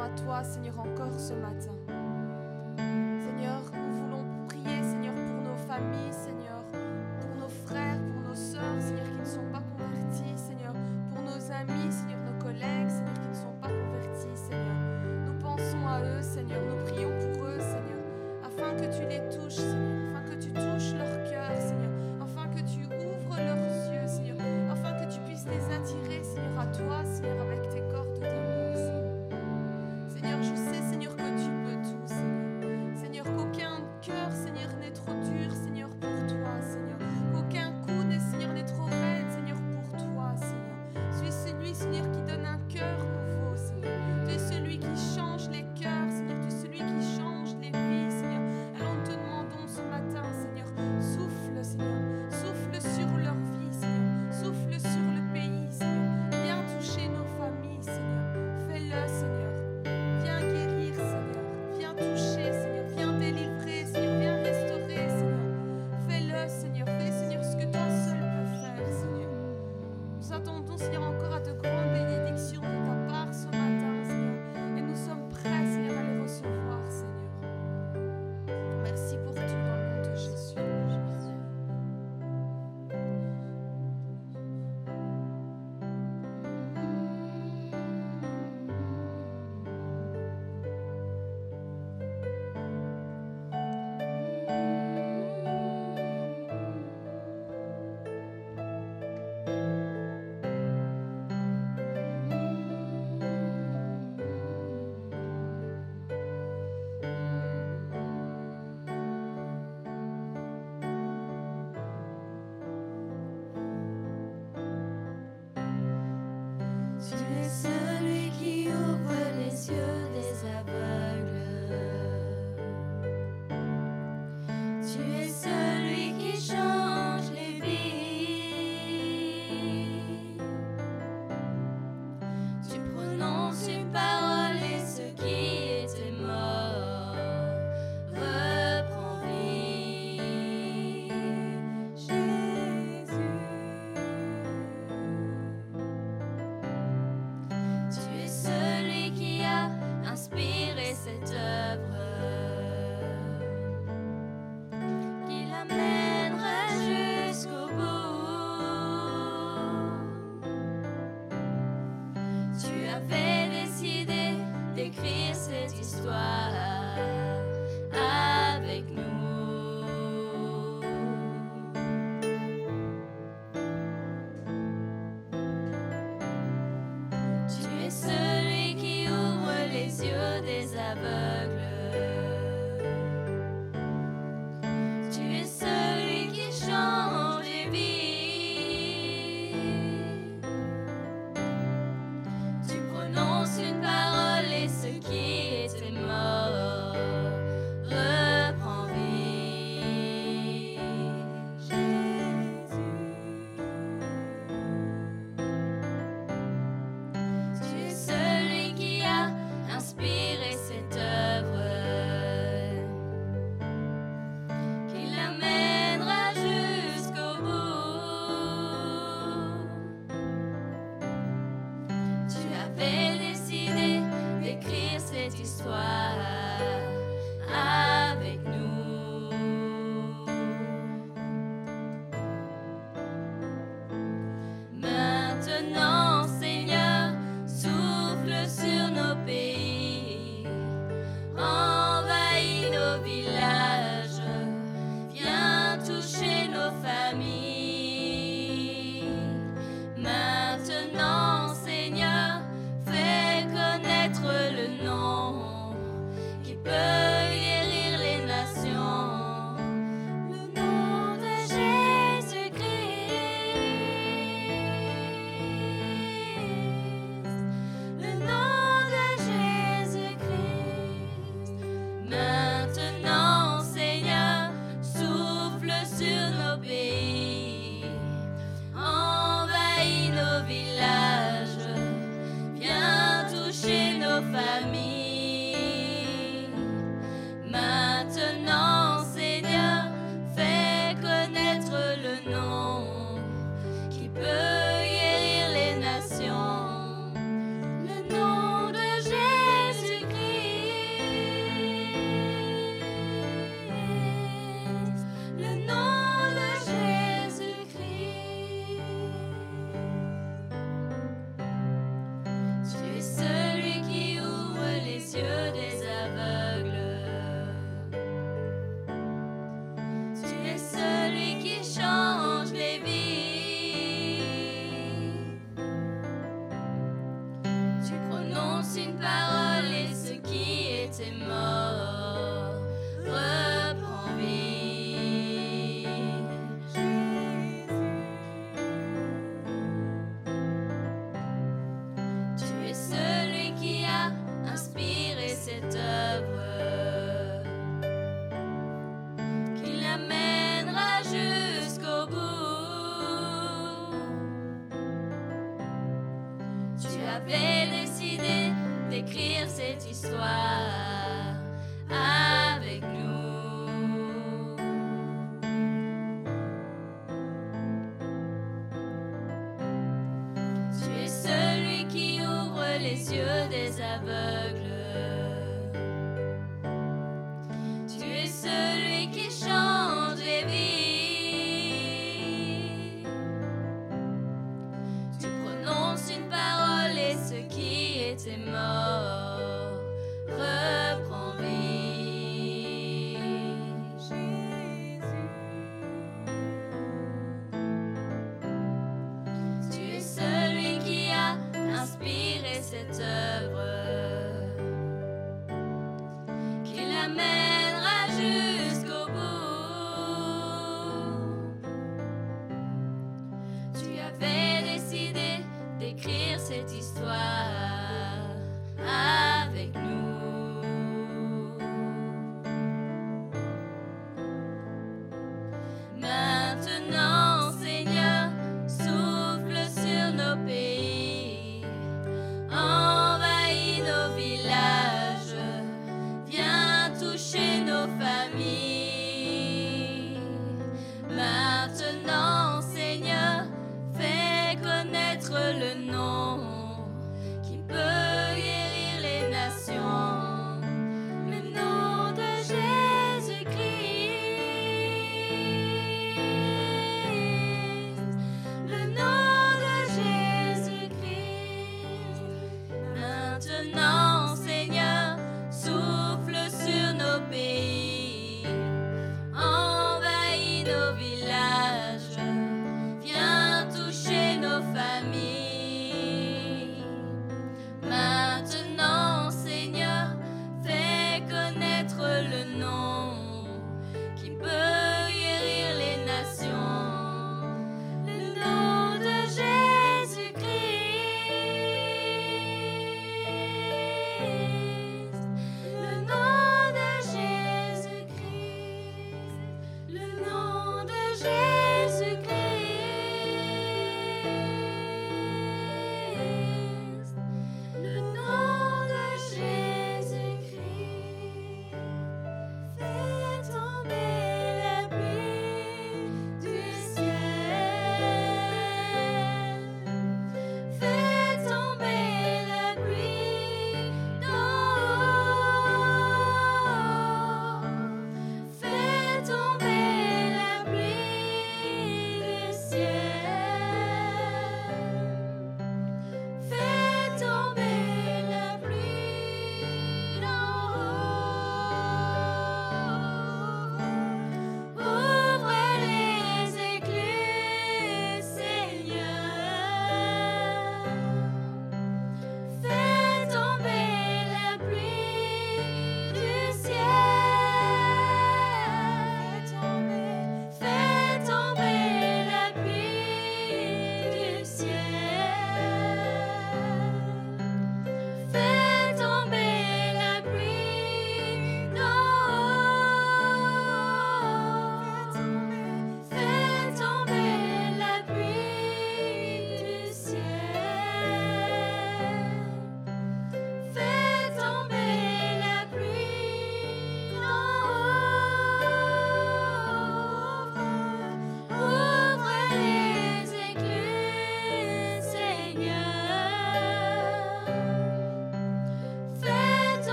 à toi, Seigneur, encore ce matin.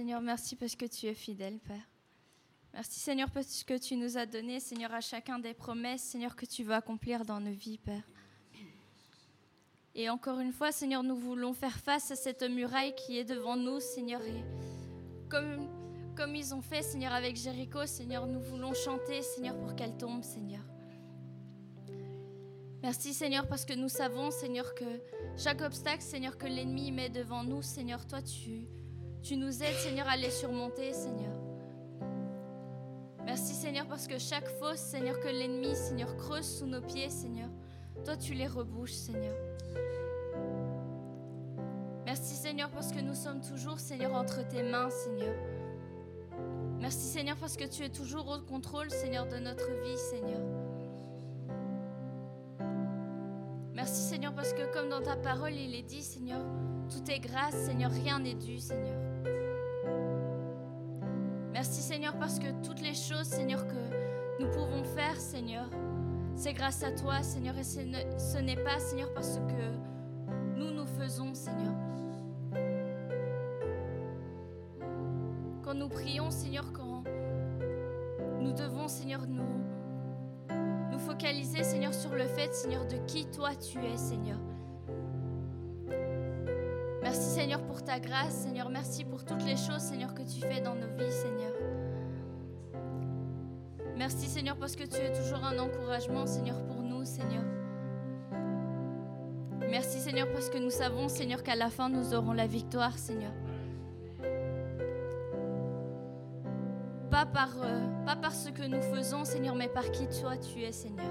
Seigneur, merci parce que tu es fidèle, Père. Merci, Seigneur, parce que tu nous as donné, Seigneur, à chacun des promesses, Seigneur, que tu veux accomplir dans nos vies, Père. Et encore une fois, Seigneur, nous voulons faire face à cette muraille qui est devant nous, Seigneur. Et comme, comme ils ont fait, Seigneur, avec Jéricho, Seigneur, nous voulons chanter, Seigneur, pour qu'elle tombe, Seigneur. Merci, Seigneur, parce que nous savons, Seigneur, que chaque obstacle, Seigneur, que l'ennemi met devant nous, Seigneur, toi, tu, tu nous aides, Seigneur, à les surmonter, Seigneur. Merci, Seigneur, parce que chaque fosse, Seigneur, que l'ennemi, Seigneur, creuse sous nos pieds, Seigneur, toi, tu les rebouches, Seigneur. Merci Seigneur parce que nous sommes toujours Seigneur entre tes mains Seigneur. Merci Seigneur parce que tu es toujours au contrôle Seigneur de notre vie Seigneur. Merci Seigneur parce que comme dans ta parole il est dit Seigneur, tout est grâce Seigneur, rien n'est dû Seigneur. Seigneur que nous pouvons faire Seigneur, c'est grâce à toi Seigneur et ce n'est pas Seigneur parce que nous nous faisons Seigneur. Quand nous prions, Seigneur, quand nous devons, Seigneur, nous, nous focaliser, Seigneur, sur le fait, Seigneur, de qui toi tu es, Seigneur. Merci, Seigneur, pour ta grâce, Seigneur. Merci pour toutes les choses, Seigneur, que tu fais dans nos vies, Seigneur. Merci, Seigneur, parce que tu es toujours un encouragement, Seigneur, pour nous, Seigneur. Merci, Seigneur, parce que nous savons, Seigneur, qu'à la fin, nous aurons la victoire, Seigneur. Pas par, euh, ce que nous faisons, Seigneur, mais par qui toi tu es, Seigneur.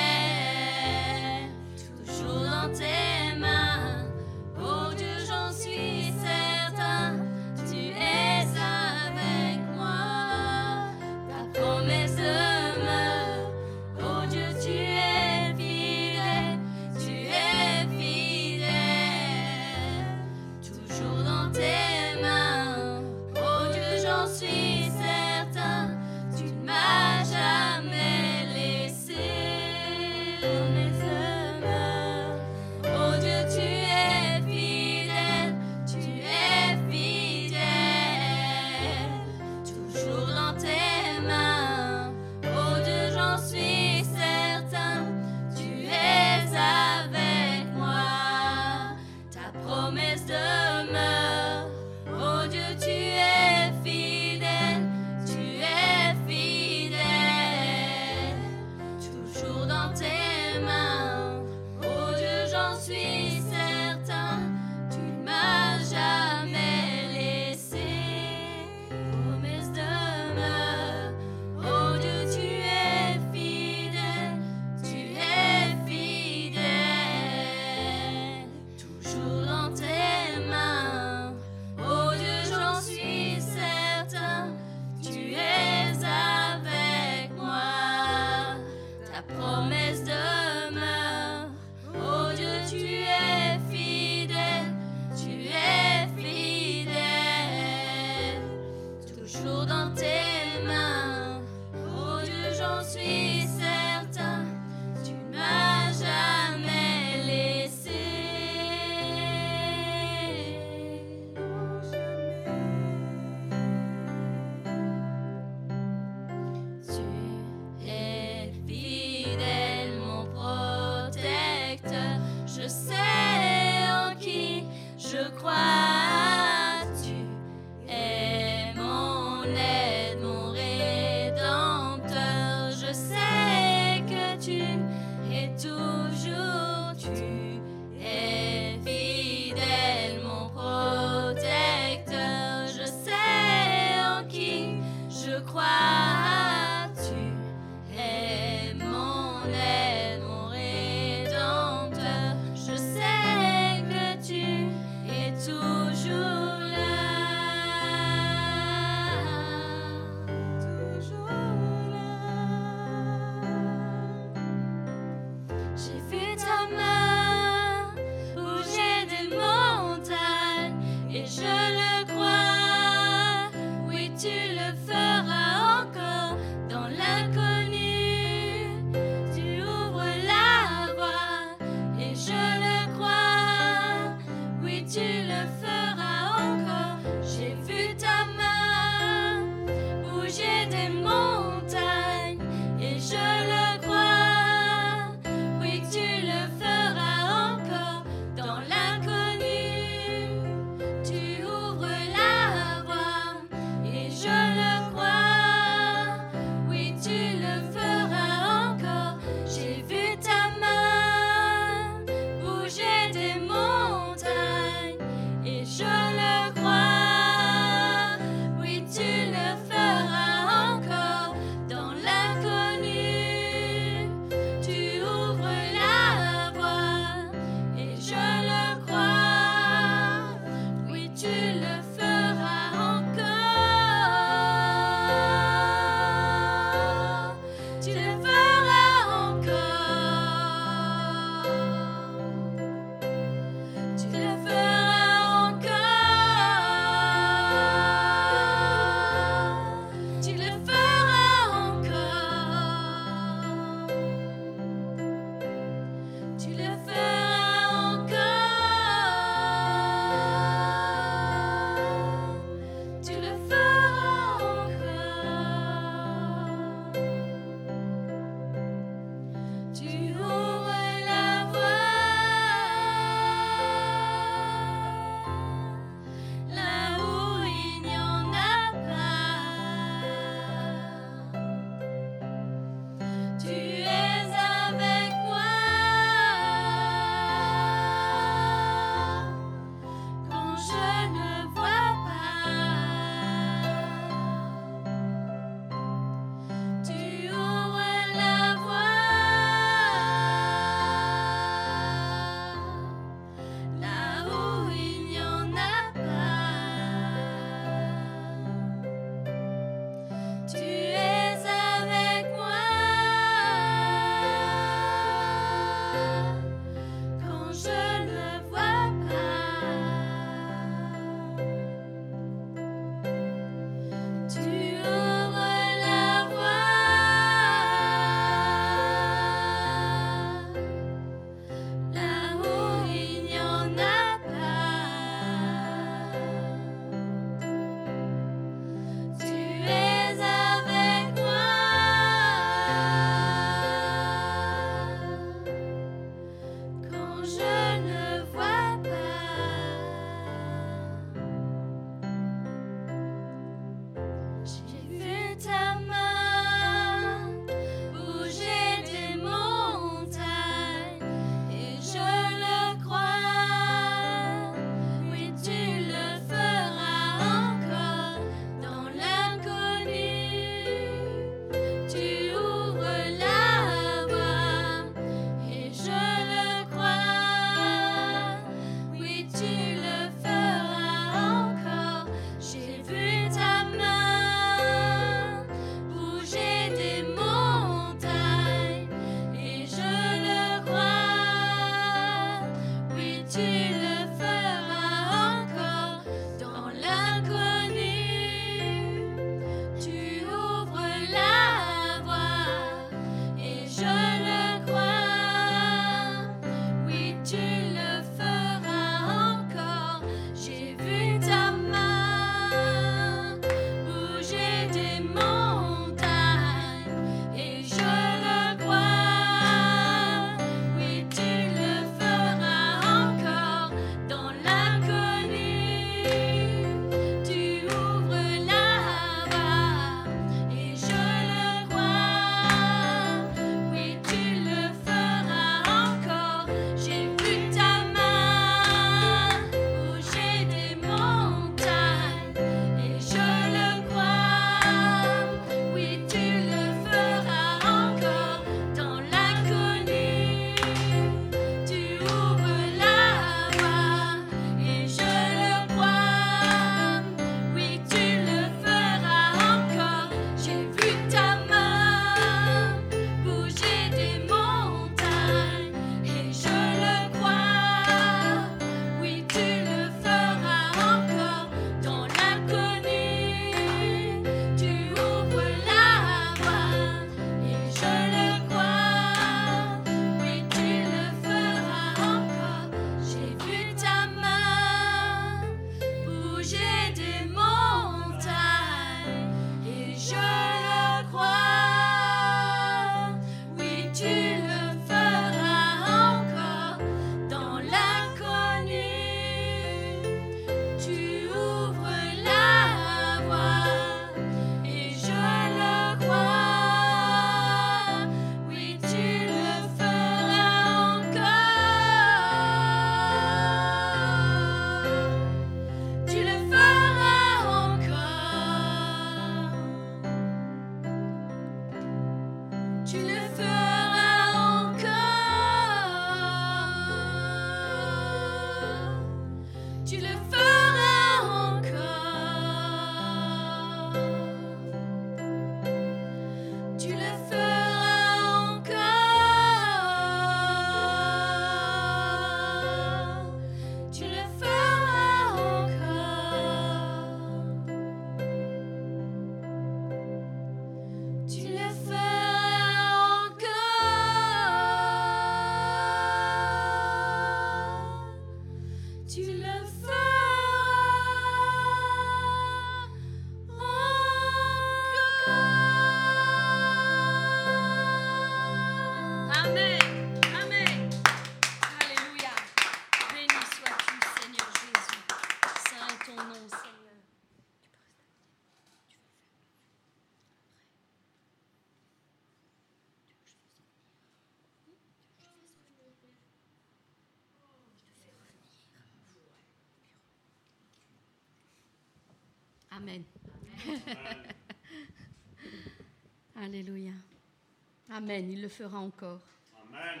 Amen. Il le fera encore. Amen.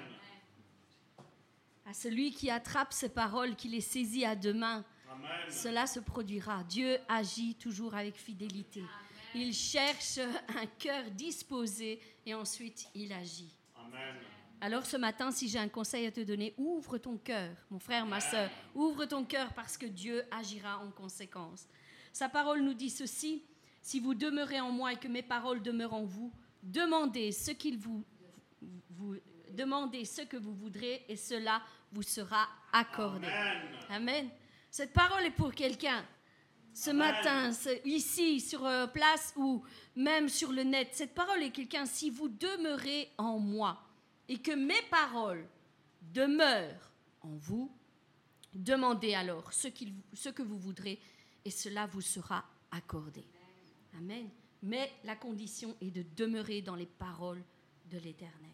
À celui qui attrape ces paroles, qui les saisit à deux mains, Amen. cela se produira. Dieu agit toujours avec fidélité. Il cherche un cœur disposé et ensuite il agit. Amen. Alors ce matin, si j'ai un conseil à te donner, ouvre ton cœur, mon frère, ma soeur, ouvre ton cœur parce que Dieu agira en conséquence. Sa parole nous dit ceci, si vous demeurez en moi et que mes paroles demeurent en vous, demandez ce qu'il vous, vous demandez ce que vous voudrez et cela vous sera accordé. Amen. Amen. Cette parole est pour quelqu'un. Ce matin, ici, sur euh, place ou même sur le net, cette parole est quelqu'un. Si vous demeurez en moi et que mes paroles demeurent en vous, demandez alors ce, ce que vous voudrez et cela vous sera accordé. Amen. Mais la condition est de demeurer dans les paroles de l'Éternel.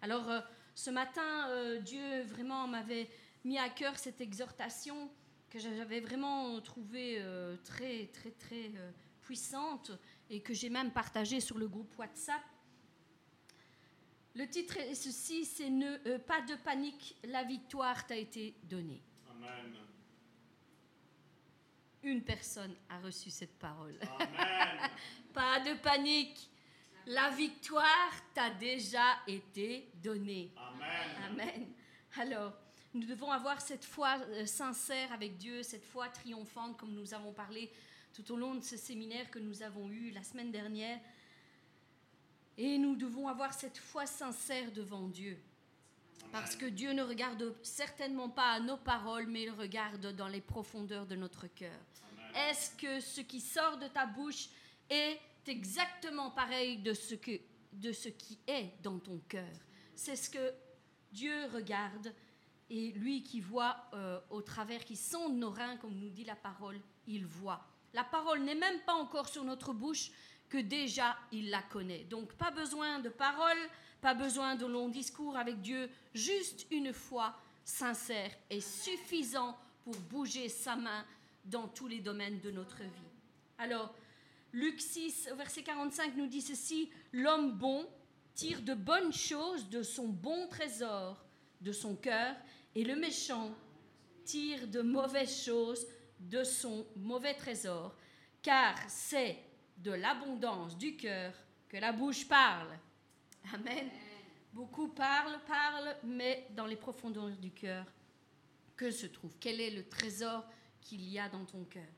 Alors, euh, ce matin, euh, Dieu vraiment m'avait mis à cœur cette exhortation que j'avais vraiment trouvée euh, très, très, très puissante et que j'ai même partagée sur le groupe WhatsApp. Le titre est ceci, c'est Pas de panique, la victoire t'a été donnée. Amen. Une personne a reçu cette parole. Amen. Pas de panique, la victoire t'a déjà été donnée. Amen. Amen. Alors, nous devons avoir cette foi euh, sincère avec Dieu, cette foi triomphante, comme nous avons parlé tout au long de ce séminaire que nous avons eu la semaine dernière. Et nous devons avoir cette foi sincère devant Dieu. Parce que Dieu ne regarde certainement pas à nos paroles, mais il regarde dans les profondeurs de notre cœur. Est-ce que ce qui sort de ta bouche est exactement pareil de ce, que, de ce qui est dans ton cœur? C'est ce que Dieu regarde et lui qui voit euh, au travers, qui sonde nos reins, comme nous dit la parole, il voit. La parole n'est même pas encore sur notre bouche que déjà il la connaît. Donc pas besoin de paroles, pas besoin de longs discours avec Dieu, juste une foi sincère est suffisant pour bouger sa main dans tous les domaines de notre vie. Alors, Luc 6, verset 45 nous dit ceci, l'homme bon tire de bonnes choses de son bon trésor, de son cœur, et le méchant tire de mauvaises choses de son mauvais trésor, car c'est de l'abondance du cœur que la bouche parle. Amen. Beaucoup parlent, parlent, mais dans les profondeurs du cœur, que se trouve? Quel est le trésor qu'il y a dans ton cœur?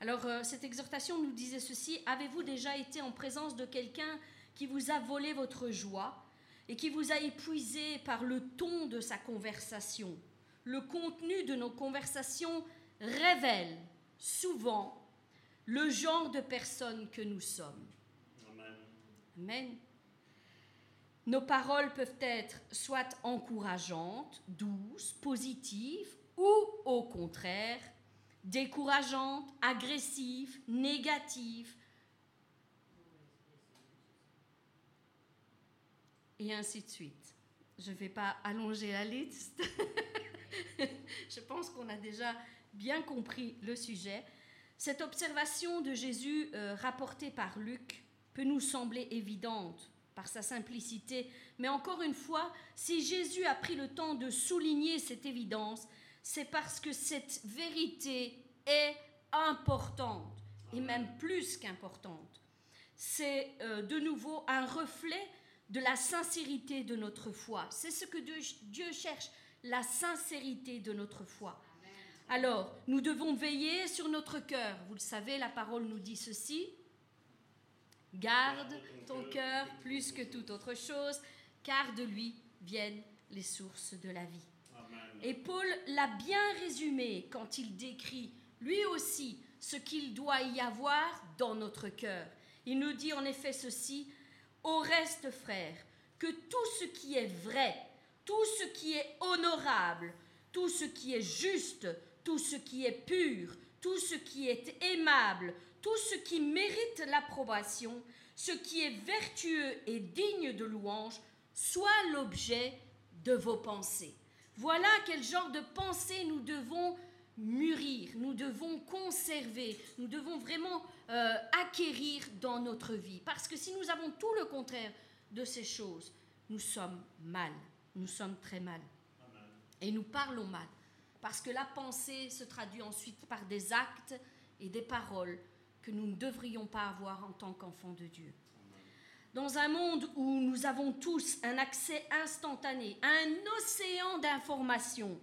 Alors, euh, cette exhortation nous disait ceci, avez-vous déjà été en présence de quelqu'un qui vous a volé votre joie et qui vous a épuisé par le ton de sa conversation? Le contenu de nos conversations révèle souvent le genre de personne que nous sommes. Amen. Amen. Nos paroles peuvent être soit encourageantes, douces, positives, ou au contraire, décourageantes, agressives, négatives. Et ainsi de suite. Je ne vais pas allonger la liste. Je pense qu'on a déjà bien compris le sujet. Cette observation de Jésus euh, rapportée par Luc peut nous sembler évidente par sa simplicité, mais encore une fois, si Jésus a pris le temps de souligner cette évidence, c'est parce que cette vérité est importante, et même plus qu'importante. C'est euh, de nouveau un reflet de la sincérité de notre foi. C'est ce que Dieu, Dieu cherche, la sincérité de notre foi. Alors, nous devons veiller sur notre cœur. Vous le savez, la parole nous dit ceci. Garde ton cœur plus que toute autre chose, car de lui viennent les sources de la vie. Amen. Et Paul l'a bien résumé quand il décrit lui aussi ce qu'il doit y avoir dans notre cœur. Il nous dit en effet ceci, au reste frères, que tout ce qui est vrai, tout ce qui est honorable, tout ce qui est juste, tout ce qui est pur, tout ce qui est aimable, tout ce qui mérite l'approbation, ce qui est vertueux et digne de louange, soit l'objet de vos pensées. Voilà quel genre de pensée nous devons mûrir, nous devons conserver, nous devons vraiment euh, acquérir dans notre vie. Parce que si nous avons tout le contraire de ces choses, nous sommes mal, nous sommes très mal. Et nous parlons mal. Parce que la pensée se traduit ensuite par des actes et des paroles que nous ne devrions pas avoir en tant qu'enfants de Dieu. Dans un monde où nous avons tous un accès instantané à un océan d'informations,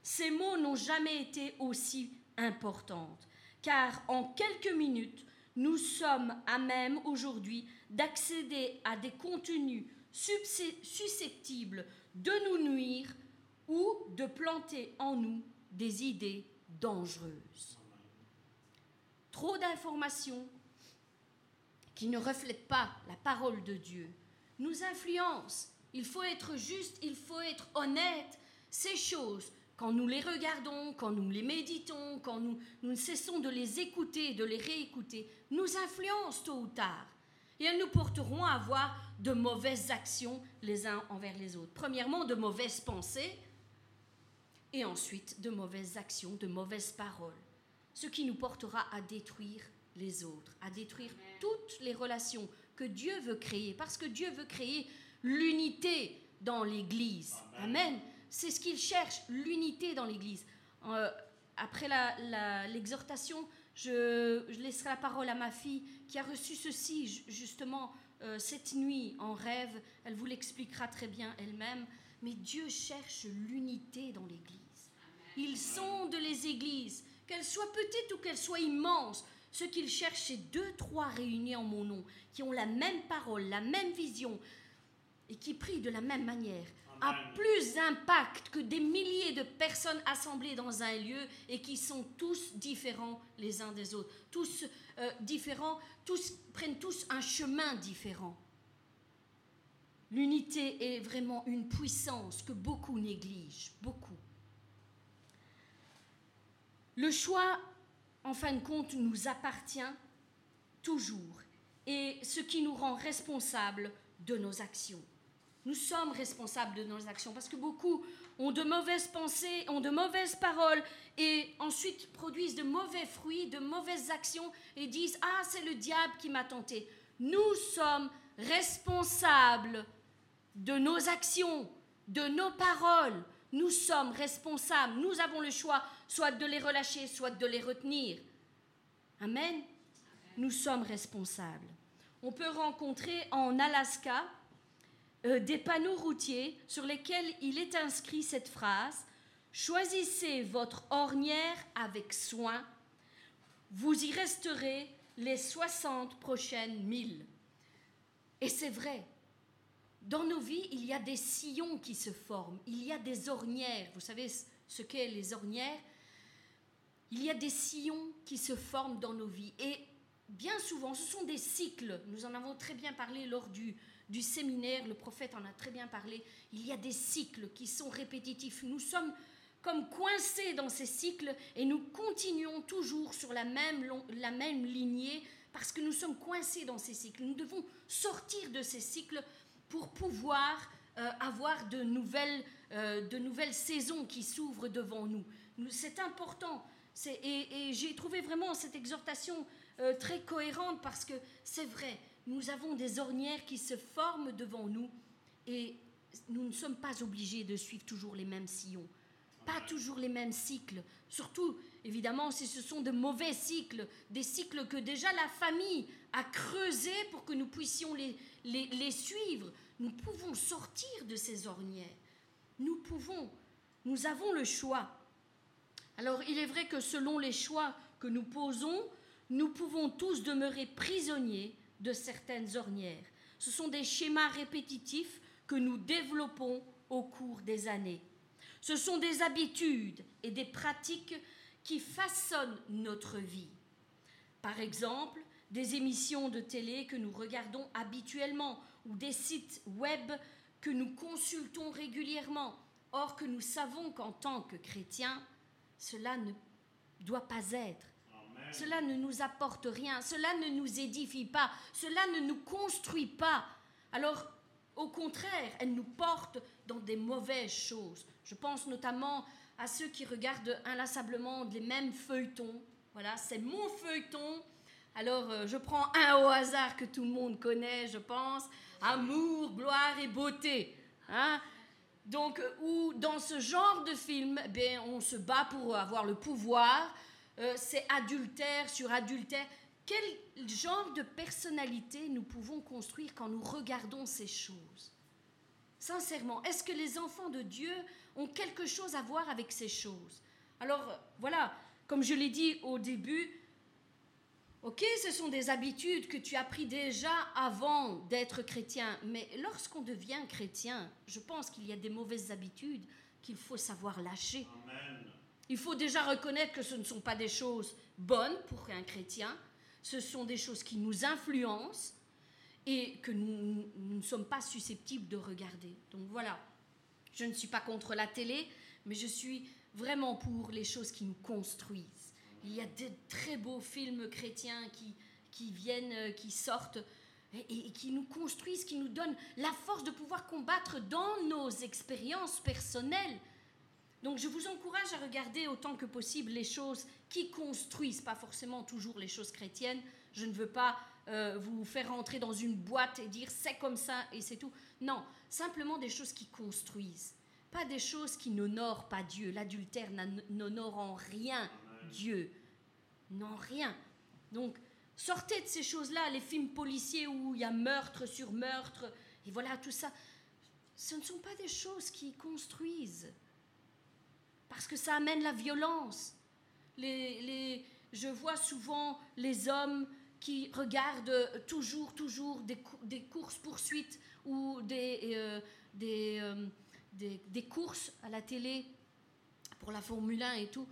ces mots n'ont jamais été aussi importantes, car en quelques minutes, nous sommes à même aujourd'hui d'accéder à des contenus susceptibles de nous nuire ou de planter en nous des idées dangereuses. Trop d'informations qui ne reflètent pas la parole de Dieu nous influencent. Il faut être juste, il faut être honnête. Ces choses, quand nous les regardons, quand nous les méditons, quand nous, nous ne cessons de les écouter, de les réécouter, nous influencent tôt ou tard. Et elles nous porteront à avoir de mauvaises actions les uns envers les autres. Premièrement, de mauvaises pensées, et ensuite de mauvaises actions, de mauvaises paroles, ce qui nous portera à détruire les autres, à détruire toutes les relations que Dieu veut créer, parce que Dieu veut créer l'unité dans l'Église. Amen. C'est ce qu'il cherche, l'unité dans l'Église. Euh, après l'exhortation, je, laisserai la parole à ma fille qui a reçu ceci justement euh, cette nuit en rêve. Elle vous l'expliquera très bien elle-même. Mais Dieu cherche l'unité dans l'Église. Il sonde les églises, qu'elles soient petites ou qu'elles soient immenses. Ce qu'il cherche, c'est deux, trois réunis en mon nom, qui ont la même parole, la même vision, et qui prient de la même manière, a plus d'impact que des milliers de personnes assemblées dans un lieu et qui sont tous différents les uns des autres. Tous euh, différents, tous prennent tous un chemin différent. L'unité est vraiment une puissance que beaucoup négligent, beaucoup. Le choix, en fin de compte, nous appartient toujours et ce qui nous rend responsables de nos actions. Nous sommes responsables de nos actions parce que beaucoup ont de mauvaises pensées, ont de mauvaises paroles et ensuite produisent de mauvais fruits, de mauvaises actions et disent Ah, c'est le diable qui m'a tenté. Nous sommes responsables de nos actions, de nos paroles. Nous sommes responsables. Nous avons le choix soit de les relâcher, soit de les retenir. Amen. Nous sommes responsables. On peut rencontrer en Alaska euh, des panneaux routiers sur lesquels il est inscrit cette phrase Choisissez votre ornière avec soin, vous y resterez les 60 prochaines milles. Et c'est vrai, dans nos vies, il y a des sillons qui se forment, il y a des ornières. Vous savez ce qu'est les ornières? Il y a des sillons qui se forment dans nos vies. Et bien souvent, ce sont des cycles. Nous en avons très bien parlé lors du, séminaire, le prophète en a très bien parlé. Il y a des cycles qui sont répétitifs. Nous sommes comme coincés dans ces cycles et nous continuons toujours sur la même, la même lignée parce que nous sommes coincés dans ces cycles. Nous devons sortir de ces cycles pour pouvoir euh, avoir de nouvelles, euh, de nouvelles saisons qui s'ouvrent devant nous. C'est important. Et, j'ai trouvé vraiment cette exhortation euh, très cohérente parce que c'est vrai, nous avons des ornières qui se forment devant nous et nous ne sommes pas obligés de suivre toujours les mêmes sillons, pas toujours les mêmes cycles. Surtout, évidemment, si ce sont de mauvais cycles, des cycles que déjà la famille a creusés pour que nous puissions les, suivre. Nous pouvons sortir de ces ornières. Nous pouvons. Nous avons le choix. Alors, il est vrai que selon les choix que nous posons, nous pouvons tous demeurer prisonniers de certaines ornières. Ce sont des schémas répétitifs que nous développons au cours des années. Ce sont des habitudes et des pratiques qui façonnent notre vie. Par exemple, des émissions de télé que nous regardons habituellement ou des sites web que nous consultons régulièrement, or que nous savons qu'en tant que chrétiens, cela ne doit pas être. Cela ne nous apporte rien, cela ne nous édifie pas, cela ne nous construit pas. Alors, au contraire, elle nous porte dans des mauvaises choses. Je pense notamment à ceux qui regardent inlassablement les mêmes feuilletons. Voilà, c'est mon feuilleton. Alors, euh, je prends un au hasard que tout le monde connaît, je pense. Amour, gloire et beauté. Hein Donc, euh, dans ce genre de film, ben, on se bat pour avoir le pouvoir. Euh, c'est adultère sur adultère. Quel genre de personnalité nous pouvons construire quand nous regardons ces choses? Sincèrement, est-ce que les enfants de Dieu ont quelque chose à voir avec ces choses? Alors, voilà, comme je l'ai dit au début, ok, ce sont des habitudes que tu as pris déjà avant d'être chrétien, mais lorsqu'on devient chrétien, je pense qu'il y a des mauvaises habitudes qu'il faut savoir lâcher. Amen. Il faut déjà reconnaître que ce ne sont pas des choses bonnes pour un chrétien, ce sont des choses qui nous influencent et que nous, ne sommes pas susceptibles de regarder. Donc voilà, je ne suis pas contre la télé, mais je suis vraiment pour les choses qui nous construisent. Il y a des très beaux films chrétiens qui, qui viennent, euh, qui sortent et, et qui nous construisent, qui nous donnent la force de pouvoir combattre dans nos expériences personnelles. Donc je vous encourage à regarder autant que possible les choses qui construisent, pas forcément toujours les choses chrétiennes. Je ne veux pas euh, vous faire rentrer dans une boîte et dire c'est comme ça et c'est tout. Non, simplement des choses qui construisent, pas des choses qui n'honorent pas Dieu. L'adultère n'honore en rien Dieu. Non, rien. Donc, sortez de ces choses-là, les films policiers où il y a meurtre sur meurtre, et voilà tout ça. Ce ne sont pas des choses qui construisent, parce que ça amène la violence. Les, les- je vois souvent les hommes qui regardent toujours, toujours des, cou- des courses-poursuites ou des, euh, euh, des- des courses à la télé pour la Formule 1 et tout.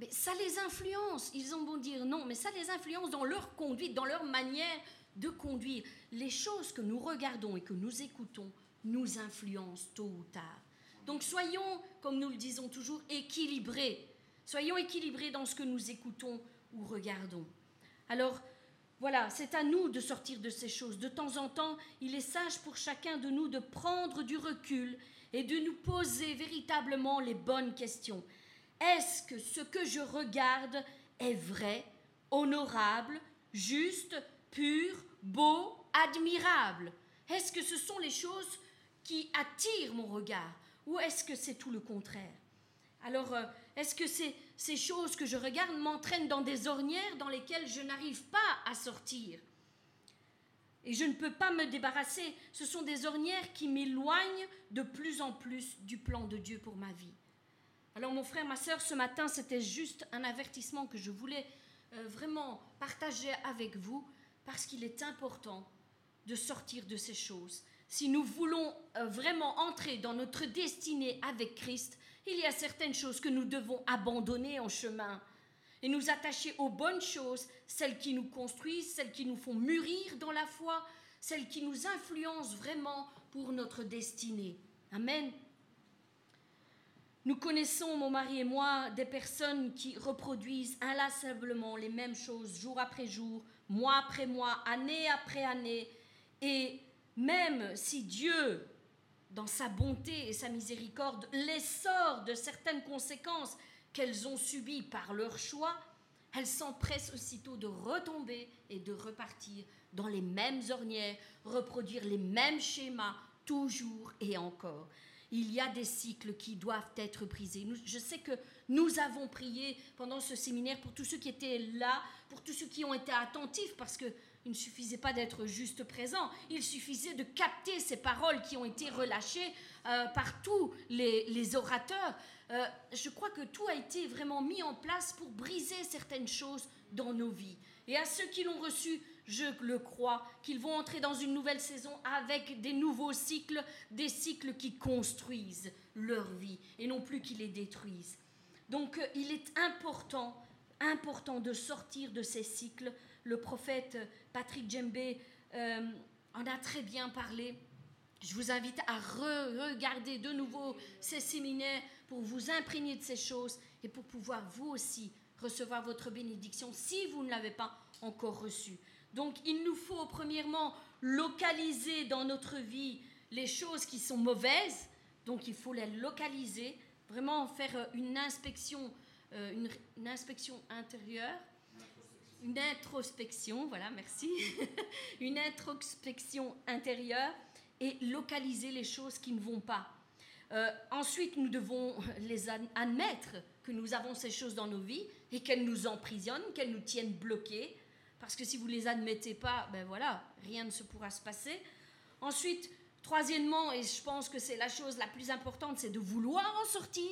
Mais ça les influence. Ils ont beau dire non, mais ça les influence dans leur conduite, dans leur manière de conduire. Les choses que nous regardons et que nous écoutons nous influencent tôt ou tard. Donc soyons, comme nous le disons toujours, équilibrés. Soyons équilibrés dans ce que nous écoutons ou regardons. Alors, voilà, c'est à nous de sortir de ces choses. De temps en temps, il est sage pour chacun de nous de prendre du recul et de nous poser véritablement les bonnes questions. Est-ce que ce que je regarde est vrai, honorable, juste, pur, beau, admirable? Est-ce que ce sont les choses qui attirent mon regard ou est-ce que c'est tout le contraire? Alors, euh, est-ce que ces, ces choses que je regarde m'entraînent dans des ornières dans lesquelles je n'arrive pas à sortir et je ne peux pas me débarrasser. Ce sont des ornières qui m'éloignent de plus en plus du plan de Dieu pour ma vie. Alors mon frère, ma soeur, ce matin, c'était juste un avertissement que je voulais euh, vraiment partager avec vous parce qu'il est important de sortir de ces choses. Si nous voulons euh, vraiment entrer dans notre destinée avec Christ, il y a certaines choses que nous devons abandonner en chemin et nous attacher aux bonnes choses, celles qui nous construisent, celles qui nous font mûrir dans la foi, celles qui nous influencent vraiment pour notre destinée. Amen. Nous connaissons, mon mari et moi, des personnes qui reproduisent inlassablement les mêmes choses jour après jour, mois après mois, année après année. Et même si Dieu, dans sa bonté et sa miséricorde, les sort de certaines conséquences qu'elles ont subies par leur choix, elles s'empressent aussitôt de retomber et de repartir dans les mêmes ornières, reproduire les mêmes schémas, toujours et encore il y a des cycles qui doivent être brisés. Je sais que nous avons prié pendant ce séminaire pour tous ceux qui étaient là, pour tous ceux qui ont été attentifs, parce qu'il ne suffisait pas d'être juste présent, il suffisait de capter ces paroles qui ont été relâchées euh, par tous les, les orateurs. Euh, je crois que tout a été vraiment mis en place pour briser certaines choses dans nos vies. Et à ceux qui l'ont reçu, je le crois, qu'ils vont entrer dans une nouvelle saison avec des nouveaux cycles, des cycles qui construisent leur vie et non plus qui les détruisent. Donc euh, il est important, important de sortir de ces cycles. Le prophète Patrick Djembe euh, en a très bien parlé. Je vous invite à re- regarder de nouveau ces séminaires pour vous imprégner de ces choses et pour pouvoir vous aussi recevoir votre bénédiction si vous ne l'avez pas encore reçue. Donc il nous faut premièrement localiser dans notre vie les choses qui sont mauvaises, donc il faut les localiser vraiment faire une inspection, euh, une inspection intérieure, une introspection, voilà, merci, une introspection intérieure et localiser les choses qui ne vont pas. Euh, ensuite, nous devons les ad- admettre que nous avons ces choses dans nos vies et qu'elles nous emprisonnent, qu'elles nous tiennent bloqués. Parce que si vous les admettez pas, ben voilà, rien ne se pourra se passer. Ensuite, troisièmement, et je pense que c'est la chose la plus importante, c'est de vouloir en sortir.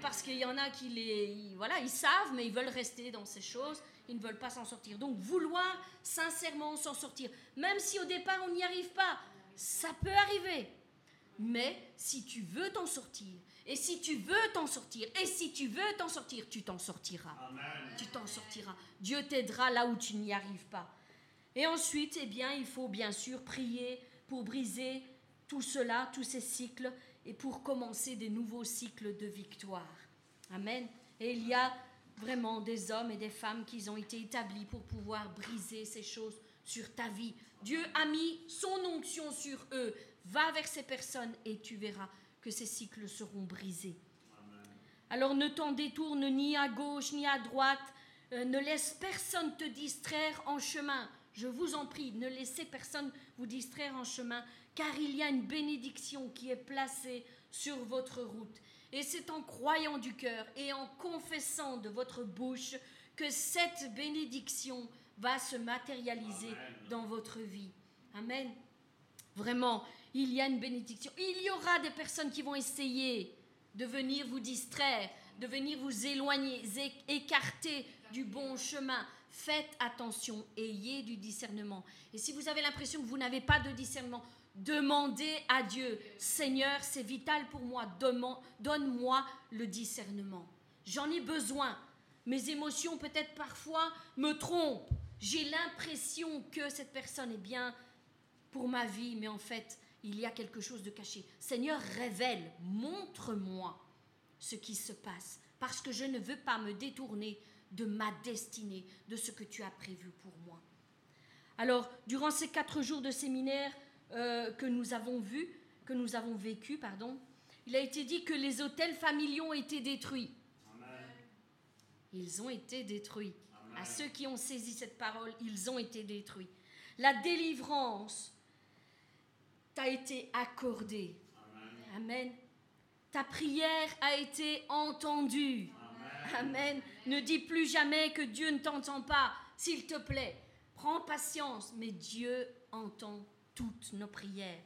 Parce qu'il y en a qui les, voilà, ils savent, mais ils veulent rester dans ces choses. Ils ne veulent pas s'en sortir. Donc, vouloir sincèrement s'en sortir, même si au départ on n'y arrive pas, ça peut arriver. Mais si tu veux t'en sortir, et si tu veux t'en sortir, et si tu veux t'en sortir, tu t'en sortiras. Amen. Tu t'en sortiras. Dieu t'aidera là où tu n'y arrives pas. Et ensuite, eh bien, il faut bien sûr prier pour briser tout cela, tous ces cycles, et pour commencer des nouveaux cycles de victoire. Amen. Et il y a vraiment des hommes et des femmes qui ont été établis pour pouvoir briser ces choses sur ta vie. Dieu a mis son onction sur eux. Va vers ces personnes et tu verras que ces cycles seront brisés. Alors ne t'en détourne ni à gauche ni à droite. Euh, ne laisse personne te distraire en chemin. Je vous en prie, ne laissez personne vous distraire en chemin, car il y a une bénédiction qui est placée sur votre route. Et c'est en croyant du cœur et en confessant de votre bouche que cette bénédiction va se matérialiser dans votre vie. Amen. Vraiment, il y a une bénédiction. Il y aura des personnes qui vont essayer de venir vous distraire, de venir vous éloigner, écarter du bon chemin. Faites attention, ayez du discernement. Et si vous avez l'impression que vous n'avez pas de discernement, demandez à Dieu, Seigneur, c'est vital pour moi, donne-moi le discernement. J'en ai besoin. Mes émotions peut-être parfois me trompent. J'ai l'impression que cette personne est bien pour ma vie, mais en fait, il y a quelque chose de caché. Seigneur, révèle, montre-moi ce qui se passe, parce que je ne veux pas me détourner de ma destinée, de ce que tu as prévu pour moi. Alors, durant ces quatre jours de séminaire euh, que nous avons vus, que nous avons vécu, pardon, il a été dit que les hôtels familiaux ont été détruits. Ils ont été détruits. À ceux qui ont saisi cette parole, ils ont été détruits. La délivrance t'a été accordée. Amen. Ta prière a été entendue. Amen. Ne dis plus jamais que Dieu ne t'entend pas. S'il te plaît, prends patience, mais Dieu entend toutes nos prières.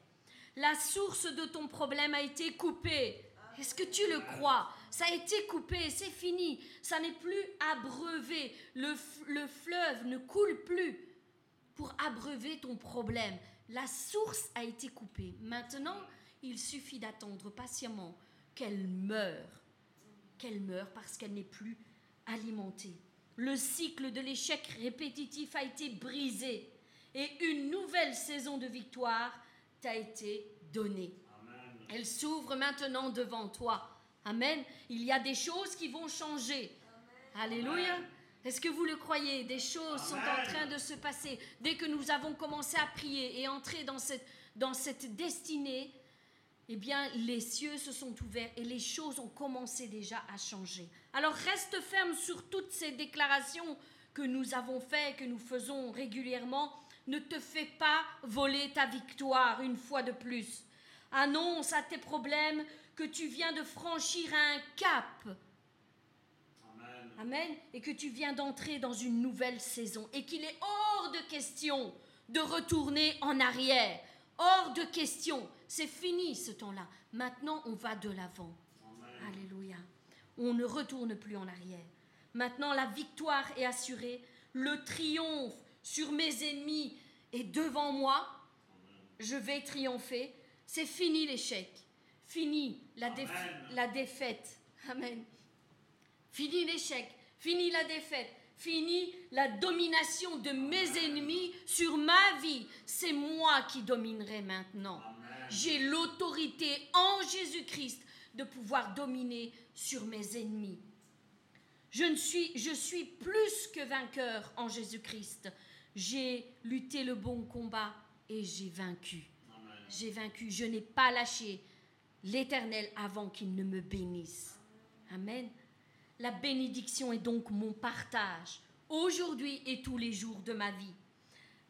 La source de ton problème a été coupée. Est-ce que tu le crois? Ça a été coupé, c'est fini. Ça n'est plus abreuvé. Le, le fleuve ne coule plus pour abreuver ton problème. La source a été coupée. Maintenant, il suffit d'attendre patiemment qu'elle meure. Qu'elle meure parce qu'elle n'est plus alimentée. Le cycle de l'échec répétitif a été brisé et une nouvelle saison de victoire t'a été donnée. Elle s'ouvre maintenant devant toi. Amen. Il y a des choses qui vont changer. Alléluia. Est-ce que vous le croyez? Des choses sont en train de se passer. Dès que nous avons commencé à prier et entrer dans cette, dans cette destinée, eh bien, les cieux se sont ouverts et les choses ont commencé déjà à changer. Alors, reste ferme sur toutes ces déclarations que nous avons faites, que nous faisons régulièrement. Ne te fais pas voler ta victoire une fois de plus. Annonce à tes problèmes que tu viens de franchir un cap. Amen. Et que tu viens d'entrer dans une nouvelle saison et qu'il est hors de question de retourner en arrière. Hors de question. C'est fini ce temps-là. Maintenant, on va de l'avant. Alléluia. On ne retourne plus en arrière. Maintenant, la victoire est assurée. Le triomphe sur mes ennemis est devant moi. Je vais triompher. C'est fini l'échec. Fini la, déf- Amen. la défaite. Amen. Fini l'échec, fini la défaite, fini la domination de mes ennemis sur ma vie. C'est moi qui dominerai maintenant. J'ai l'autorité en Jésus-Christ de pouvoir dominer sur mes ennemis. Je, ne suis, je suis plus que vainqueur en Jésus-Christ. J'ai lutté le bon combat et j'ai vaincu. J'ai vaincu. Je n'ai pas lâché l'Éternel avant qu'il ne me bénisse. Amen. La bénédiction est donc mon partage, aujourd'hui et tous les jours de ma vie.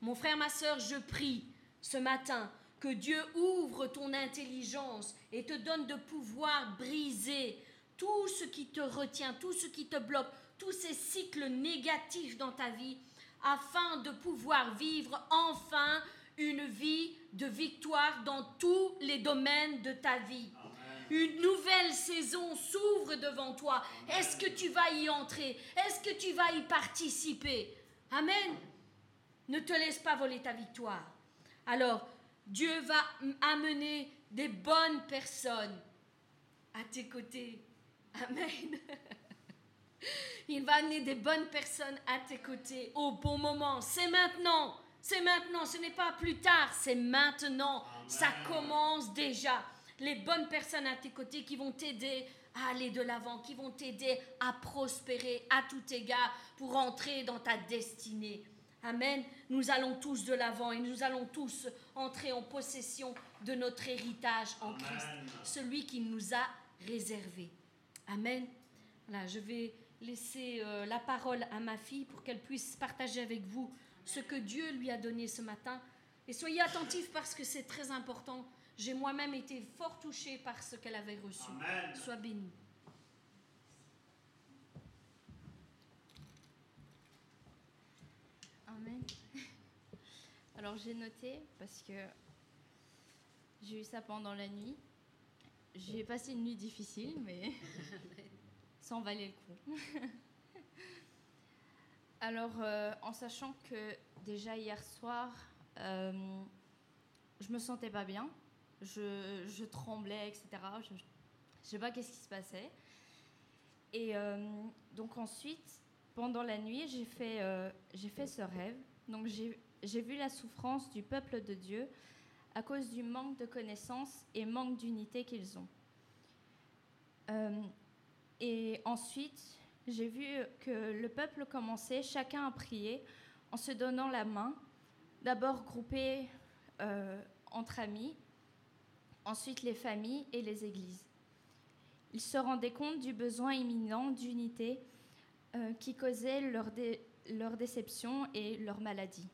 Mon frère, ma sœur, je prie ce matin que Dieu ouvre ton intelligence et te donne de pouvoir briser tout ce qui te retient, tout ce qui te bloque, tous ces cycles négatifs dans ta vie, afin de pouvoir vivre enfin une vie de victoire dans tous les domaines de ta vie. Une nouvelle saison s'ouvre devant toi. Est-ce que tu vas y entrer? Est-ce que tu vas y participer? Amen. Ne te laisse pas voler ta victoire. Alors, Dieu va amener des bonnes personnes à tes côtés. Amen. Il va amener des bonnes personnes à tes côtés au bon moment. C'est maintenant. C'est maintenant. Ce n'est pas plus tard. C'est maintenant. Ça commence déjà. Les bonnes personnes à tes côtés qui vont t'aider à aller de l'avant, qui vont t'aider à prospérer à tout égard pour entrer dans ta destinée. Amen. Nous allons tous de l'avant et nous allons tous entrer en possession de notre héritage en Christ, celui qui nous a réservé. Amen. Voilà, je vais laisser euh, la parole à ma fille pour qu'elle puisse partager avec vous ce que Dieu lui a donné ce matin. Et soyez attentifs parce que c'est très important. J'ai moi-même été fort touchée par ce qu'elle avait reçu. Amen. Sois bénie. Amen. Alors j'ai noté parce que j'ai eu ça pendant la nuit. J'ai passé une nuit difficile, mais ça en valait le coup. Alors, euh, en sachant que déjà hier soir, euh, je me sentais pas bien, je, tremblais, etc. Je, je sais pas qu'est-ce qui se passait. Et euh, donc ensuite, pendant la nuit, j'ai fait, euh, j'ai fait ce rêve. Donc j'ai j'ai vu la souffrance du peuple de Dieu à cause du manque de connaissances et manque d'unité qu'ils ont. Et ensuite, j'ai vu que le peuple commençait chacun à prier en se donnant la main, d'abord groupés euh, entre amis, ensuite les familles et les églises. Ils se rendaient compte du besoin imminent d'unité euh, qui causait leur, dé- leur déception et leur maladie.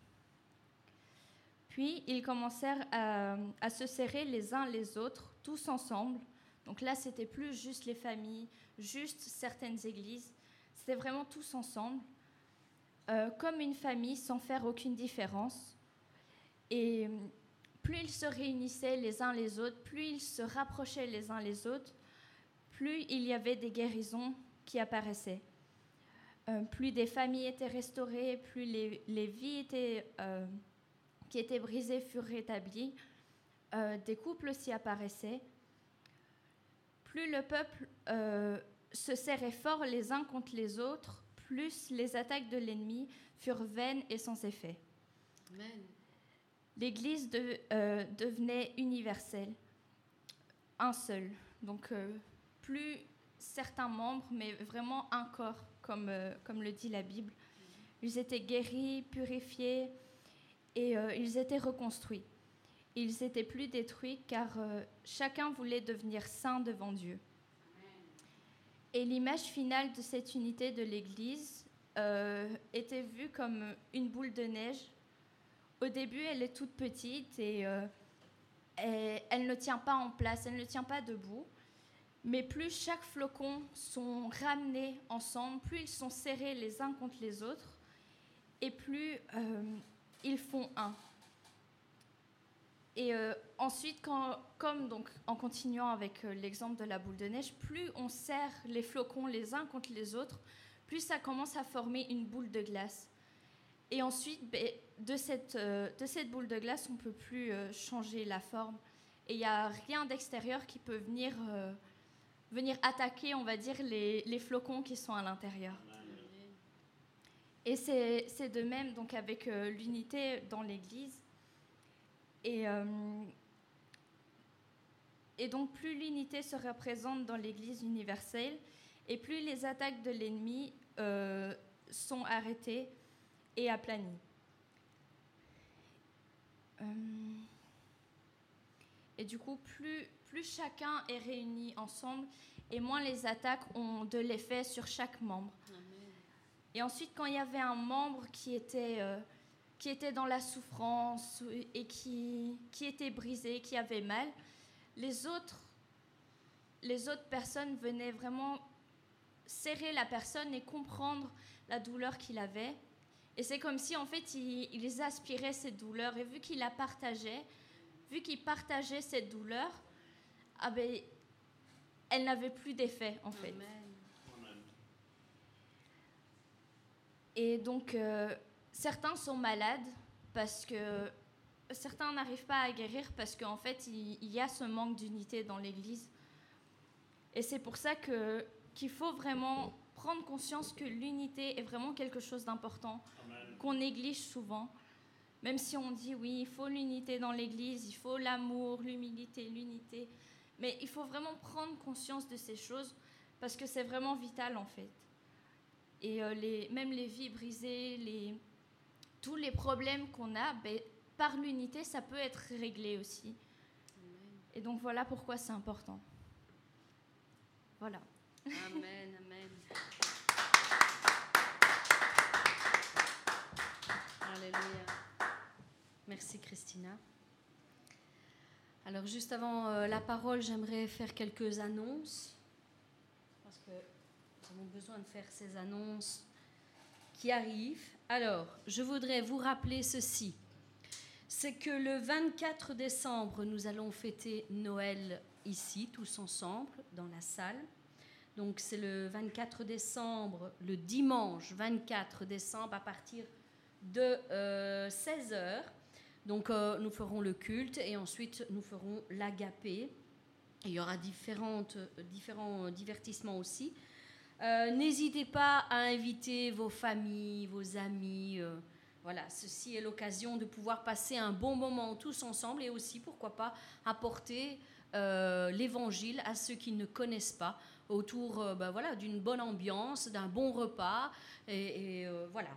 Puis ils commencèrent à se serrer les uns les autres, tous ensemble. Donc là, c'était plus juste les familles, juste certaines églises, c'était vraiment tous ensemble, euh, comme une famille sans faire aucune différence. Et euh, plus ils se réunissaient les uns les autres, plus ils se rapprochaient les uns les autres, plus il y avait des guérisons qui apparaissaient. Euh, plus des familles étaient restaurées, plus les, vies qui étaient brisées furent rétablies, des couples aussi apparaissaient. Plus le peuple euh, se serrait fort les uns contre les autres, plus les attaques de l'ennemi furent vaines et sans effet. L'Église de- euh, devenait universelle, un seul. Donc euh, plus certains membres, mais vraiment un corps, comme, comme le dit la Bible. Ils étaient guéris, purifiés et ils étaient reconstruits. Ils étaient plus détruits car euh, chacun voulait devenir saint devant Dieu. Et l'image finale de cette unité de l'Église euh, était vue comme une boule de neige au début, elle est toute petite et euh, elle, elle ne tient pas en place, elle ne tient pas debout. Mais plus chaque flocon sont ramenés ensemble, plus ils sont serrés les uns contre les autres, et plus ils font un. Et euh, ensuite, comme donc en continuant avec euh, l'exemple de la boule de neige, plus on serre les flocons les uns contre les autres, plus ça commence à former une boule de glace. Et ensuite, ben, de, cette, euh, de cette boule de glace, on ne peut plus changer la forme. Et il n'y a rien d'extérieur qui peut venir, venir attaquer, on va dire, les, les flocons qui sont à l'intérieur. Et c'est de même donc avec l'unité dans l'Église. Et, euh, et donc plus l'unité se représente dans l'Église universelle, et plus les attaques de l'ennemi euh, sont arrêtées et aplanies. Euh, Et du coup, plus, plus chacun est réuni ensemble, et moins les attaques ont de l'effet sur chaque membre. Et ensuite, quand il y avait un membre qui était, qui était dans la souffrance et qui, qui était brisé, qui avait mal, les autres, les autres personnes venaient vraiment serrer la personne et comprendre la douleur qu'il avait. Et c'est comme si, en fait, il, il aspirait cette douleur. Et vu qu'il la partageait, vu qu'il partageait cette douleur, ah ben, elle n'avait plus d'effet, en fait. Amen. Et donc, euh, certains sont malades parce que certains n'arrivent pas à guérir parce qu'en fait, il, y a ce manque d'unité dans l'Église. Et c'est pour ça que qu'il faut vraiment prendre conscience que l'unité est vraiment quelque chose d'important qu'on néglige souvent. Même si on dit oui, il faut l'unité dans l'Église, il faut l'amour, l'humilité, l'unité. Mais il faut vraiment prendre conscience de ces choses parce que c'est vraiment vital en fait. Et euh, les, même les vies brisées, les, tous les problèmes qu'on a, ben, par l'unité, ça peut être réglé aussi. Et donc voilà pourquoi c'est important. Voilà. Amen, amen. Alléluia. Merci Christina. Alors juste avant euh, la parole, j'aimerais faire quelques annonces. Parce que nous avons besoin de faire ces annonces qui arrivent. Alors, je voudrais vous rappeler ceci. C'est que le 24 décembre, nous allons fêter Noël ici, tous ensemble, dans la salle. Donc c'est le 24 décembre, le dimanche 24 décembre à partir de 16h. Donc euh, nous ferons le culte et ensuite nous ferons l'agapé. Il y aura différentes, différents divertissements aussi. Euh, N'hésitez pas à inviter vos familles, vos amis. euh, voilà, ceci est l'occasion de pouvoir passer un bon moment tous ensemble et aussi, pourquoi pas, apporter euh, l'évangile à ceux qui ne connaissent pas autour ben voilà, d'une bonne ambiance, d'un bon repas. Et, et, voilà.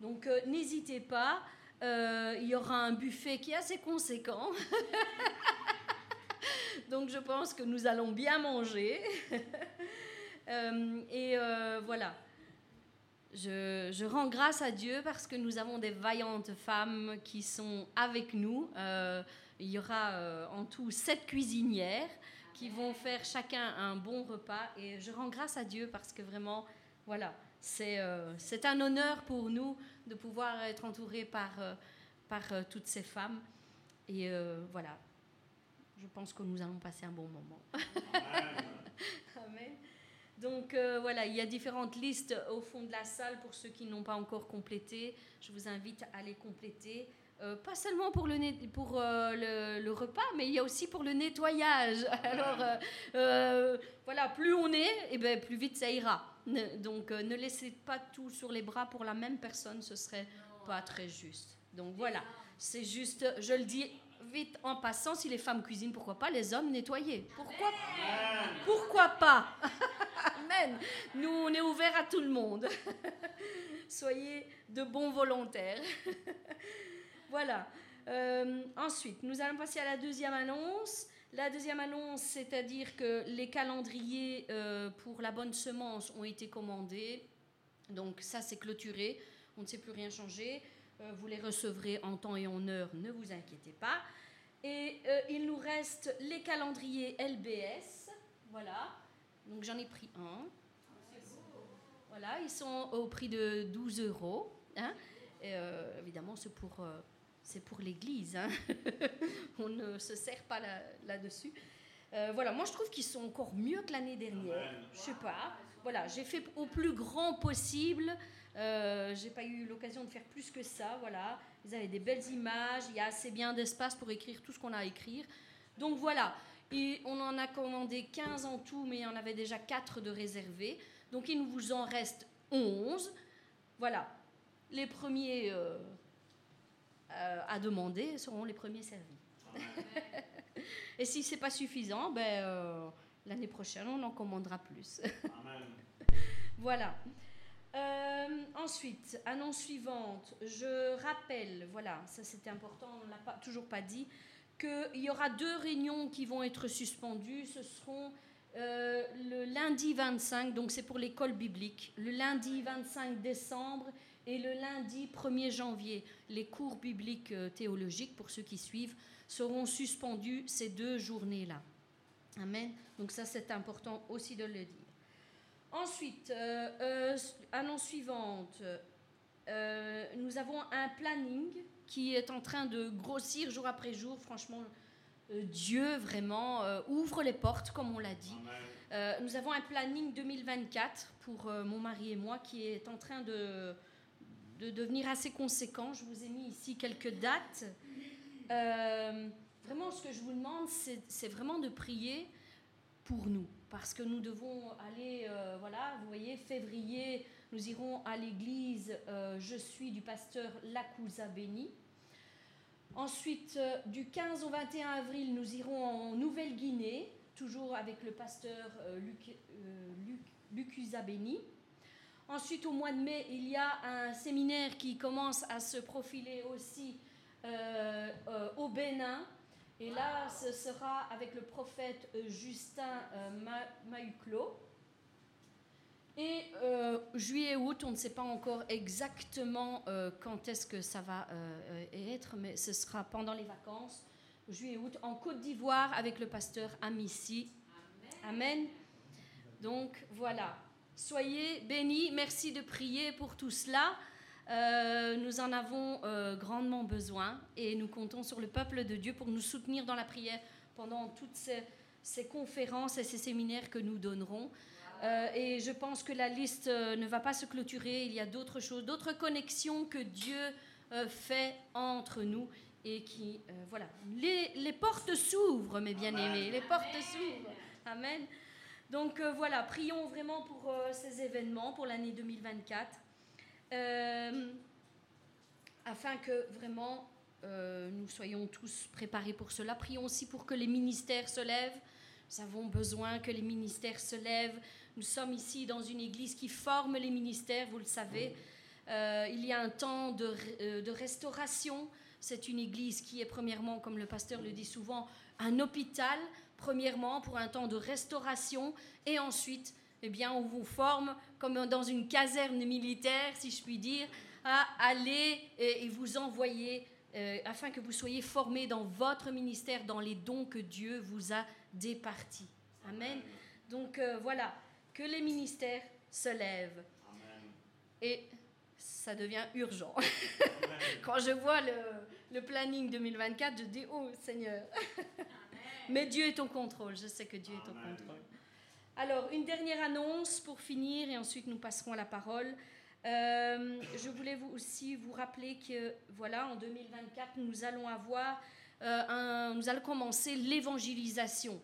Donc n'hésitez pas. Il y aura un buffet qui est assez conséquent. Donc je pense que nous allons bien manger. Euh, et euh, voilà. Je, rends grâce à Dieu parce que nous avons des vaillantes femmes qui sont avec nous. Euh, il y aura en tout sept cuisinières qui vont faire chacun un bon repas. Et je rends grâce à Dieu parce que vraiment, voilà, c'est euh, un honneur pour nous de pouvoir être entourés par, par toutes ces femmes. Et voilà, je pense que nous allons passer un bon moment. Donc euh, voilà, il y a différentes listes au fond de la salle pour ceux qui n'ont pas encore complété. Je vous invite à les compléter. Euh, pas seulement pour, euh, le, repas, mais il y a aussi pour le nettoyage. Alors voilà, plus on est, et ben, plus vite ça ira. Donc ne laissez pas tout sur les bras pour la même personne, ce serait pas très juste. Donc voilà, c'est juste, je le dis vite en passant, si les femmes cuisinent, pourquoi pas les hommes nettoyer? Pourquoi pourquoi pas? Amen. Nous, on est ouvert à tout le monde. Soyez de bons volontaires. voilà. Euh, ensuite, nous allons passer à la deuxième annonce. La deuxième annonce, c'est-à-dire que les calendriers euh, pour la bonne semence ont été commandés. Donc ça, c'est clôturé. On ne sait plus rien changer. Euh, vous les recevrez en temps et en heure, ne vous inquiétez pas. Et il nous reste les calendriers LBS. Voilà. Donc j'en ai pris un. Voilà, ils sont au prix de 12 euros. hein. Et, euh, évidemment, c'est pour, euh, c'est pour l'église. hein. On ne se sert pas là- là-dessus. Euh, voilà, moi je trouve qu'ils sont encore mieux que l'année dernière. Je sais pas. Voilà, j'ai fait au plus grand possible. Euh, j'ai pas eu l'occasion de faire plus que ça. Voilà, ils avaient des belles images. Il y a assez bien d'espace pour écrire tout ce qu'on a à écrire. Donc voilà, et on en a commandé 15 en tout, mais il y en avait déjà 4 de réservés. Donc il nous vous en reste 11. Voilà, les premiers euh, euh, à demander seront les premiers servis. Et si c'est pas suffisant, ben, euh, l'année prochaine, on en commandera plus. Amen. Voilà. Euh, ensuite, annonce suivante. Je rappelle, voilà, ça c'était important, on ne l'a pas, toujours pas dit, qu'il y aura deux réunions qui vont être suspendues. Ce seront euh, le lundi 25, donc c'est pour l'école biblique, le lundi 25 décembre et le lundi 1er janvier. Les cours bibliques euh, théologiques, pour ceux qui suivent, seront suspendus ces deux journées-là. Amen. Donc ça, c'est important aussi de le dire. Ensuite, euh, annonce suivante. Nous avons un planning qui est en train de grossir jour après jour. Franchement, euh, Dieu vraiment euh, ouvre les portes, comme on l'a dit. Euh, nous avons un planning 2024 pour mon mari et moi qui est en train de, de devenir assez conséquent. Je vous ai mis ici quelques dates. Vraiment, ce que je vous demande, c'est vraiment de prier pour nous. Parce que nous devons aller, voilà, vous voyez, février, nous irons à l'église Je suis du pasteur Lacouza Béni. Ensuite, euh, du 15 au 21 avril, nous irons en Nouvelle-Guinée, toujours avec le pasteur euh, Luc, euh, Luc-. Ensuite, au mois de mai, il y a un séminaire qui commence à se profiler aussi au Bénin. Et là, ce sera avec le prophète Justin euh. Et euh, juillet août, on ne sait pas encore exactement euh, quand est-ce que ça va euh, euh, être, mais ce sera pendant les vacances, juillet août, en Côte d'Ivoire avec le pasteur Amici. Amen. Donc voilà. Soyez bénis. Merci de prier pour tout cela. Nous en avons grandement besoin et nous comptons sur le peuple de Dieu pour nous soutenir dans la prière pendant toutes ces, ces conférences et ces séminaires que nous donnerons. Euh, et je pense que la liste euh, ne va pas se clôturer. Il y a d'autres choses, d'autres connexions que Dieu euh, fait entre nous et qui, voilà, les, les portes s'ouvrent, mes bien-aimés, les portes s'ouvrent. Amen. Donc voilà, prions vraiment pour ces événements, pour l'année 2024, euh, afin que vraiment nous soyons tous préparés pour cela. Prions aussi pour que les ministères se lèvent. Nous avons besoin que les ministères se lèvent. Nous sommes ici dans une église qui forme les ministères, vous le savez. Euh, il y a un temps de, euh, de restauration. C'est une église qui est premièrement, comme le pasteur le dit souvent, un hôpital, premièrement pour un temps de restauration, et ensuite, eh bien, on vous forme comme dans une caserne militaire, si je puis dire, à aller et, vous envoyer euh, afin que vous soyez formés dans votre ministère, dans les dons que Dieu vous a départis. Amen. Donc voilà, que les ministères se lèvent. Amen. Et ça devient urgent. Quand je vois le, le planning 2024, je dis, oh Seigneur. Mais Dieu est au contrôle, je sais que Dieu est au contrôle. Alors, une dernière annonce pour finir et ensuite nous passerons à la parole. Euh, je voulais vous aussi vous rappeler que, voilà, en 2024, nous allons avoir, euh, un- nous allons commencer l'évangélisation.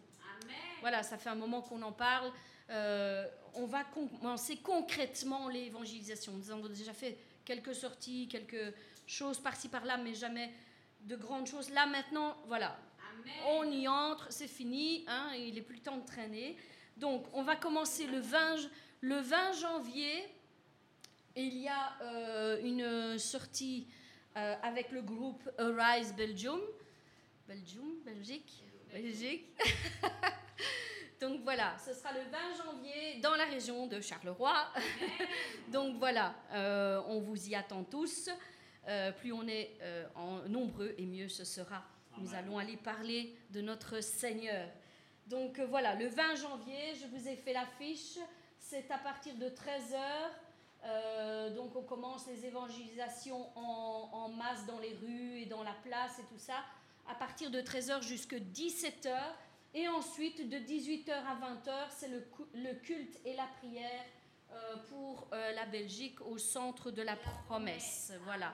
Voilà, ça fait un moment qu'on en parle. Euh, on va commencer concrètement l'évangélisation. Nous avons déjà fait quelques sorties, quelques choses par-ci par-là, mais jamais de grandes choses. Là maintenant, voilà, on y entre, c'est fini, hein, il n'est plus le temps de traîner. Donc, on va commencer le 20, j- le 20 janvier. Il y a euh, une sortie euh, avec le groupe Arise Belgium. Belgium, Belgique, Belgique. Donc voilà, ce sera le 20 janvier dans la région de Charleroi. Donc voilà, euh, on vous y attend tous. Euh, plus on est euh, en nombreux et mieux ce sera. Nous Amen. allons aller parler de notre Seigneur. Donc voilà, le 20 janvier, je vous ai fait l'affiche. C'est à partir de 13h. donc on commence les évangélisations en, en masse dans les rues et dans la place et tout ça. À partir de 13h jusqu'à 17h. Et ensuite, de 18h à 20h, c'est le, culte et la prière euh, pour euh, la Belgique au centre de la promesse. Voilà,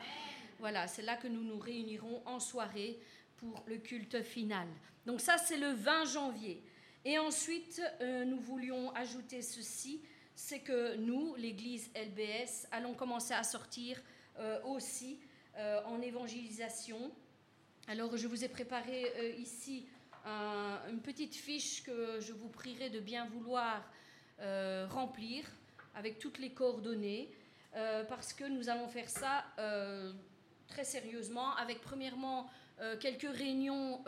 voilà c'est là que nous nous réunirons en soirée pour le culte final. Donc ça, c'est le 20 janvier. Et ensuite, euh, nous voulions ajouter ceci, c'est que nous, l'Église LBS, allons commencer à sortir aussi en évangélisation. Alors, je vous ai préparé ici un- une petite fiche que je vous prierai de bien vouloir euh, remplir avec toutes les coordonnées, euh, parce que nous allons faire ça euh, très sérieusement, avec premièrement quelques réunions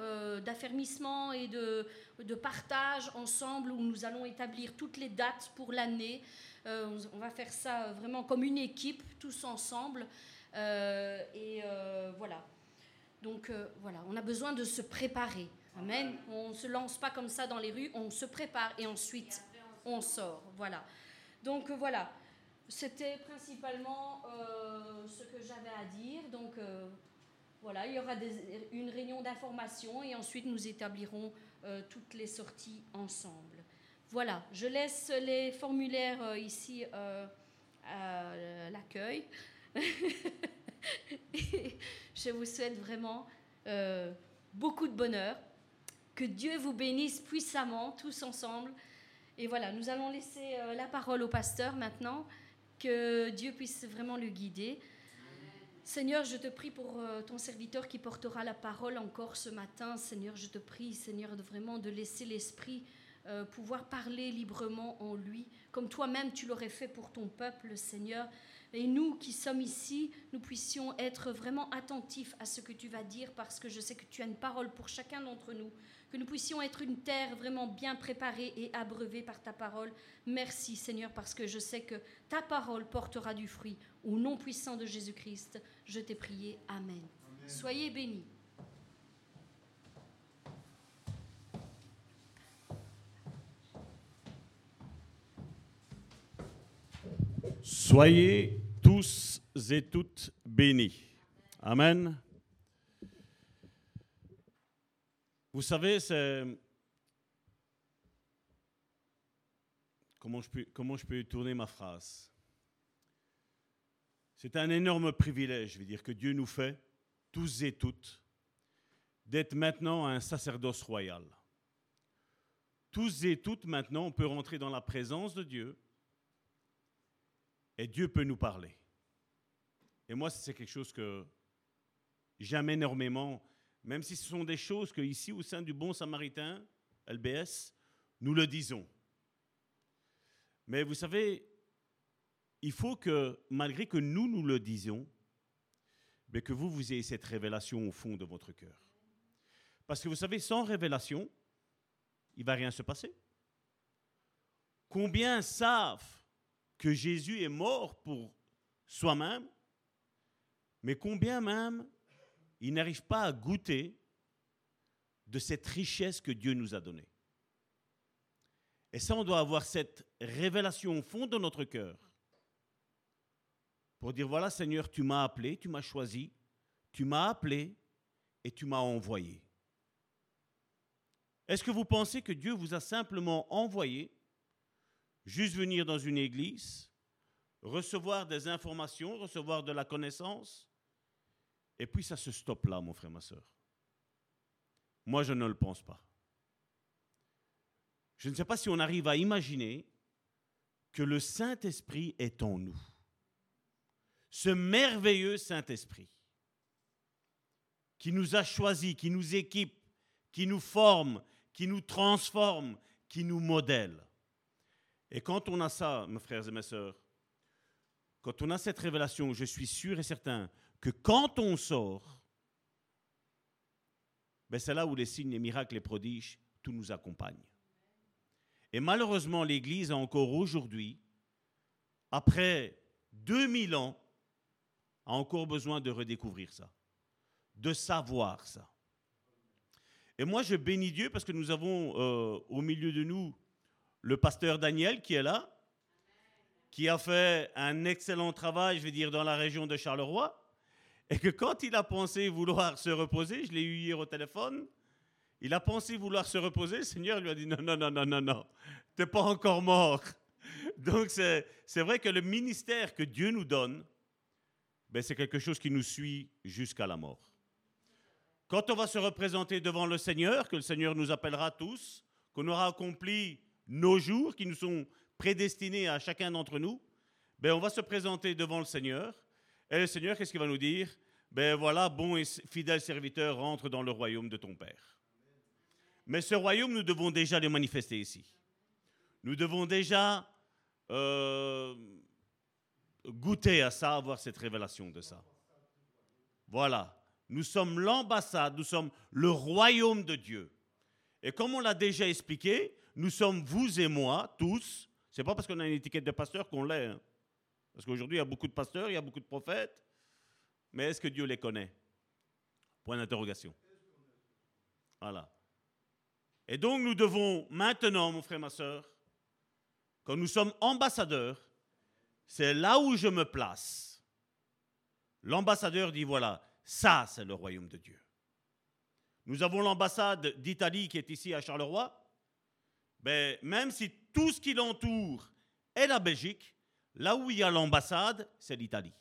d'affermissement et de, de partage ensemble où nous allons établir toutes les dates pour l'année. On va faire ça vraiment comme une équipe, tous ensemble. Et voilà. Donc voilà, on a besoin de se préparer. Amen. On ne se lance pas comme ça dans les rues, on se prépare et ensuite on sort. Voilà. Donc euh, voilà, c'était principalement euh, ce que j'avais à dire. Donc euh, voilà, il y aura des- une réunion d'information et ensuite nous établirons euh, toutes les sorties ensemble. Voilà, je laisse les formulaires ici à l'accueil. Je vous souhaite vraiment beaucoup de bonheur. Que Dieu vous bénisse puissamment, tous ensemble. Et voilà, nous allons laisser euh, la parole au pasteur maintenant. Que Dieu puisse vraiment le guider. Seigneur, je te prie pour euh, ton serviteur qui portera la parole encore ce matin. Seigneur, je te prie, Seigneur, de vraiment de laisser l'Esprit euh, pouvoir parler librement en lui, comme toi-même tu l'aurais fait pour ton peuple, Seigneur. Et nous qui sommes ici, nous puissions être vraiment attentifs à ce que tu vas dire, parce que je sais que tu as une parole pour chacun d'entre nous. Que nous puissions être une terre vraiment bien préparée et abreuvée par ta parole. Merci Seigneur, parce que je sais que ta parole portera du fruit. Au nom puissant de Jésus-Christ, je t'ai prié. Amen. Soyez bénis. Soyez tous et toutes bénis. Amen. Vous savez, c'est... Comment je, peux, comment je peux tourner ma phrase? C'est un énorme privilège, je veux dire, que Dieu nous fait, tous et toutes, d'être maintenant un sacerdoce royal. Tous et toutes, maintenant, on peut rentrer dans la présence de Dieu et Dieu peut nous parler. Et moi, c'est quelque chose que j'aime énormément, même si ce sont des choses que ici, au sein du Bon Samaritain, LBS, nous le disons. Mais vous savez, il faut que, malgré que nous, nous le disions, mais que vous, vous ayez cette révélation au fond de votre cœur. Parce que vous savez, sans révélation, il va rien se passer. Combien savent que Jésus est mort pour soi-même, mais combien même il n'arrive pas à goûter de cette richesse que Dieu nous a donnée. Et ça, on doit avoir cette révélation au fond de notre cœur pour dire, voilà Seigneur, tu m'as appelé, tu m'as choisi, tu m'as appelé et tu m'as envoyé. Est-ce que vous pensez que Dieu vous a simplement envoyé juste venir dans une église, recevoir des informations, recevoir de la connaissance, et puis ça se stoppe là, mon frère, ma soeur. Moi, je ne le pense pas. Je ne sais pas si on arrive à imaginer que le Saint-Esprit est en nous. Ce merveilleux Saint-Esprit qui nous a choisis, qui nous équipe, qui nous forme, qui nous transforme, qui nous modèle. Et quand on a ça, mes frères et mes sœurs, quand on a cette révélation, je suis sûr et certain que quand on sort, ben c'est là où les signes, les miracles, les prodiges, tout nous accompagne. Et malheureusement, l'Église a encore aujourd'hui, après 2000 ans, a encore besoin de redécouvrir ça, de savoir ça. Et moi, je bénis Dieu parce que nous avons euh, au milieu de nous le pasteur Daniel qui est là, qui a fait un excellent travail, je vais dire, dans la région de Charleroi, et que quand il a pensé vouloir se reposer, je l'ai eu hier au téléphone, il a pensé vouloir se reposer, le Seigneur lui a dit non, non, non, non, non, non, t'es pas encore mort. Donc c'est vrai que le ministère que Dieu nous donne, ben, c'est quelque chose qui nous suit jusqu'à la mort. Quand on va se représenter devant le Seigneur, que le Seigneur nous appellera tous, qu'on aura accompli nos jours qui nous sont prédestinés à chacun d'entre nous, ben on va se présenter devant le Seigneur. Et le Seigneur, qu'est-ce qu'il va nous dire? Ben voilà, bon et fidèle serviteur, rentre dans le royaume de ton Père. Mais ce royaume, nous devons déjà le manifester ici. Nous devons déjà euh, goûter à ça, avoir cette révélation de ça. Voilà. Nous sommes l'ambassade, nous sommes le royaume de Dieu. Et comme on l'a déjà expliqué, nous sommes vous et moi, tous. C'est pas parce qu'on a une étiquette de pasteur qu'on l'est. hein. Parce qu'aujourd'hui, il y a beaucoup de pasteurs, il y a beaucoup de prophètes. Mais est-ce que Dieu les connaît? Point d'interrogation. Voilà. Et donc, nous devons maintenant, mon frère, ma soeur, quand nous sommes ambassadeurs, c'est là où je me place. L'ambassadeur dit voilà, ça, c'est le royaume de Dieu. Nous avons l'ambassade d'Italie qui est ici à Charleroi. Ben, même si tout ce qui l'entoure est la Belgique, là où il y a l'ambassade, c'est l'Italie.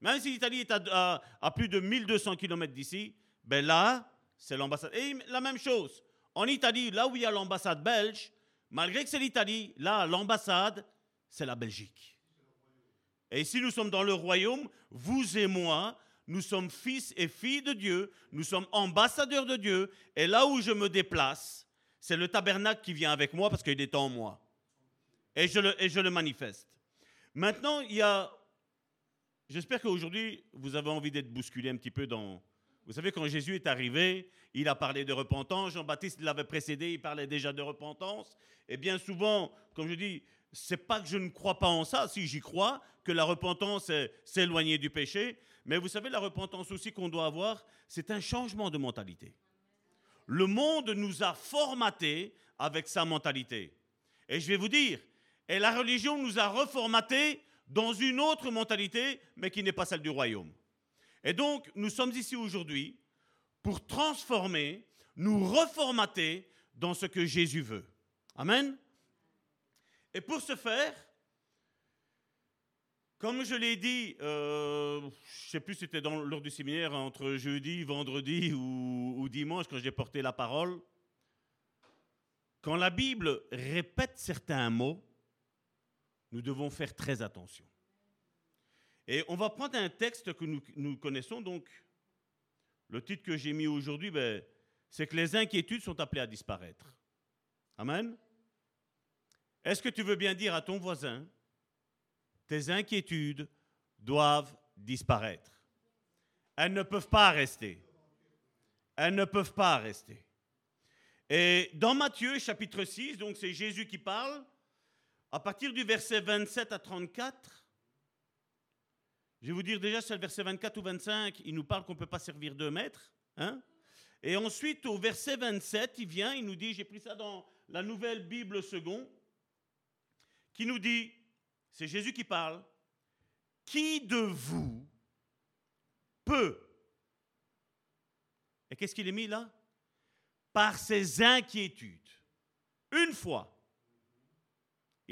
Même si l'Italie est à, plus de 1200 km d'ici, ben là, c'est l'ambassade. Et la même chose, en Italie, là où il y a l'ambassade belge, malgré que c'est l'Italie, là, l'ambassade, c'est la Belgique. Et ici, nous sommes dans le royaume, vous et moi, nous sommes fils et filles de Dieu, nous sommes ambassadeurs de Dieu, et là où je me déplace, c'est le tabernacle qui vient avec moi parce qu'il est en moi. Et je le, manifeste. Maintenant, il y a... J'espère qu'aujourd'hui, vous avez envie d'être bousculé un petit peu dans... Vous savez, quand Jésus est arrivé, il a parlé de repentance. Jean-Baptiste l'avait précédé, il parlait déjà de repentance. Et bien souvent, comme je dis, c'est pas que je ne crois pas en ça, si j'y crois, que la repentance c'est s'éloigner du péché. Mais vous savez, la repentance aussi qu'on doit avoir, c'est un changement de mentalité. Le monde nous a formatés avec sa mentalité. Et je vais vous dire, et la religion nous a reformatés dans une autre mentalité, mais qui n'est pas celle du royaume. Et donc, nous sommes ici aujourd'hui pour transformer, nous reformater dans ce que Jésus veut. Amen. Et pour ce faire, comme je l'ai dit, euh, je ne sais plus si c'était lors du séminaire entre jeudi, vendredi ou dimanche quand j'ai porté la parole, quand la Bible répète certains mots, nous devons faire très attention. Et on va prendre un texte que nous, nous connaissons, donc le titre que j'ai mis aujourd'hui, ben, c'est que les inquiétudes sont appelées à disparaître. Amen. Est-ce que tu veux bien dire à ton voisin, tes inquiétudes doivent disparaître Elles ne peuvent pas rester. Elles ne peuvent pas rester. Et dans Matthieu chapitre 6, donc c'est Jésus qui parle, à partir du verset 27 à 34, je vais vous dire déjà, c'est le verset 24 ou 25, il nous parle qu'on ne peut pas servir deux maîtres. Hein? Et ensuite, au verset 27, il vient, il nous dit, j'ai pris ça dans la nouvelle Bible second, qui nous dit, c'est Jésus qui parle, qui de vous peut, et qu'est-ce qu'il est mis là? Par ses inquiétudes. Une fois.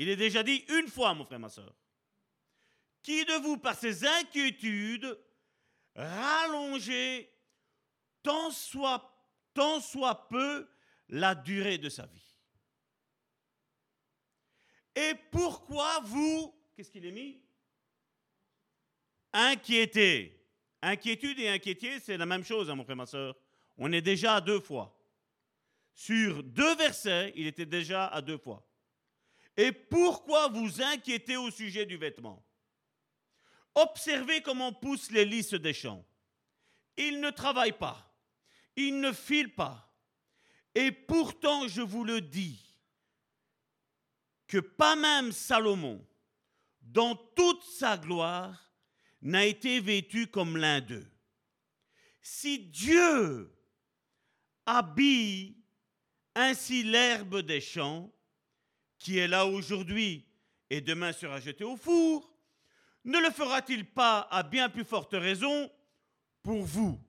Il est déjà dit une fois, mon frère, ma soeur. Qui de vous, par ses inquiétudes, rallonger tant soit, peu la durée de sa vie Et pourquoi vous, qu'est-ce qu'il est mis? Inquiété. Inquiétude et inquiété, c'est la même chose, hein, mon frère, ma soeur. On est déjà à deux fois. Sur deux versets, il était déjà à deux fois. Et pourquoi vous inquiétez au sujet du vêtement? Observez comment poussent les lys des champs. Ils ne travaillent pas, ils ne filent pas. Et pourtant, je vous le dis, que pas même Salomon, dans toute sa gloire, n'a été vêtu comme l'un d'eux. Si Dieu habille ainsi l'herbe des champs, qui est là aujourd'hui et demain sera jetée au four, ne le fera-t-il pas à bien plus forte raison pour vous?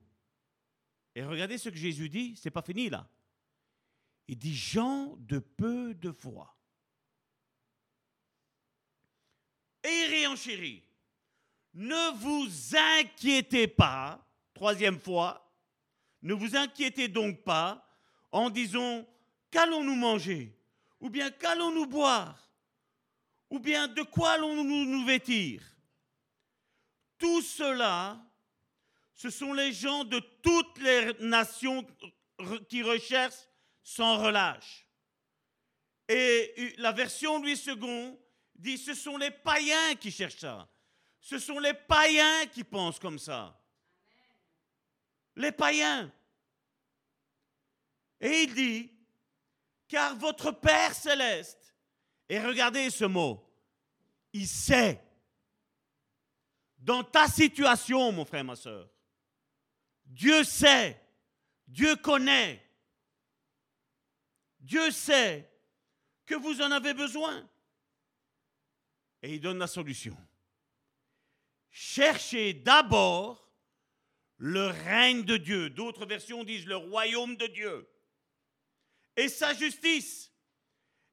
Et regardez ce que Jésus dit, c'est pas fini là. Il dit gens de peu de foi. Et il réenchérit. Ne vous inquiétez pas, troisième fois, ne vous inquiétez donc pas en disant qu'allons-nous manger? Ou bien qu'allons-nous boire? Ou bien de quoi allons-nous nous vêtir? Tout cela, ce sont les gens de toutes les nations qui recherchent sans relâche. Et la version Louis II dit ce sont les païens qui cherchent ça. Ce sont les païens qui pensent comme ça. les païens. Et il dit, car votre Père céleste, et regardez ce mot, il sait, dans ta situation, mon frère, ma soeur, Dieu sait, Dieu connaît, Dieu sait que vous en avez besoin. Et il donne la solution. Cherchez d'abord le règne de Dieu. D'autres versions disent le royaume de Dieu. Et sa justice.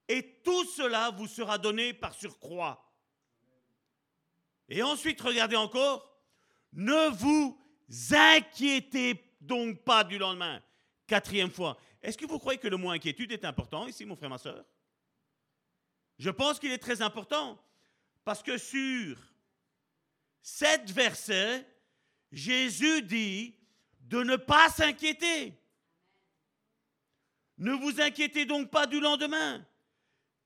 Et tout cela vous sera donné par surcroît. Et ensuite, regardez encore, ne vous inquiétez donc pas du lendemain. Quatrième fois. Est-ce que vous croyez que le mot inquiétude est important ici, mon frère, ma soeur Je pense qu'il est très important. Parce que sur sept versets, Jésus dit de ne pas s'inquiéter. Ne vous inquiétez donc pas du lendemain,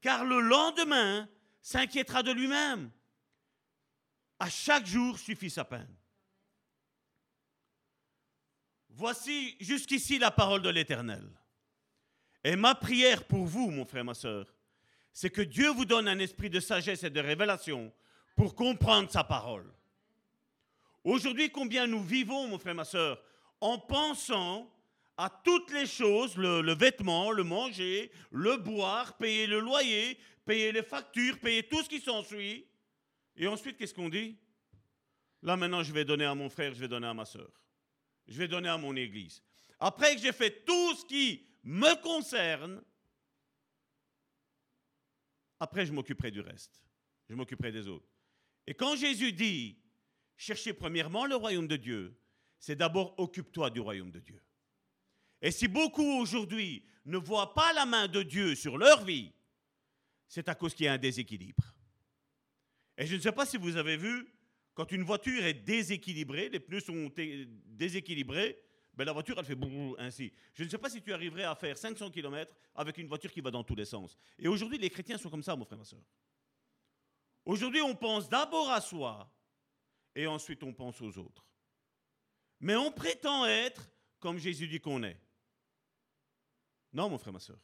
car le lendemain s'inquiétera de lui-même. À chaque jour suffit sa peine. Voici jusqu'ici la parole de l'Éternel. Et ma prière pour vous, mon frère, ma soeur, c'est que Dieu vous donne un esprit de sagesse et de révélation pour comprendre sa parole. Aujourd'hui, combien nous vivons, mon frère, ma soeur, en pensant à toutes les choses, le, vêtement, le manger, le boire, payer le loyer, payer les factures, payer tout ce qui s'ensuit. Et ensuite, qu'est-ce qu'on dit? Là, maintenant, je vais donner à mon frère, je vais donner à ma soeur. Je vais donner à mon église. Après que j'ai fait tout ce qui me concerne, après, je m'occuperai du reste. Je m'occuperai des autres. Et quand Jésus dit, cherchez premièrement le royaume de Dieu, c'est d'abord occupe-toi du royaume de Dieu. Et si beaucoup aujourd'hui ne voient pas la main de Dieu sur leur vie, c'est à cause qu'il y a un déséquilibre. Et je ne sais pas si vous avez vu, quand une voiture est déséquilibrée, les pneus sont déséquilibrés, ben la voiture, elle fait boum, ainsi. Je ne sais pas si tu arriverais à faire 500 km avec une voiture qui va dans tous les sens. Et aujourd'hui, les chrétiens sont comme ça, mon frère, ma soeur. Aujourd'hui, on pense d'abord à soi et ensuite on pense aux autres. Mais on prétend être comme Jésus dit qu'on est. Non, mon frère, ma soeur.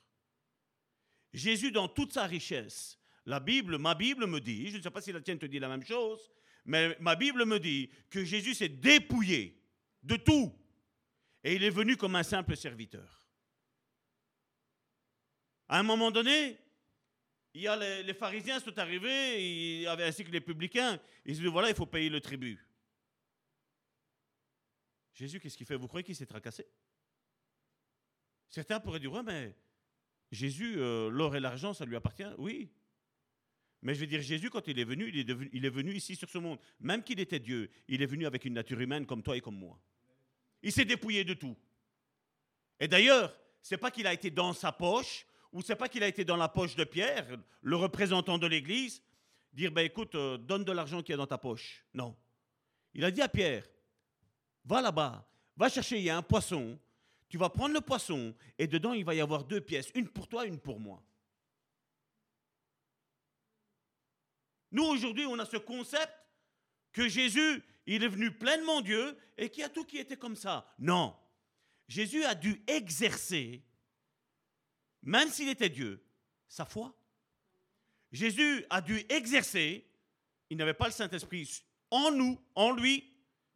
Jésus, dans toute sa richesse, la Bible, ma Bible me dit, je ne sais pas si la tienne te dit la même chose, mais ma Bible me dit que Jésus s'est dépouillé de tout et il est venu comme un simple serviteur. À un moment donné, il y a les, pharisiens sont arrivés, ainsi que les publicains. Ils se disent voilà, il faut payer le tribut. Jésus, qu'est-ce qu'il fait? Vous croyez qu'il s'est tracassé? Certains pourraient dire ouais, mais Jésus, euh, l'or et l'argent, ça lui appartient. Oui. Mais je veux dire, Jésus, quand il est venu, il est, devenu, il est venu ici sur ce monde. Même qu'il était Dieu, il est venu avec une nature humaine comme toi et comme moi. Il s'est dépouillé de tout. Et d'ailleurs, c'est pas qu'il a été dans sa poche, ou c'est pas qu'il a été dans la poche de Pierre, le représentant de l'Église, dire ben écoute, euh, donne de l'argent qui est dans ta poche. Non. Il a dit à Pierre, va là-bas, va chercher, il y a un poisson, tu vas prendre le poisson, et dedans il va y avoir deux pièces, une pour toi, une pour moi. Nous, aujourd'hui, on a ce concept que Jésus, il est venu pleinement Dieu et qu'il y a tout qui était comme ça. Non. Jésus a dû exercer, même s'il était Dieu, sa foi. Jésus a dû exercer, il n'avait pas le Saint-Esprit en nous, en lui,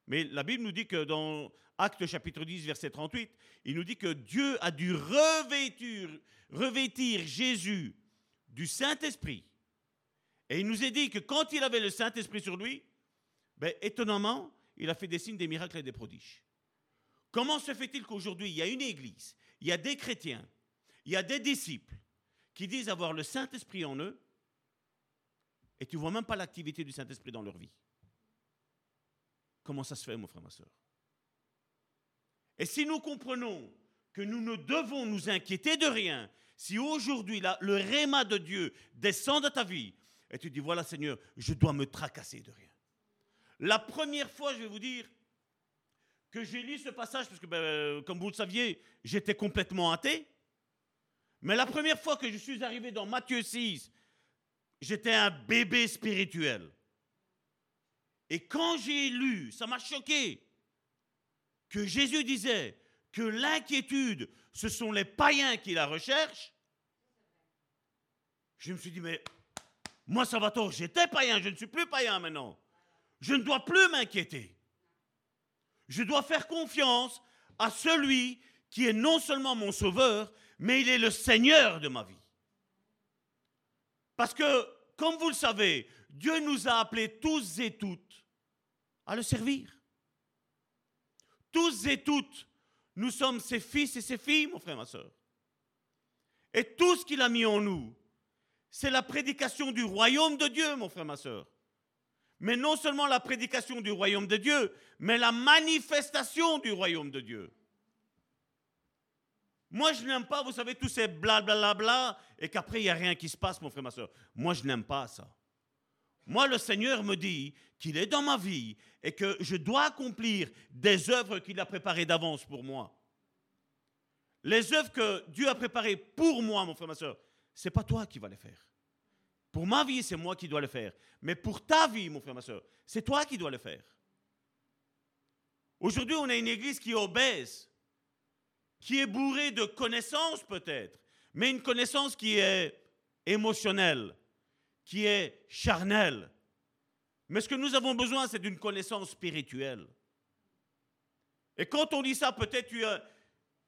mais la Bible nous dit que dans Actes chapitre 10, verset 38, il nous dit que Dieu a dû revêtir, revêtir Jésus du Saint-Esprit. Et il nous est dit que quand il avait le Saint-Esprit sur lui, ben, étonnamment, il a fait des signes, des miracles et des prodiges. Comment se fait-il qu'aujourd'hui, il y a une église, il y a des chrétiens, il y a des disciples qui disent avoir le Saint-Esprit en eux, et tu ne vois même pas l'activité du Saint-Esprit dans leur vie? Comment ça se fait, mon frère, ma soeur Et si nous comprenons que nous ne devons nous inquiéter de rien, si aujourd'hui le réma de Dieu descend de ta vie, et tu dis, voilà Seigneur, je dois me tracasser de rien. La première fois, je vais vous dire, que j'ai lu ce passage, parce que, ben, comme vous le saviez, j'étais complètement athée. Mais la première fois que je suis arrivé dans Matthieu 6, j'étais un bébé spirituel. Et quand j'ai lu, ça m'a choqué. Que Jésus disait que l'inquiétude, ce sont les païens qui la recherchent, je me suis dit, mais moi, ça va tort, j'étais païen, je ne suis plus païen maintenant. Je ne dois plus m'inquiéter. Je dois faire confiance à celui qui est non seulement mon sauveur, mais il est le Seigneur de ma vie. Parce que, comme vous le savez, Dieu nous a appelés tous et toutes à le servir. Tous et toutes, nous sommes ses fils et ses filles, mon frère, ma soeur. Et tout ce qu'il a mis en nous, c'est la prédication du royaume de Dieu, mon frère, ma soeur. Mais non seulement la prédication du royaume de Dieu, mais la manifestation du royaume de Dieu. Moi, je n'aime pas, vous savez, tous ces blablabla, bla, et qu'après, il n'y a rien qui se passe, mon frère, ma soeur. Moi, je n'aime pas ça. Moi, le Seigneur me dit qu'il est dans ma vie et que je dois accomplir des œuvres qu'il a préparées d'avance pour moi. Les œuvres que Dieu a préparées pour moi, mon frère, ma soeur, ce n'est pas toi qui vas les faire. Pour ma vie, c'est moi qui dois le faire. Mais pour ta vie, mon frère, ma soeur, c'est toi qui dois le faire. Aujourd'hui, on a une église qui est obèse, qui est bourrée de connaissances peut-être, mais une connaissance qui est émotionnelle, qui est charnelle. Mais ce que nous avons besoin, c'est d'une connaissance spirituelle. Et quand on dit ça, peut-être tu,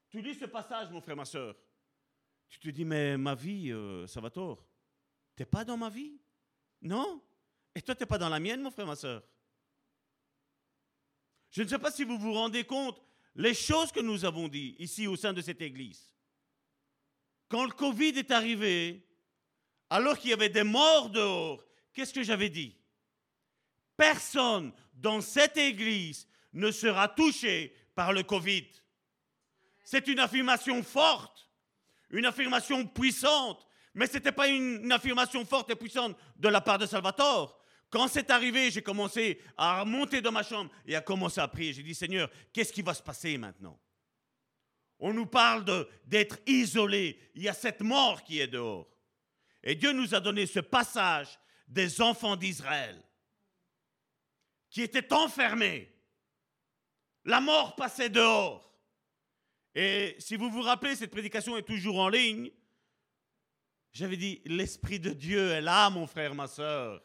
tu lis ce passage, mon frère, ma soeur. Tu te dis, mais ma vie, euh, ça va tort. T'es pas dans ma vie? Non? Et toi, tu n'es pas dans la mienne, mon frère, ma soeur Je ne sais pas si vous vous rendez compte les choses que nous avons dit ici au sein de cette église. Quand le Covid est arrivé, alors qu'il y avait des morts dehors, qu'est-ce que j'avais dit? Personne dans cette église ne sera touché par le Covid. C'est une affirmation forte, une affirmation puissante, mais ce n'était pas une, affirmation forte et puissante de la part de Salvatore. Quand c'est arrivé, j'ai commencé à monter dans ma chambre et à commencer à prier. J'ai dit, Seigneur, qu'est-ce qui va se passer maintenant? On nous parle d'être isolé. Il y a cette mort qui est dehors. Et Dieu nous a donné ce passage des enfants d'Israël qui étaient enfermés. La mort passait dehors. Et si vous vous rappelez, cette prédication est toujours en ligne. J'avais dit, l'Esprit de Dieu est là, mon frère, ma soeur.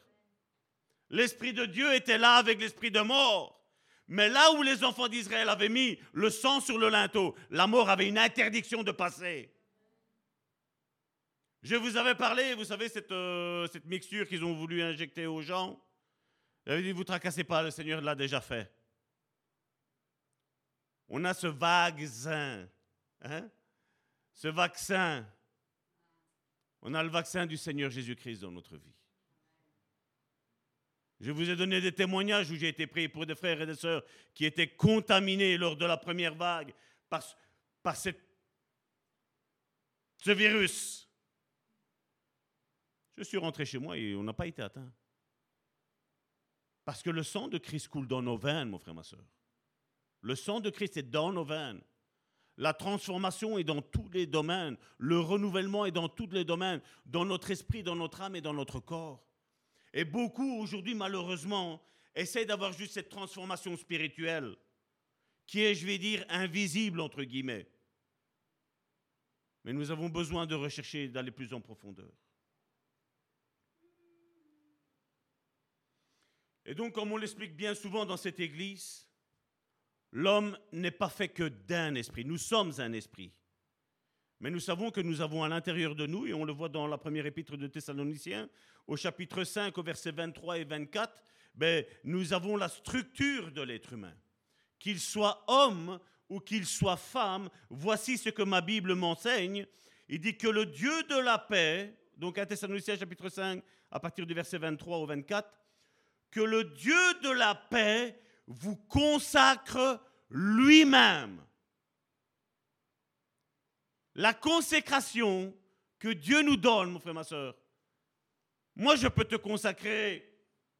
L'Esprit de Dieu était là avec l'Esprit de mort. Mais là où les enfants d'Israël avaient mis le sang sur le linteau, la mort avait une interdiction de passer. Je vous avais parlé, vous savez, cette, euh, cette mixture qu'ils ont voulu injecter aux gens. J'avais dit, vous tracassez pas, le Seigneur l'a déjà fait. On a ce vaccin, hein? ce vaccin on a le vaccin du Seigneur Jésus-Christ dans notre vie. Je vous ai donné des témoignages où j'ai été prié pour des frères et des sœurs qui étaient contaminés lors de la première vague par ce virus. Je suis rentré chez moi et on n'a pas été atteint. Parce que le sang de Christ coule dans nos veines, mon frère, ma soeur. Le sang de Christ est dans nos veines. La transformation est dans tous les domaines. Le renouvellement est dans tous les domaines, dans notre esprit, dans notre âme et dans notre corps. Et beaucoup aujourd'hui, malheureusement, essaient d'avoir juste cette transformation spirituelle, qui est, je vais dire, invisible, entre guillemets. Mais nous avons besoin de rechercher, d'aller plus en profondeur. Et donc, comme on l'explique bien souvent dans cette église, L'homme n'est pas fait que d'un esprit. Nous sommes un esprit. Mais nous savons que nous avons à l'intérieur de nous, et on le voit dans la première épître de Thessaloniciens, au chapitre 5, au verset 23 et 24, ben, nous avons la structure de l'être humain. Qu'il soit homme ou qu'il soit femme, voici ce que ma Bible m'enseigne. Il dit que le Dieu de la paix, donc à Thessaloniciens chapitre 5, à partir du verset 23 au 24, que le Dieu de la paix vous consacre lui-même. La consécration que Dieu nous donne, mon frère, ma soeur. Moi, je peux te consacrer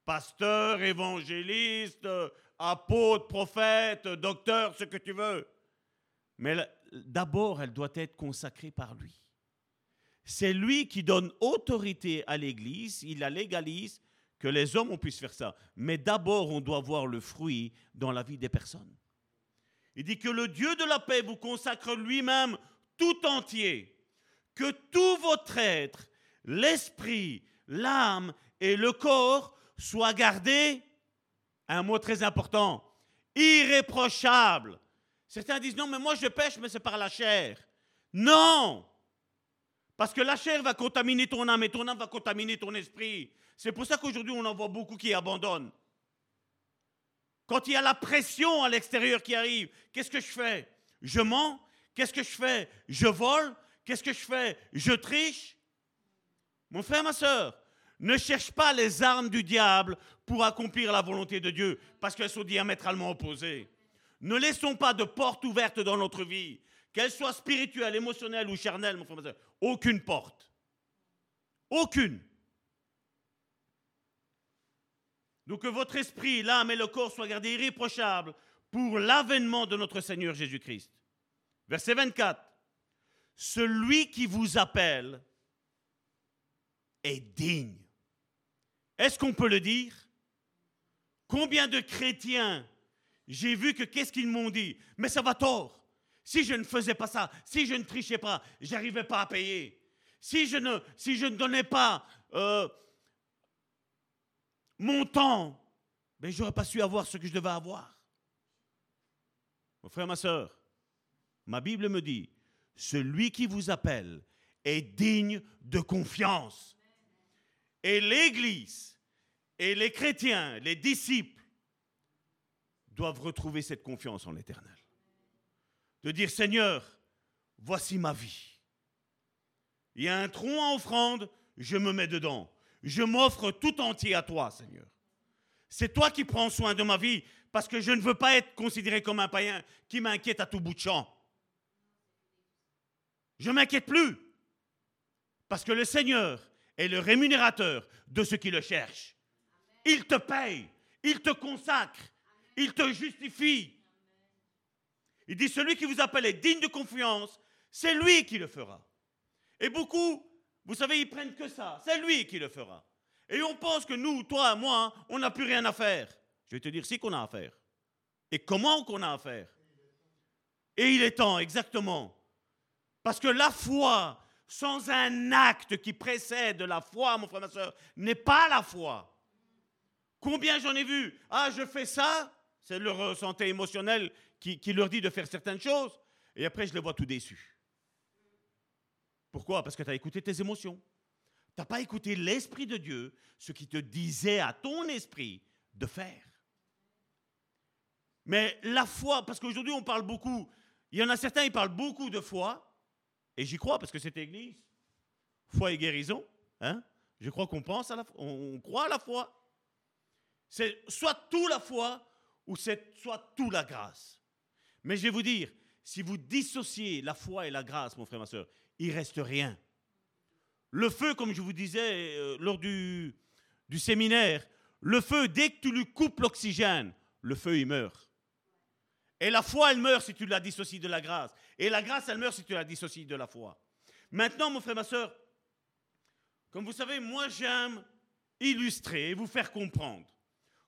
pasteur, évangéliste, apôtre, prophète, docteur, ce que tu veux. Mais d'abord, elle doit être consacrée par lui. C'est lui qui donne autorité à l'Église, il la légalise, que les hommes puissent faire ça. Mais d'abord, on doit voir le fruit dans la vie des personnes. Il dit que le Dieu de la paix vous consacre lui-même tout entier, que tout votre être, l'esprit, l'âme et le corps soient gardés, un mot très important, irréprochable. Certains disent non, mais moi je pêche, mais c'est par la chair. Non! Parce que la chair va contaminer ton âme et ton âme va contaminer ton esprit. C'est pour ça qu'aujourd'hui on en voit beaucoup qui abandonnent. Quand il y a la pression à l'extérieur qui arrive, qu'est-ce que je fais? Je mens Qu'est-ce que je fais? Je vole Qu'est-ce que je fais? Je triche Mon frère, ma soeur, ne cherche pas les armes du diable pour accomplir la volonté de Dieu, parce qu'elles sont diamétralement opposées. Ne laissons pas de porte ouverte dans notre vie, qu'elle soit spirituelle, émotionnelle ou charnelle, mon frère, ma soeur. Aucune porte. Aucune. Donc que votre esprit, l'âme et le corps soient gardés irréprochables pour l'avènement de notre Seigneur Jésus-Christ. Verset 24. Celui qui vous appelle est digne. Est-ce qu'on peut le dire? Combien de chrétiens j'ai vu que qu'est-ce qu'ils m'ont dit? Mais ça va tort. Si je ne faisais pas ça, si je ne trichais pas, j'arrivais pas à payer. Si je ne, si je ne donnais pas euh, mon temps, ben, je n'aurais pas su avoir ce que je devais avoir. Mon frère, ma soeur, ma Bible me dit, celui qui vous appelle est digne de confiance. Et l'Église et les chrétiens, les disciples, doivent retrouver cette confiance en l'Éternel. De dire, Seigneur, voici ma vie. Il y a un tronc en offrande, je me mets dedans. Je m'offre tout entier à toi, Seigneur. C'est toi qui prends soin de ma vie parce que je ne veux pas être considéré comme un païen qui m'inquiète à tout bout de champ. Je m'inquiète plus parce que le Seigneur est le rémunérateur de ceux qui le cherchent. Il te paye, il te consacre, il te justifie. Il dit, celui qui vous appelle est digne de confiance, c'est lui qui le fera. Et beaucoup vous savez, ils prennent que ça. C'est lui qui le fera. Et on pense que nous, toi, moi, on n'a plus rien à faire. Je vais te dire si qu'on a à faire. Et comment qu'on a à faire. Et il est temps, exactement. Parce que la foi, sans un acte qui précède la foi, mon frère, ma soeur, n'est pas la foi. Combien j'en ai vu? Ah, je fais ça. C'est leur santé émotionnelle qui, qui leur dit de faire certaines choses. Et après, je les vois tout déçus. Pourquoi? Parce que tu as écouté tes émotions. Tu n'as pas écouté l'Esprit de Dieu, ce qui te disait à ton esprit de faire. Mais la foi, parce qu'aujourd'hui on parle beaucoup, il y en a certains, ils parlent beaucoup de foi, et j'y crois parce que c'est Église. Foi et guérison. Hein Je crois qu'on pense à la on croit à la foi. C'est soit tout la foi, ou c'est soit tout la grâce. Mais je vais vous dire, si vous dissociez la foi et la grâce, mon frère, ma soeur, il reste rien. Le feu, comme je vous disais euh, lors du, séminaire, le feu, dès que tu lui coupes l'oxygène, le feu, il meurt. Et la foi, elle meurt si tu la dissocies de la grâce. Et la grâce, elle meurt si tu la dissocies de la foi. Maintenant, mon frère, ma soeur, comme vous savez, moi, j'aime illustrer et vous faire comprendre.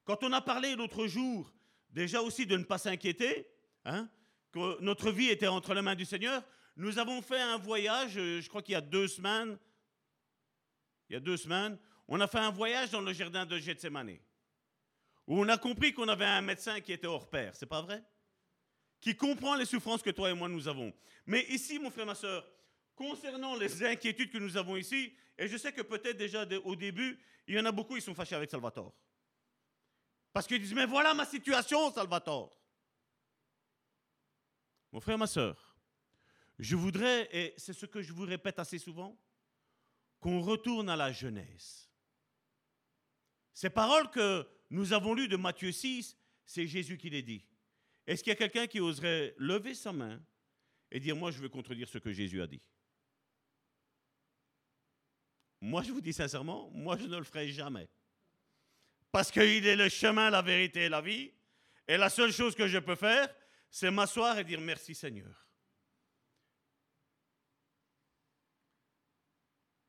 Quand on a parlé l'autre jour, déjà aussi de ne pas s'inquiéter, hein, que notre vie était entre les mains du Seigneur, nous avons fait un voyage, euh, je crois qu'il y a deux semaines. Il y a deux semaines, on a fait un voyage dans le jardin de Gethsemane. Où on a compris qu'on avait un médecin qui était hors pair. C'est pas vrai? Qui comprend les souffrances que toi et moi nous avons. Mais ici, mon frère, ma soeur, concernant les inquiétudes que nous avons ici, et je sais que peut-être déjà au début, il y en a beaucoup, qui sont fâchés avec Salvatore. Parce qu'ils disent, mais voilà ma situation, Salvatore. Mon frère, ma soeur, je voudrais, et c'est ce que je vous répète assez souvent, qu'on retourne à la jeunesse. Ces paroles que nous avons lues de Matthieu 6, c'est Jésus qui les dit. Est-ce qu'il y a quelqu'un qui oserait lever sa main et dire, moi je veux contredire ce que Jésus a dit? Moi je vous dis sincèrement, moi je ne le ferai jamais. Parce qu'il est le chemin, la vérité et la vie. Et la seule chose que je peux faire, c'est m'asseoir et dire merci Seigneur.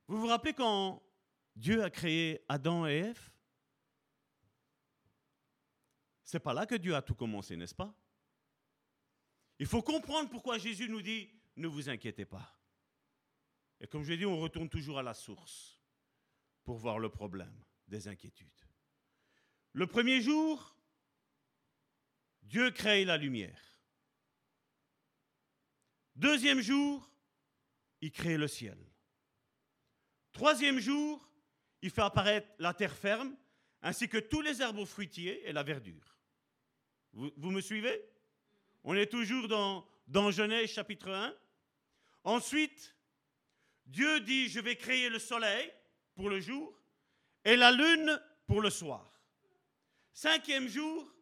Vous vous rappelez quand Dieu a créé Adam et Ève? C'est pas là que Dieu a tout commencé, n'est-ce pas? Il faut comprendre pourquoi Jésus nous dit, ne vous inquiétez pas. Et comme je l'ai dit, on retourne toujours à la source pour voir le problème des inquiétudes. Le premier jour, Dieu crée la lumière. Deuxième jour, il crée le ciel. Troisième jour, il fait apparaître la terre ferme, ainsi que tous les arbres fruitiers et la verdure. Vous, vous me suivez? On est toujours dans, dans Genèse chapitre 1. Ensuite, Dieu dit, je vais créer le soleil pour le jour et la lune pour le soir. Cinquième jour,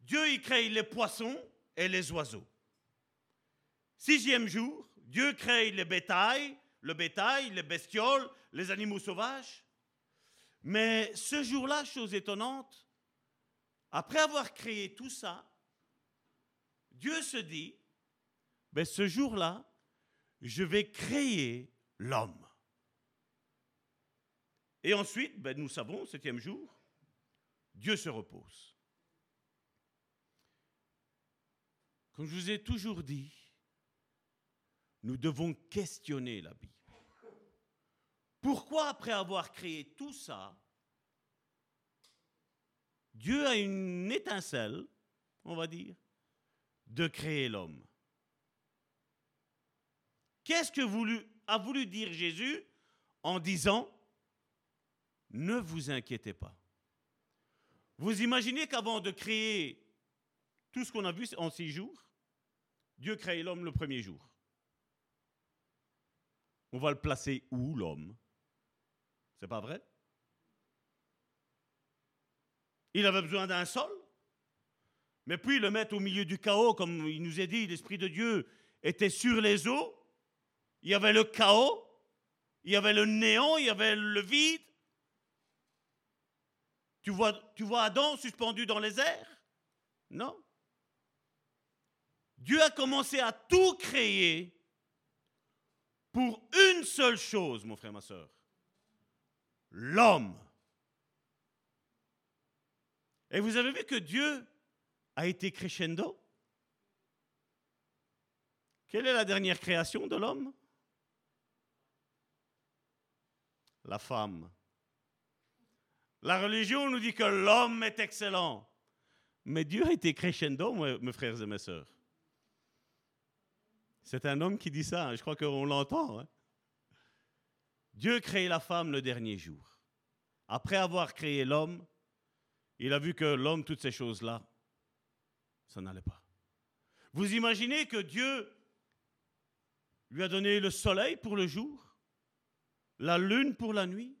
Dieu y crée les poissons et les oiseaux. Sixième jour, Dieu crée les bétails, le bétail, les bestioles, les animaux sauvages. Mais ce jour-là, chose étonnante, après avoir créé tout ça, Dieu se dit, ben ce jour-là, je vais créer l'homme. Et ensuite, ben nous savons, septième jour, Dieu se repose. Comme je vous ai toujours dit, nous devons questionner la Bible. Pourquoi, après avoir créé tout ça, Dieu a une étincelle, on va dire, de créer l'homme? Qu'est-ce que a voulu dire Jésus en disant Ne vous inquiétez pas Vous imaginez qu'avant de créer tout ce qu'on a vu en six jours, Dieu crée l'homme le premier jour. On va le placer où, l'homme? C'est pas vrai? Il avait besoin d'un sol, mais puis le mettre au milieu du chaos, comme il nous est dit, l'Esprit de Dieu était sur les eaux. Il y avait le chaos, il y avait le néant, il y avait le vide. Tu vois, tu vois Adam suspendu dans les airs? Non. Dieu a commencé à tout créer pour une seule chose, mon frère, ma soeur. L'homme. Et vous avez vu que Dieu a été crescendo? Quelle est la dernière création de l'homme? La femme. La religion nous dit que l'homme est excellent. Mais Dieu a été crescendo, mes frères et mes sœurs. C'est un homme qui dit ça, hein. je crois qu'on l'entend. Hein. Dieu crée la femme le dernier jour. Après avoir créé l'homme, il a vu que l'homme, toutes ces choses-là, ça n'allait pas. Vous imaginez que Dieu lui a donné le soleil pour le jour, la lune pour la nuit?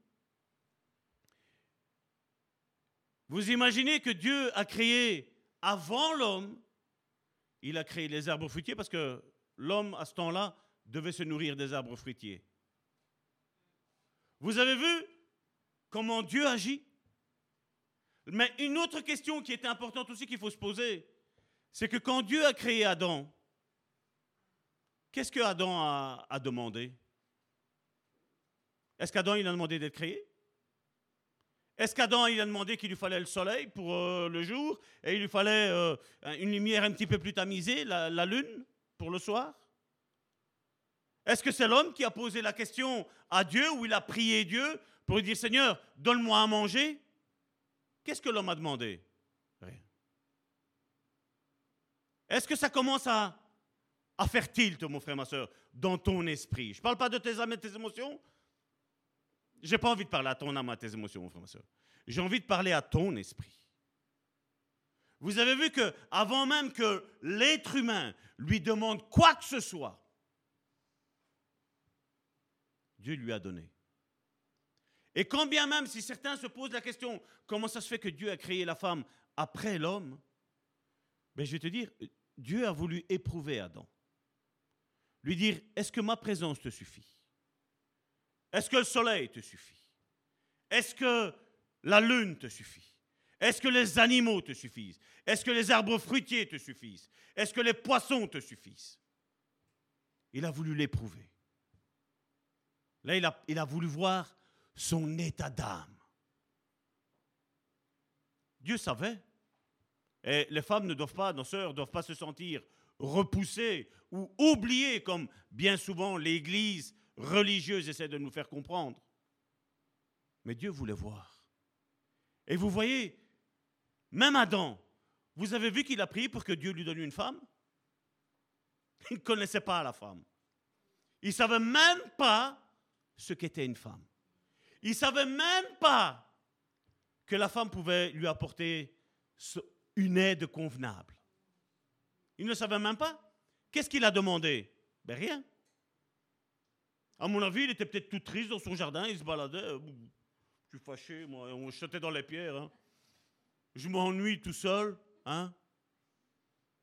Vous imaginez que Dieu a créé avant l'homme, il a créé les arbres fruitiers parce que l'homme, à ce temps-là, devait se nourrir des arbres fruitiers. Vous avez vu comment Dieu agit? Mais une autre question qui est importante aussi qu'il faut se poser, c'est que quand Dieu a créé Adam, qu'est-ce que Adam a, demandé? Est-ce qu'Adam il a demandé d'être créé? Est-ce qu'Adam a demandé qu'il lui fallait le soleil pour euh, le jour et il lui fallait euh, une lumière un petit peu plus tamisée, la lune? Pour le soir? Est-ce que c'est l'homme qui a posé la question à Dieu ou il a prié Dieu pour lui dire Seigneur, donne-moi à manger? Qu'est-ce que l'homme a demandé? Rien. Est-ce que ça commence à, à faire tilt, mon frère, ma soeur, dans ton esprit? Je ne parle pas de tes âmes et de tes émotions. Je n'ai pas envie de parler à ton âme et à tes émotions, mon frère, ma soeur. J'ai envie de parler à ton esprit. Vous avez vu que avant même que l'être humain lui demande quoi que ce soit, Dieu lui a donné. Et quand bien même si certains se posent la question comment ça se fait que Dieu a créé la femme après l'homme, ben je vais te dire, Dieu a voulu éprouver Adam. Lui dire, est-ce que ma présence te suffit? Est-ce que le soleil te suffit? Est-ce que la lune te suffit? Est-ce que les animaux te suffisent? Est-ce que les arbres fruitiers te suffisent? Est-ce que les poissons te suffisent? Il a voulu l'éprouver. Là, il a, voulu voir son état d'âme. Dieu savait. Et les femmes ne doivent pas, nos sœurs, ne doivent pas se sentir repoussé ou oublié, comme bien souvent l'Église religieuse essaie de nous faire comprendre. Mais Dieu voulait voir. Et vous voyez, même Adam, vous avez vu qu'il a prié pour que Dieu lui donne une femme? Il ne connaissait pas la femme. Il ne savait même pas ce qu'était une femme. Il ne savait même pas que la femme pouvait lui apporter une aide convenable. Il ne savait même pas. Qu'est-ce qu'il a demandé? Ben rien. À mon avis, il était peut-être tout triste dans son jardin, il se baladait. Je suis fâché, on jetait dans les pierres. Hein. Je m'ennuie tout seul. Hein.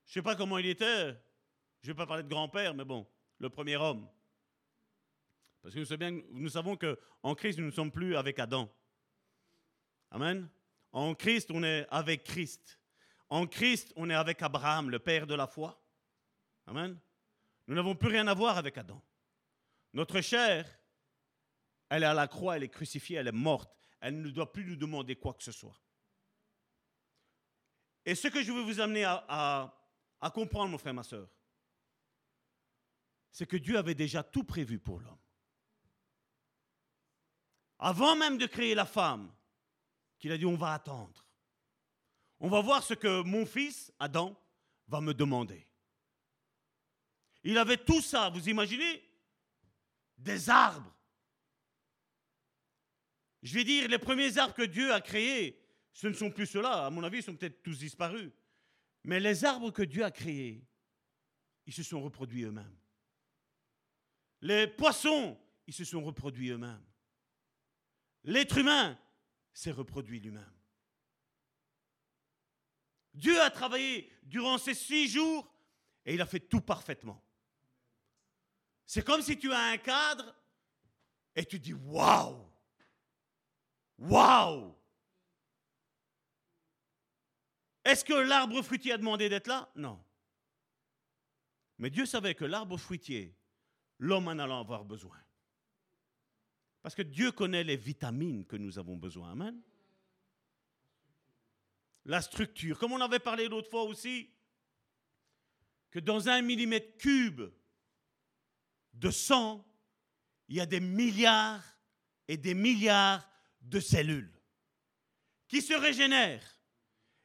Je ne sais pas comment il était. Je ne vais pas parler de grand-père, mais bon, le premier homme. Parce que nous savons, bien, nous savons qu'en Christ, nous ne sommes plus avec Adam. Amen. En Christ, on est avec Christ. En Christ, on est avec Abraham, le père de la foi. Amen. Nous n'avons plus rien à voir avec Adam. Notre chair, elle est à la croix, elle est crucifiée, elle est morte. Elle ne doit plus nous demander quoi que ce soit. Et ce que je veux vous amener à, comprendre, mon frère, ma soeur, c'est que Dieu avait déjà tout prévu pour l'homme. Avant même de créer la femme, qu'il a dit on va attendre. On va voir ce que mon fils, Adam, va me demander. Il avait tout ça, vous imaginez Des arbres. Je vais dire, les premiers arbres que Dieu a créés, ce ne sont plus ceux-là. À mon avis, ils sont peut-être tous disparus. Mais les arbres que Dieu a créés, ils se sont reproduits eux-mêmes. Les poissons, ils se sont reproduits eux-mêmes. L'être humain s'est reproduit lui-même. Dieu a travaillé durant ces six jours et il a fait tout parfaitement. C'est comme si tu as un cadre et tu dis waouh, waouh. Est-ce que l'arbre fruitier a demandé d'être là? Non. Mais Dieu savait que l'arbre fruitier, l'homme en allait avoir besoin. Parce que Dieu connaît les vitamines que nous avons besoin. Amen? La structure. Comme on avait parlé l'autre fois aussi, que dans un millimètre cube de sang, il y a des milliards et des milliards de cellules qui se régénèrent.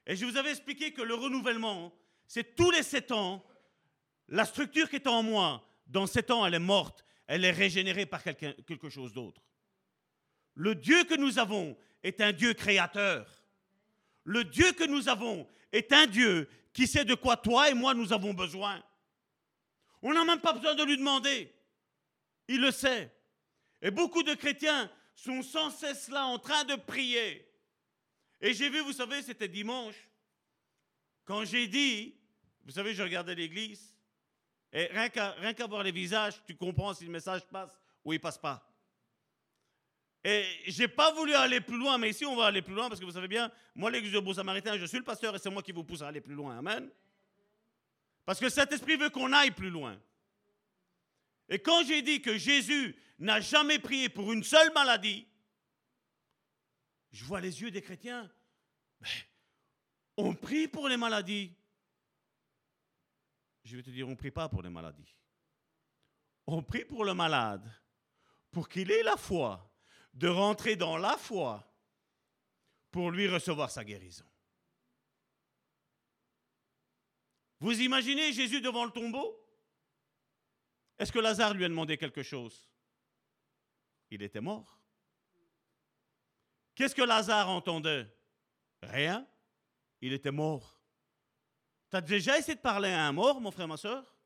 Et je vous avais expliqué que le renouvellement, c'est tous les sept ans, la structure qui est en moi, dans sept ans, elle est morte, elle est régénérée par quelque chose d'autre. Le Dieu que nous avons est un Dieu créateur. Le Dieu que nous avons est un Dieu qui sait de quoi toi et moi nous avons besoin. On n'a même pas besoin de lui demander. Il le sait. Et beaucoup de chrétiens sont sans cesse là en train de prier. Et j'ai vu, vous savez, c'était dimanche, quand j'ai dit, vous savez, je regardais l'église, et rien qu'à voir les visages, tu comprends si le message passe ou il passe pas. Et j'ai pas voulu aller plus loin, mais ici on va aller plus loin parce que vous savez bien, moi l'église de Beau Samaritain, je suis le pasteur et c'est moi qui vous pousse à aller plus loin. Amen. Parce que cet esprit veut qu'on aille plus loin. Et quand j'ai dit que Jésus n'a jamais prié pour une seule maladie, je vois les yeux des chrétiens. on prie pour les maladies. Je vais te dire, on ne prie pas pour les maladies. On prie pour le malade, pour qu'il ait la foi de rentrer dans la foi pour lui recevoir sa guérison. Vous imaginez Jésus devant le tombeau? Est-ce que Lazare lui a demandé quelque chose? Il était mort. Qu'est-ce que Lazare entendait? Rien. Il était mort. Tu as déjà essayé de parler à un mort, mon frère, ma soeur?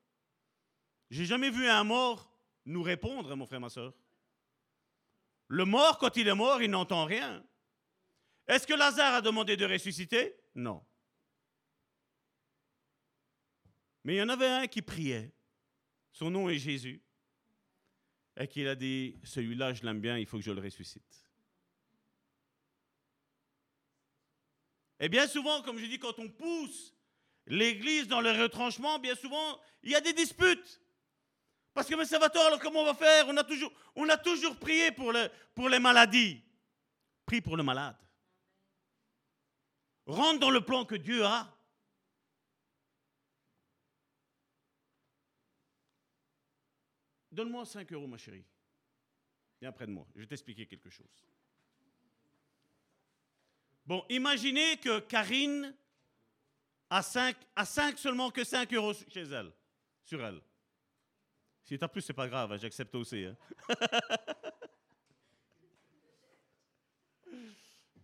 J'ai jamais vu un mort nous répondre, mon frère, ma soeur. Le mort, quand il est mort, il n'entend rien. Est-ce que Lazare a demandé de ressusciter? Non. Mais il y en avait un qui priait. Son nom est Jésus. Et qu'il a dit, celui-là, je l'aime bien, il faut que je le ressuscite. Et bien souvent, comme je dis, quand on pousse l'Église dans le retranchement, bien souvent, il y a des disputes. Parce que, mais Salvatore, alors comment on va faire? On a, toujours, on a toujours prié pour, le, pour les maladies. Prie pour le malade. Rentre dans le plan que Dieu a. Donne-moi 5 euros, ma chérie. Viens près de moi, je vais t'expliquer quelque chose. Bon, imaginez que Karine a 5, a 5 seulement que 5 euros chez elle, sur elle. Si t'as plus, c'est pas grave, hein, j'accepte aussi. hein.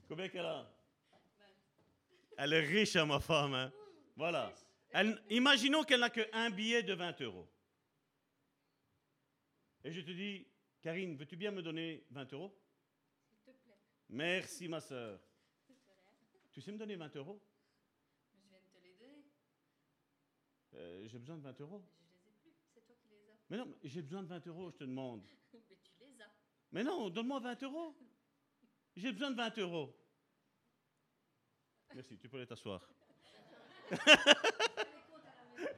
Combien qu'elle a? Elle est riche, hein, ma femme. hein. Voilà. Elle- imaginons qu'elle n'a qu'un billet de 20 euros. Et je te dis, Karine, veux-tu bien me donner 20 euros? S'il te plaît. Merci, ma soeur. Tu sais me donner 20 euros? Je viens de te les donner. Euh, J'ai besoin de 20 euros. Je les ai plus. C'est toi qui les as. Mais non, mais j'ai besoin de 20 euros, je te demande. Mais tu les as. Mais non, donne-moi 20 euros. J'ai besoin de 20 euros. Merci, tu peux aller t'asseoir.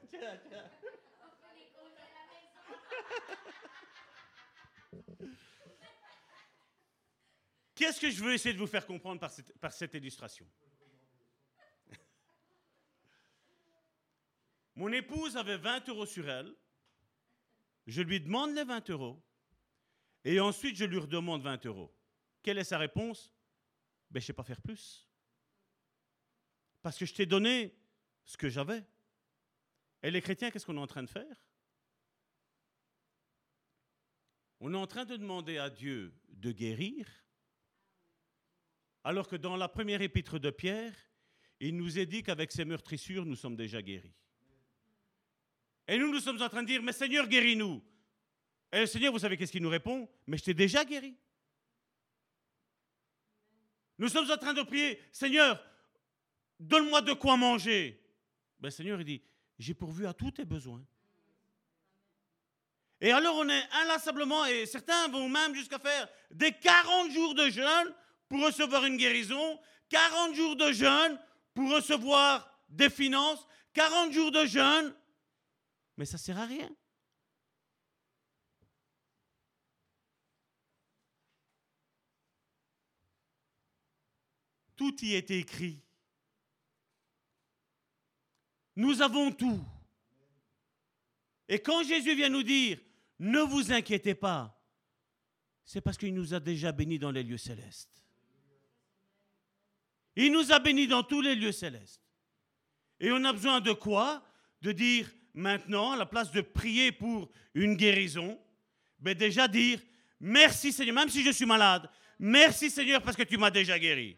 Tiens, tiens. Qu'est-ce que je veux essayer de vous faire comprendre par cette, illustration? Mon épouse avait 20 euros sur elle. Je lui demande les 20 euros. Et ensuite, je lui redemande 20 euros. Quelle est sa réponse? Ben, Je ne sais pas faire plus. Parce que je t'ai donné ce que j'avais. Et les chrétiens, qu'est-ce qu'on est en train de faire? On est en train de demander à Dieu de guérir, alors que dans la première épître de Pierre, il nous est dit qu'avec ses meurtrissures, nous sommes déjà guéris. Et nous, nous sommes en train de dire, mais Seigneur, guéris-nous. Et le Seigneur, vous savez qu'est-ce qu'il nous répond Mais je t'ai déjà guéri. Nous sommes en train de prier, Seigneur, donne-moi de quoi manger. Ben, le Seigneur, il dit, j'ai pourvu à tous tes besoins. Et alors on est inlassablement, et certains vont même jusqu'à faire des 40 jours de jeûne pour recevoir une guérison, 40 jours de jeûne pour recevoir des finances, 40 jours de jeûne, mais ça ne sert à rien. Tout y est écrit. Nous avons tout. Et quand Jésus vient nous dire, ne vous inquiétez pas, c'est parce qu'il nous a déjà bénis dans les lieux célestes. Il nous a bénis dans tous les lieux célestes. Et on a besoin de quoi? De dire maintenant, à la place de prier pour une guérison, ben déjà dire merci Seigneur, même si je suis malade, merci Seigneur parce que tu m'as déjà guéri.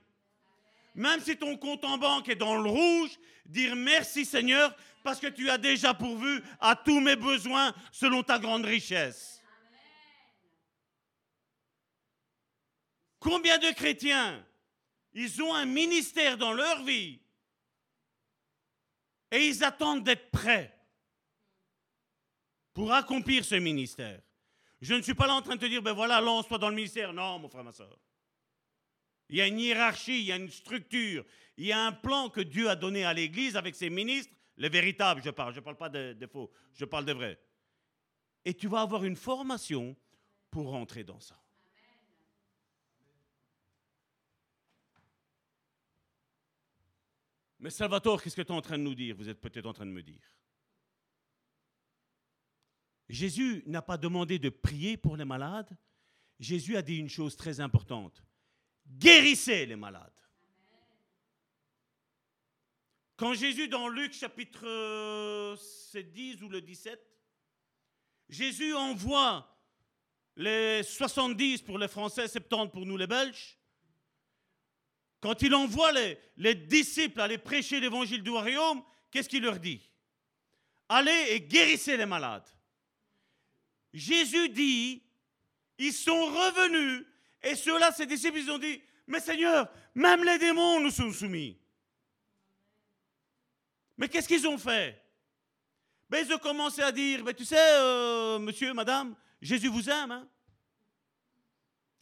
Même si ton compte en banque est dans le rouge, dire merci Seigneur parce que tu as déjà pourvu à tous mes besoins selon ta grande richesse. Combien de chrétiens, ils ont un ministère dans leur vie et ils attendent d'être prêts pour accomplir ce ministère. Je ne suis pas là en train de te dire, ben voilà, lance-toi dans le ministère. Non, mon frère, ma soeur. Il y a une hiérarchie, il y a une structure, il y a un plan que Dieu a donné à l'Église avec ses ministres, les véritables, je parle, je ne parle pas de, de faux, je parle de vrai. Et tu vas avoir une formation pour rentrer dans ça. Mais Salvatore, qu'est-ce que tu es en train de nous dire? Vous êtes peut-être en train de me dire. Jésus n'a pas demandé de prier pour les malades. Jésus a dit une chose très importante. Guérissez les malades. Quand Jésus, dans Luc chapitre euh, c'est 10 ou le 17, Jésus envoie les 70 pour les Français, 70 pour nous les Belges. Quand il envoie les, les disciples aller prêcher l'évangile du royaume, qu'est-ce qu'il leur dit? Allez et guérissez les malades. Jésus dit, ils sont revenus et ceux-là, ses disciples, ils ont dit, mais Seigneur, même les démons nous sont soumis. Mais qu'est-ce qu'ils ont fait? Ben, Ils ont commencé à dire, ben, tu sais, euh, monsieur, madame, Jésus vous aime. hein?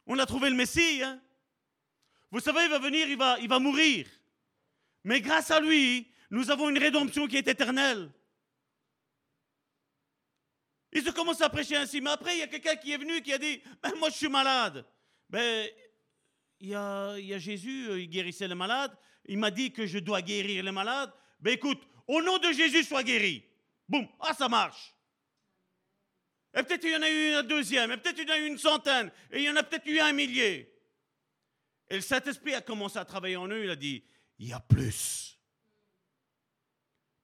On a trouvé le Messie. hein? Vous savez, il va venir, il va, mourir. Mais grâce à lui, nous avons une rédemption qui est éternelle. Ils ont commencé à prêcher ainsi. Mais après, il y a quelqu'un qui est venu qui a dit, ben, moi je suis malade. Ben, il y a, Jésus, euh, il guérissait les malades. Il m'a dit que je dois guérir les malades. Ben écoute, au nom de Jésus, sois guéri. Boum, ah ça marche. Et peut-être il y en a eu un deuxième, et peut-être il y en a eu une centaine, et il y en a peut-être eu un millier. Et le Saint-Esprit a commencé à travailler en eux, il a dit, il y a plus.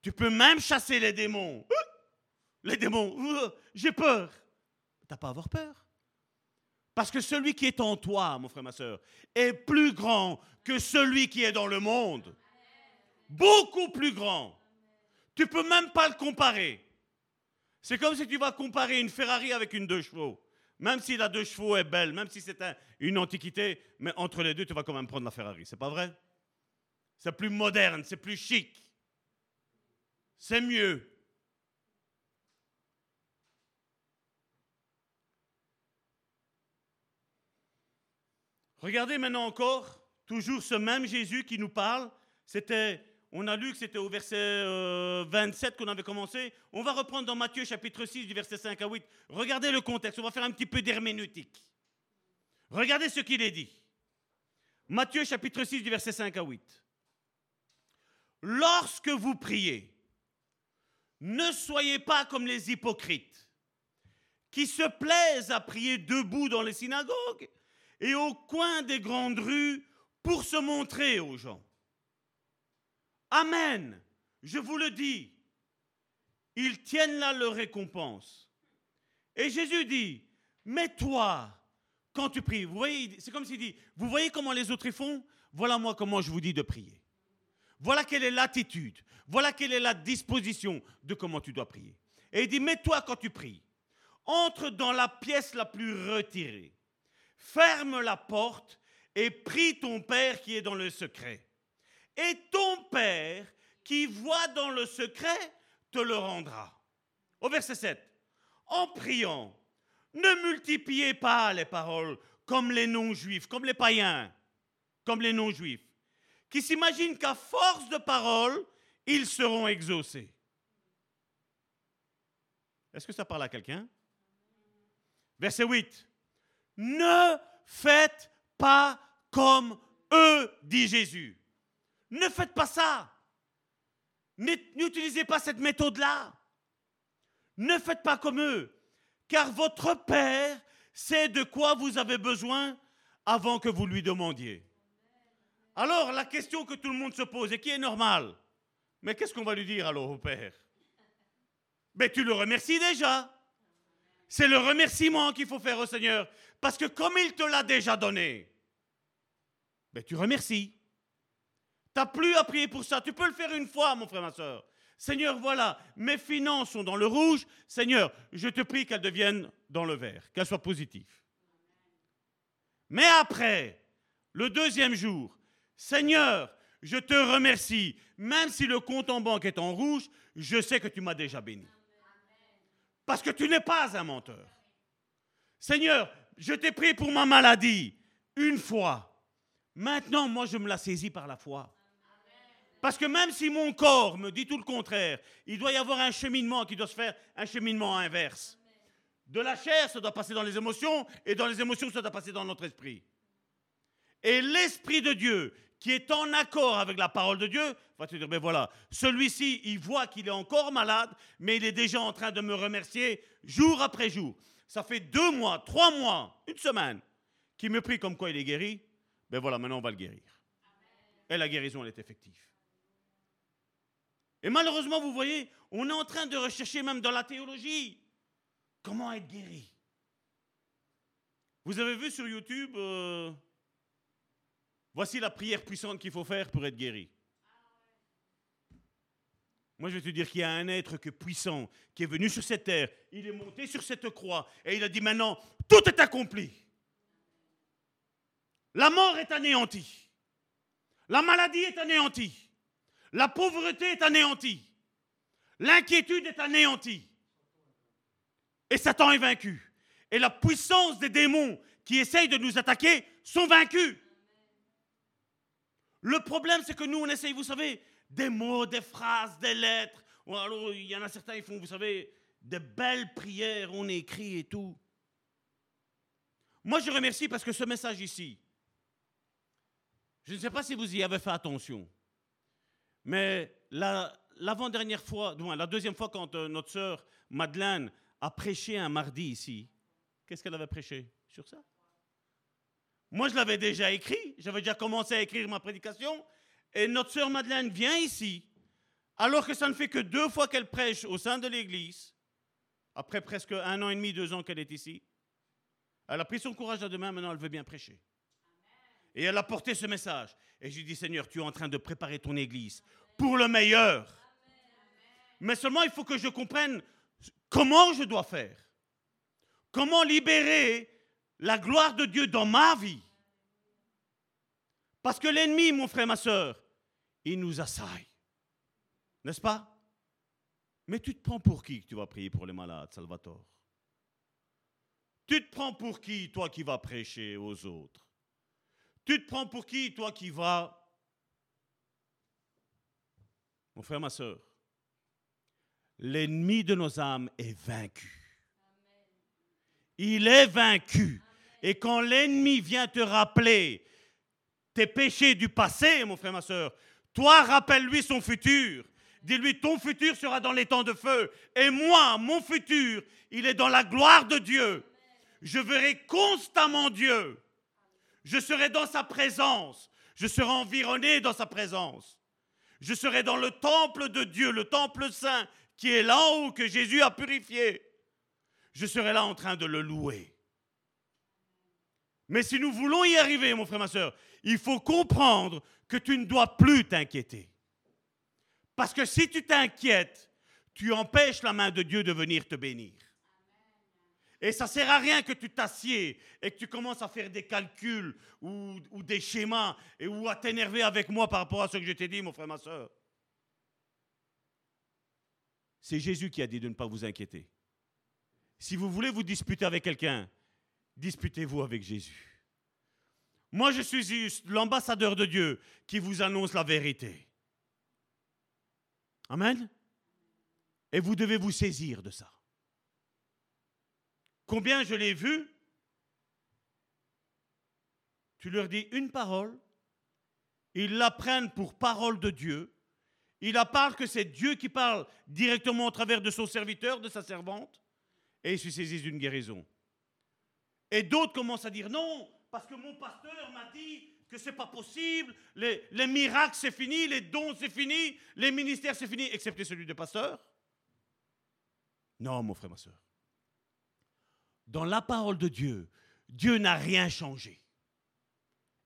Tu peux même chasser les démons. Les démons, j'ai peur. T'as pas à avoir peur? Parce que celui qui est en toi, mon frère, ma soeur, est plus grand que celui qui est dans le monde. Beaucoup plus grand. Tu peux même pas le comparer. C'est comme si tu vas comparer une Ferrari avec une deux chevaux. Même si la deux chevaux est belle, même si c'est une antiquité, mais entre les deux, tu vas quand même prendre la Ferrari. C'est pas vrai? C'est plus moderne, c'est plus chic. C'est mieux. Regardez maintenant encore, toujours ce même Jésus qui nous parle. C'était on a lu que c'était au verset 27 euh, qu'on avait commencé. On va reprendre dans Matthieu chapitre 6 du verset 5 à 8. Regardez le contexte, on va faire un petit peu d'herméneutique. Regardez ce qu'il est dit. Matthieu chapitre 6 du verset 5 à 8. Lorsque vous priez, ne soyez pas comme les hypocrites qui se plaisent à prier debout dans les synagogues et au coin des grandes rues pour se montrer aux gens. Amen. Je vous le dis. Ils tiennent là leur récompense. Et Jésus dit, mais toi, quand tu pries, vous voyez, c'est comme s'il dit, vous voyez comment les autres y font? Voilà moi comment je vous dis de prier. Voilà quelle est l'attitude. Voilà quelle est la disposition de comment tu dois prier. Et il dit, mais toi quand tu pries, entre dans la pièce la plus retirée, ferme la porte et prie ton Père qui est dans le secret et ton Père qui voit dans le secret te le rendra. Au verset 7, en priant, ne multipliez pas les paroles comme les non-juifs, comme les païens, comme les non-juifs, qui s'imaginent qu'à force de paroles, ils seront exaucés. Est-ce que ça parle à quelqu'un? Verset 8. Ne faites pas comme eux, dit Jésus. Ne faites pas ça. N'utilisez pas cette méthode-là. Ne faites pas comme eux, car votre Père sait de quoi vous avez besoin avant que vous lui demandiez. Alors, la question que tout le monde se pose et qui est normale, mais qu'est-ce qu'on va lui dire alors au Père? Mais tu le remercies déjà. C'est le remerciement qu'il faut faire au Seigneur, parce que comme il te l'a déjà donné, mais tu remercies plus à prier pour ça. Tu peux le faire une fois, mon frère, ma soeur. Seigneur, voilà, mes finances sont dans le rouge. Seigneur, je te prie qu'elles deviennent dans le vert, qu'elles soient positives. Mais après, le deuxième jour, Seigneur, je te remercie. Même si le compte en banque est en rouge, je sais que tu m'as déjà béni. Parce que tu n'es pas un menteur. Seigneur, je t'ai pris pour ma maladie une fois. Maintenant, moi, je me la saisis par la foi. Parce que même si mon corps me dit tout le contraire, il doit y avoir un cheminement qui doit se faire, un cheminement inverse. De la chair, ça doit passer dans les émotions, et dans les émotions, ça doit passer dans notre esprit. Et l'Esprit de Dieu, qui est en accord avec la parole de Dieu, va te dire, ben voilà, celui-ci, il voit qu'il est encore malade, mais il est déjà en train de me remercier jour après jour. Ça fait deux mois, trois mois, une semaine, qu'il me prie comme quoi il est guéri. Ben voilà, maintenant on va le guérir. Et la guérison, elle est effective. Et malheureusement, vous voyez, on est en train de rechercher même dans la théologie comment être guéri. Vous avez vu sur YouTube, euh, voici la prière puissante qu'il faut faire pour être guéri. Moi, je vais te dire qu'il y a un être puissant, qui est venu sur cette terre, il est monté sur cette croix et il a dit maintenant, tout est accompli. La mort est anéantie. La maladie est anéantie. La pauvreté est anéantie. L'inquiétude est anéantie. Et Satan est vaincu. Et la puissance des démons qui essayent de nous attaquer sont vaincus. Le problème, c'est que nous, on essaye, vous savez, des mots, des phrases, des lettres. alors, il y en a certains, ils font, vous savez, des belles prières, on écrit et tout. Moi, je remercie parce que ce message ici, je ne sais pas si vous y avez fait attention. Mais l'avant-dernière fois, la deuxième fois quand euh, notre sœur Madeleine a prêché un mardi ici. Qu'est-ce qu'elle avait prêché sur ça? Moi, je l'avais déjà écrit. J'avais déjà commencé à écrire ma prédication. Et notre sœur Madeleine vient ici, alors que ça ne fait que deux fois qu'elle prêche au sein de l'Église, après presque un an et demi, deux ans qu'elle est ici. Elle a pris son courage à deux mains, maintenant elle veut bien prêcher. Et elle a porté ce message. Et j'ai dit, Seigneur, tu es en train de préparer ton Église pour le meilleur. Mais seulement il faut que je comprenne comment je dois faire. Comment libérer la gloire de Dieu dans ma vie. Parce que l'ennemi, mon frère, ma soeur, il nous assaille. N'est-ce pas? Mais tu te prends pour qui que tu vas prier pour les malades, Salvatore? Tu te prends pour qui, toi qui vas prêcher aux autres? Tu te prends pour qui, toi qui vas... Mon frère, ma soeur, l'ennemi de nos âmes est vaincu. Il est vaincu. Et quand l'ennemi vient te rappeler tes péchés du passé, mon frère, ma soeur, toi, rappelle-lui son futur. Dis-lui, ton futur sera dans les temps de feu. Et moi, mon futur, il est dans la gloire de Dieu. Je verrai constamment Dieu. Je serai dans sa présence. Je serai environné dans sa présence. Je serai dans le temple de Dieu, le temple saint qui est là haut que Jésus a purifié. Je serai là en train de le louer. Mais si nous voulons y arriver, mon frère, ma soeur, il faut comprendre que tu ne dois plus t'inquiéter. Parce que si tu t'inquiètes, tu empêches la main de Dieu de venir te bénir. Et ça sert à rien que tu t'assieds et que tu commences à faire des calculs ou, des schémas ou à t'énerver avec moi par rapport à ce que je t'ai dit, mon frère, ma soeur. C'est Jésus qui a dit de ne pas vous inquiéter. Si vous voulez vous disputer avec quelqu'un, disputez-vous avec Jésus. Moi, je suis l'ambassadeur de Dieu qui vous annonce la vérité. Amen. Et vous devez vous saisir de ça. Combien je l'ai vu Tu leur dis une parole, ils la prennent pour parole de Dieu, ils la parlent que c'est Dieu qui parle directement au travers de son serviteur, de sa servante, et ils se saisissent d'une guérison. Et d'autres commencent à dire non, parce que mon pasteur m'a dit que c'est pas possible, les, les miracles c'est fini, les dons c'est fini, les ministères c'est fini, excepté celui de pasteur. Non, mon frère, ma soeur. Dans la parole de Dieu, Dieu n'a rien changé.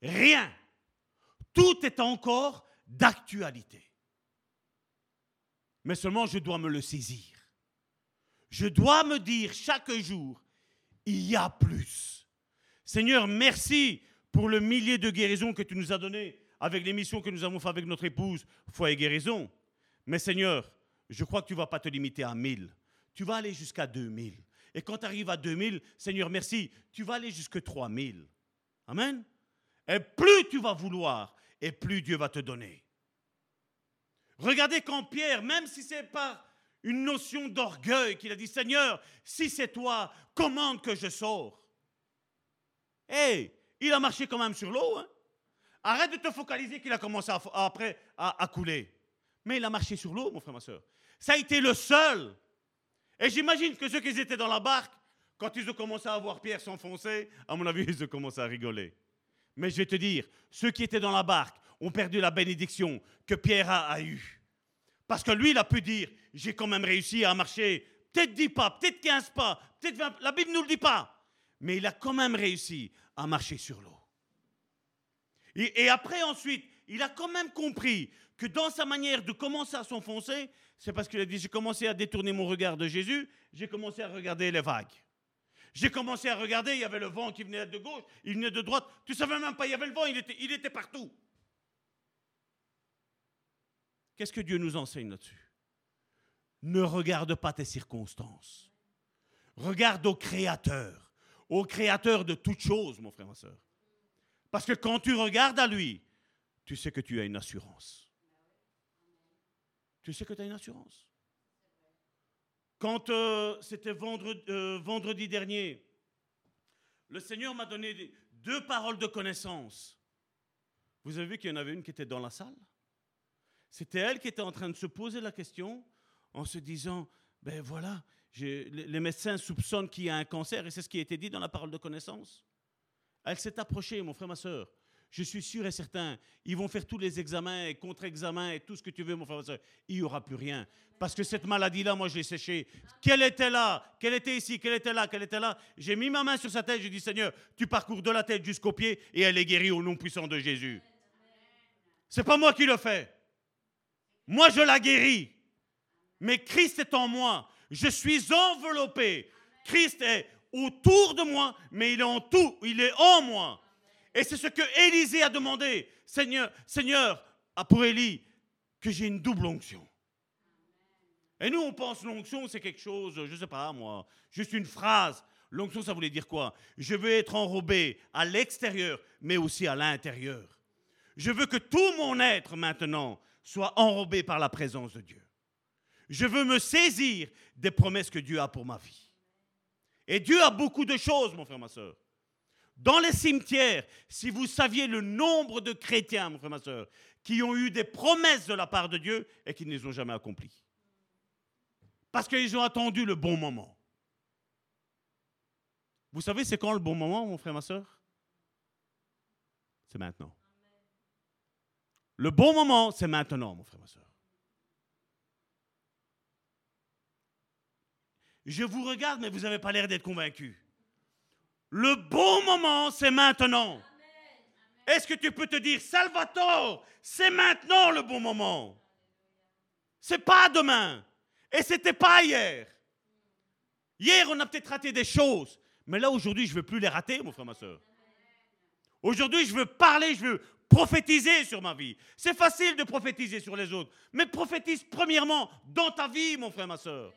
Rien. Tout est encore d'actualité. Mais seulement je dois me le saisir. Je dois me dire chaque jour, il y a plus. Seigneur, merci pour le millier de guérisons que tu nous as données avec les missions que nous avons fait avec notre épouse, foi et guérison. Mais Seigneur, je crois que tu ne vas pas te limiter à 1000. Tu vas aller jusqu'à 2000. Et quand tu arrives à 2000, Seigneur, merci, tu vas aller jusqu'à 3000. Amen. Et plus tu vas vouloir, et plus Dieu va te donner. Regardez quand Pierre, même si c'est par une notion d'orgueil qu'il a dit, Seigneur, si c'est toi, commande que je sors. Hé, il a marché quand même sur l'eau. Hein. Arrête de te focaliser qu'il a commencé après à, couler. Mais il a marché sur l'eau, mon frère, ma soeur. Ça a été le seul. Et j'imagine que ceux qui étaient dans la barque, quand ils ont commencé à voir Pierre s'enfoncer, à mon avis, ils ont commencé à rigoler. Mais je vais te dire, ceux qui étaient dans la barque ont perdu la bénédiction que Pierre a, eue. Parce que lui, il a pu dire, j'ai quand même réussi à marcher peut-être 10 pas, peut-être 15 pas, peut-être 20 La Bible ne nous le dit pas. Mais il a quand même réussi à marcher sur l'eau. Et, après, ensuite, il a quand même compris que dans sa manière de commencer à s'enfoncer, c'est parce qu'il a dit, j'ai commencé à détourner mon regard de Jésus, j'ai commencé à regarder les vagues. J'ai commencé à regarder, il y avait le vent qui venait de gauche, il venait de droite. Tu savais même pas, il y avait le vent, il était, il était partout. Qu'est-ce que Dieu nous enseigne là-dessus? Ne regarde pas tes circonstances. Regarde au Créateur, au Créateur de toutes choses, mon frère, ma soeur. Parce que quand tu regardes à lui, tu sais que tu as une assurance. Tu sais que tu as une assurance. Quand euh, c'était vendredi, euh, vendredi dernier, le Seigneur m'a donné deux paroles de connaissance. Vous avez vu qu'il y en avait une qui était dans la salle? C'était elle qui était en train de se poser la question en se disant, ben voilà, les médecins soupçonnent qu'il y a un cancer, et c'est ce qui a été dit dans la parole de connaissance. Elle s'est approchée, mon frère, ma soeur. Je suis sûr et certain, ils vont faire tous les examens et contre-examens et tout ce que tu veux, mon frère, ma soeur. Il n'y aura plus rien. Parce que cette maladie-là, moi, je l'ai séchée. Qu'elle était là, qu'elle était ici, qu'elle était là, qu'elle était là. J'ai mis ma main sur sa tête, j'ai dit, Seigneur, tu parcours de la tête jusqu'aux pieds et elle est guérie au nom puissant de Jésus. C'est pas moi qui le fais. Moi, je la guéris. Mais Christ est en moi. Je suis enveloppé. Christ est autour de moi, mais il est en tout. Il est en moi. Et c'est ce que Élisée a demandé. Seigneur, Seigneur, ah, pour Élie, que j'ai une double onction. Et nous, on pense l'onction, c'est quelque chose, je ne sais pas moi, juste une phrase. L'onction, ça voulait dire quoi? Je veux être enrobé à l'extérieur, mais aussi à l'intérieur. Je veux que tout mon être maintenant soit enrobé par la présence de Dieu. Je veux me saisir des promesses que Dieu a pour ma vie. Et Dieu a beaucoup de choses, mon frère, ma soeur. Dans les cimetières, si vous saviez le nombre de chrétiens, mon frère, ma soeur, qui ont eu des promesses de la part de Dieu et qui ne les ont jamais accomplies. Parce qu'ils ont attendu le bon moment. Vous savez, c'est quand le bon moment, mon frère, ma soeur? C'est maintenant. Le bon moment, c'est maintenant, mon frère, ma soeur. Je vous regarde, mais vous n'avez pas l'air d'être convaincu. Le bon moment, c'est maintenant. Est-ce que tu peux te dire, Salvatore, c'est maintenant le bon moment? C'est pas demain. Et c'était pas hier. Hier, on a peut-être raté des choses. Mais là, aujourd'hui, je ne veux plus les rater, mon frère, ma soeur. Aujourd'hui, je veux parler, je veux prophétiser sur ma vie. C'est facile de prophétiser sur les autres. Mais prophétise premièrement dans ta vie, mon frère, ma soeur.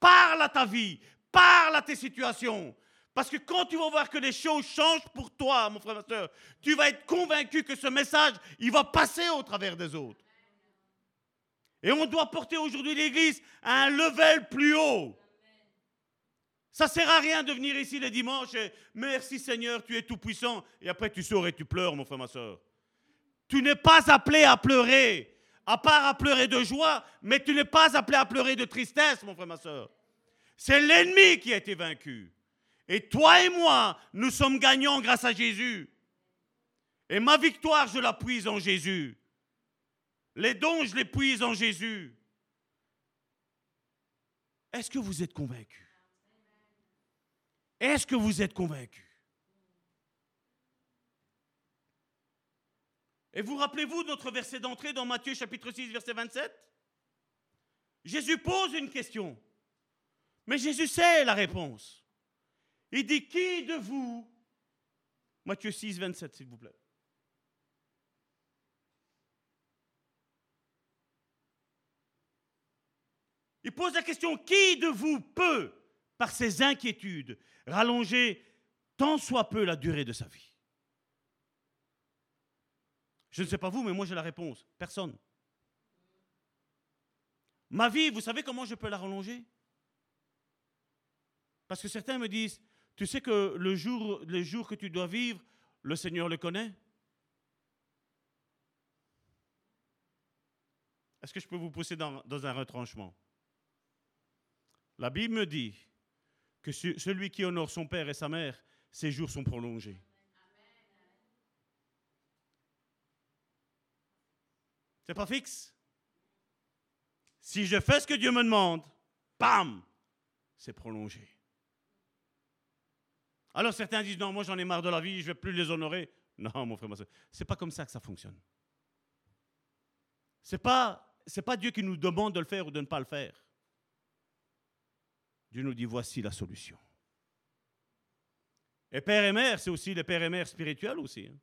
Parle à ta vie, parle à tes situations. Parce que quand tu vas voir que les choses changent pour toi, mon frère, ma soeur, tu vas être convaincu que ce message, il va passer au travers des autres. Et on doit porter aujourd'hui l'Église à un level plus haut. Ça ne sert à rien de venir ici les dimanches et merci Seigneur, tu es tout puissant. Et après tu sors et tu pleures, mon frère, ma soeur. Tu n'es pas appelé à pleurer, à part à pleurer de joie, mais tu n'es pas appelé à pleurer de tristesse, mon frère, ma soeur. C'est l'ennemi qui a été vaincu. Et toi et moi, nous sommes gagnants grâce à Jésus. Et ma victoire, je la puise en Jésus. Les dons, je les puise en Jésus. Est-ce que vous êtes convaincus? Est-ce que vous êtes convaincus? Et vous rappelez-vous de notre verset d'entrée dans Matthieu chapitre 6, verset 27 Jésus pose une question. Mais Jésus sait la réponse. Il dit, qui de vous? Matthieu 6, 27, s'il vous plaît. Il pose la question, qui de vous peut, par ses inquiétudes, rallonger tant soit peu la durée de sa vie? Je ne sais pas vous, mais moi j'ai la réponse. Personne. Ma vie, vous savez comment je peux la rallonger? Parce que certains me disent, tu sais que le jour, que tu dois vivre, le Seigneur le connaît? Est-ce que je peux vous pousser dans, un retranchement? La Bible me dit que ce- celui qui honore son père et sa mère, ses jours sont prolongés. C'est pas fixe? Si je fais ce que Dieu me demande, bam, c'est prolongé. Alors certains disent non, moi j'en ai marre de la vie, je vais plus les honorer. Non, mon frère, ma soeur, c'est pas comme ça que ça fonctionne. C'est pas pas Dieu qui nous demande de le faire ou de ne pas le faire. Dieu nous dit voici la solution. Et père et mère, c'est aussi les pères et mères spirituels aussi. Hein.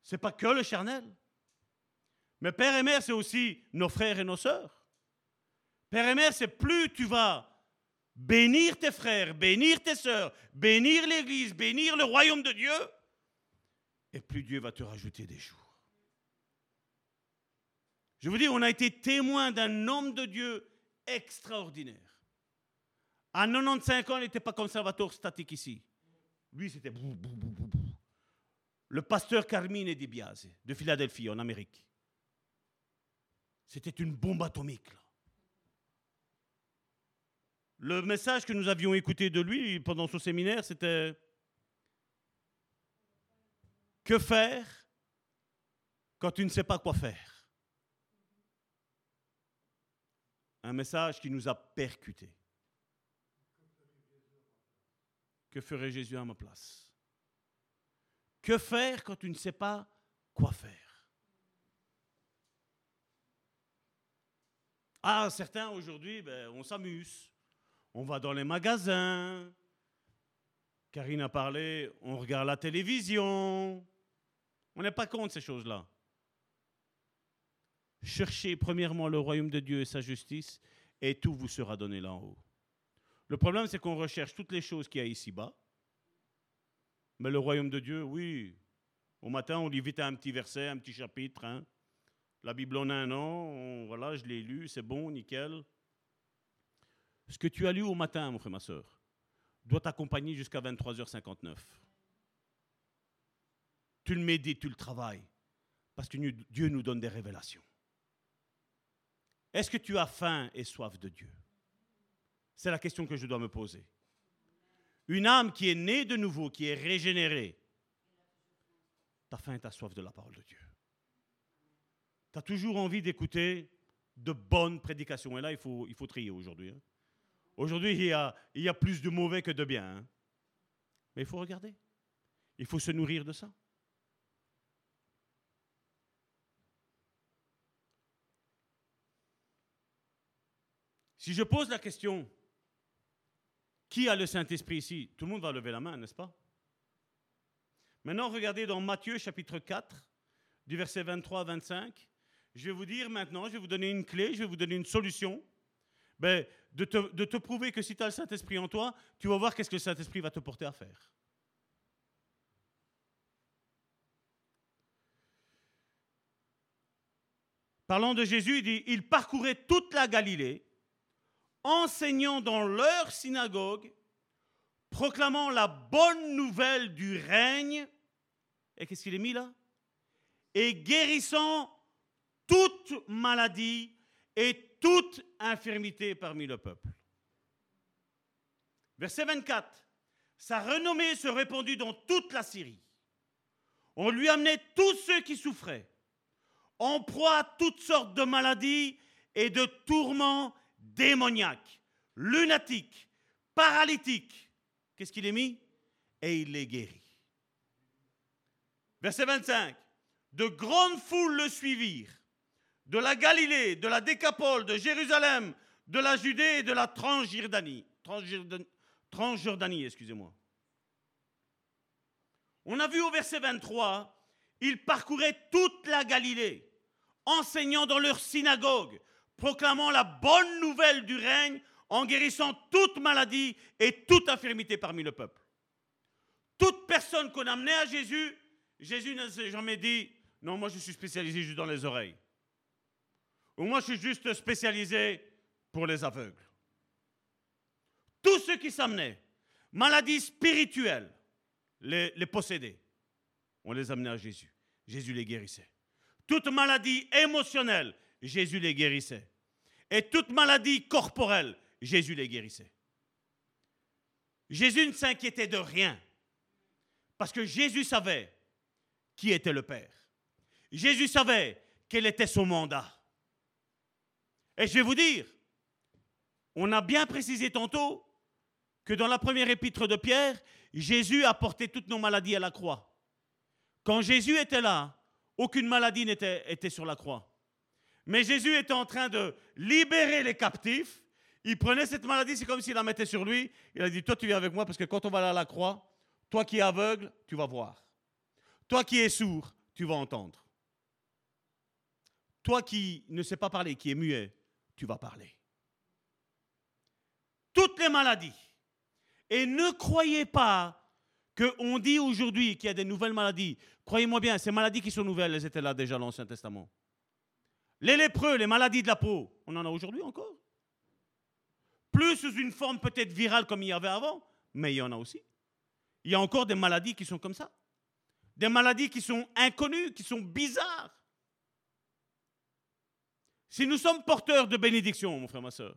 C'est pas que le charnel. Mais père et mère, c'est aussi nos frères et nos sœurs. Père et mère, c'est plus tu vas bénir tes frères, bénir tes sœurs, bénir l'Église, bénir le royaume de Dieu, et plus Dieu va te rajouter des jours. Je vous dis, on a été témoin d'un homme de Dieu extraordinaire. À 95 ans, il n'était pas conservateur statique ici. Lui, c'était le pasteur Carmine Di Biase de Philadelphie, en Amérique. C'était une bombe atomique. Le message que nous avions écouté de lui pendant son séminaire, c'était Que faire quand tu ne sais pas quoi faire? Un message qui nous a percutés. Que ferait Jésus à ma place? Que faire quand tu ne sais pas quoi faire? Ah, certains aujourd'hui, ben, on s'amuse. On va dans les magasins. Karine a parlé, on regarde la télévision. On n'est pas contre ces choses-là. Cherchez premièrement le royaume de Dieu et sa justice, et tout vous sera donné là en haut. Le problème, c'est qu'on recherche toutes les choses qu'il y a ici-bas. Mais le royaume de Dieu, oui. Au matin, on lit vite un petit verset, un petit chapitre. hein. La Bible en a un an, voilà, je l'ai lu, c'est bon, nickel. Ce que tu as lu au matin, mon frère, ma soeur, doit t'accompagner jusqu'à 23h59. Tu le médites, tu le travailles, parce que Dieu nous donne des révélations. Est-ce que tu as faim et soif de Dieu? C'est la question que je dois me poser. Une âme qui est née de nouveau, qui est régénérée, tu as faim et tu as soif de la parole de Dieu. Tu as toujours envie d'écouter de bonnes prédications. Et là, il faut, il faut trier aujourd'hui. hein. Aujourd'hui, il y, a, plus de mauvais que de bien. hein. Mais il faut regarder. Il faut se nourrir de ça. Si je pose la question, qui a le Saint-Esprit ici? Tout le monde va lever la main, n'est-ce pas? Maintenant, regardez dans Matthieu chapitre 4, du verset 23 à 25. Je vais vous dire maintenant, je vais vous donner une clé, je vais vous donner une solution. Ben, de, te, prouver que si tu as le Saint-Esprit en toi, tu vas voir qu'est-ce que le Saint-Esprit va te porter à faire. Parlant de Jésus, il dit, il parcourait toute la Galilée, enseignant dans leur synagogue, proclamant la bonne nouvelle du règne. Et qu'est-ce qu'il est mis là Et guérissant toute maladie et toute infirmité parmi le peuple. Verset 24. Sa renommée se répandit dans toute la Syrie. On lui amenait tous ceux qui souffraient, en proie à toutes sortes de maladies et de tourments démoniaques, lunatiques, paralytiques. Qu'est-ce qu'il est mis? Et il les guérit. Verset 25. De grandes foules le suivirent, de la Galilée, de la Décapole, de Jérusalem, de la Judée et de la Transjordanie. Transjordan- Transjordanie, excusez-moi. On a vu au verset 23, ils parcouraient toute la Galilée, enseignant dans leur synagogue, proclamant la bonne nouvelle du règne, en guérissant toute maladie et toute infirmité parmi le peuple. Toute personne qu'on amenait à Jésus, Jésus ne jamais dit, non, moi je suis spécialisé juste dans les oreilles. Moi je suis juste spécialisé pour les aveugles. Tous ceux qui s'amenaient, maladies spirituelles, les, les possédés, on les amenait à Jésus. Jésus les guérissait. Toute maladie émotionnelle, Jésus les guérissait. Et toute maladie corporelle, Jésus les guérissait. Jésus ne s'inquiétait de rien. Parce que Jésus savait qui était le Père. Jésus savait quel était son mandat. Et je vais vous dire, on a bien précisé tantôt que dans la première épître de Pierre, Jésus a porté toutes nos maladies à la croix. Quand Jésus était là, aucune maladie n'était était sur la croix. Mais Jésus était en train de libérer les captifs. Il prenait cette maladie, c'est comme s'il la mettait sur lui. Il a dit, toi tu viens avec moi parce que quand on va aller à la croix, toi qui es aveugle, tu vas voir. Toi qui es sourd, tu vas entendre. Toi qui ne sais pas parler, qui est muet, parler. Toutes les maladies. Et ne croyez pas qu'on dit aujourd'hui qu'il y a des nouvelles maladies. Croyez-moi bien, ces maladies qui sont nouvelles, elles étaient là déjà dans l'Ancien Testament. Les lépreux, les maladies de la peau, on en a aujourd'hui encore. Plus sous une forme peut-être virale comme il y avait avant, mais il y en a aussi. Il y a encore des maladies qui sont comme ça. Des maladies qui sont inconnues, qui sont bizarres. Si nous sommes porteurs de bénédiction, mon frère, ma soeur,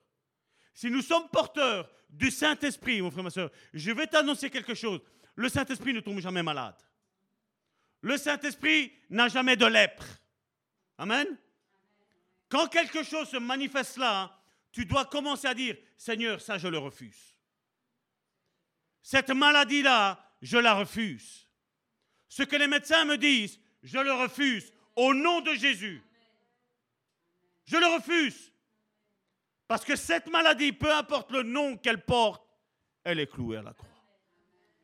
Si nous sommes porteurs du Saint-Esprit, mon frère, ma soeur, je vais t'annoncer quelque chose. Le Saint-Esprit ne tombe jamais malade. Le Saint-Esprit n'a jamais de lèpre. Amen. Quand quelque chose se manifeste là, tu dois commencer à dire, Seigneur, ça je le refuse. Cette maladie-là, je la refuse. Ce que les médecins me disent, je le refuse au nom de Jésus. Je le refuse. Parce que cette maladie, peu importe le nom qu'elle porte, elle est clouée à la croix.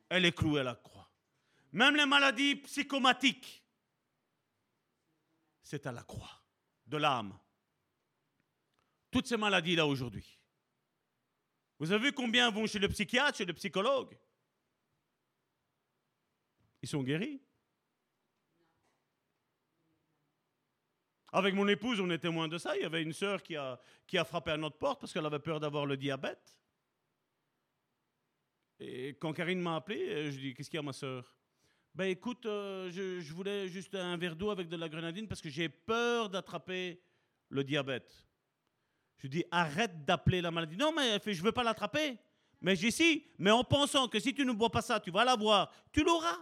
Elle est clouée à la croix. Même les maladies psychomatiques, c'est à la croix de l'âme. Toutes ces maladies-là aujourd'hui. Vous avez vu combien vont chez le psychiatre, chez le psychologue? Ils sont guéris. Avec mon épouse, on est témoin de ça. Il y avait une sœur qui a, frappé à notre porte parce qu'elle avait peur d'avoir le diabète. Et quand Karine m'a appelé, euh, je dit Qu'est-ce qu'il y a, ma sœur? Ben écoute, euh, je, voulais juste un verre d'eau avec de la grenadine parce que j'ai peur d'attraper le diabète. Je dis Arrête d'appeler la maladie. Non, mais elle Je ne veux pas l'attraper. Mais j'ai si, mais en pensant que si tu ne bois pas ça, tu vas l'avoir, tu l'auras.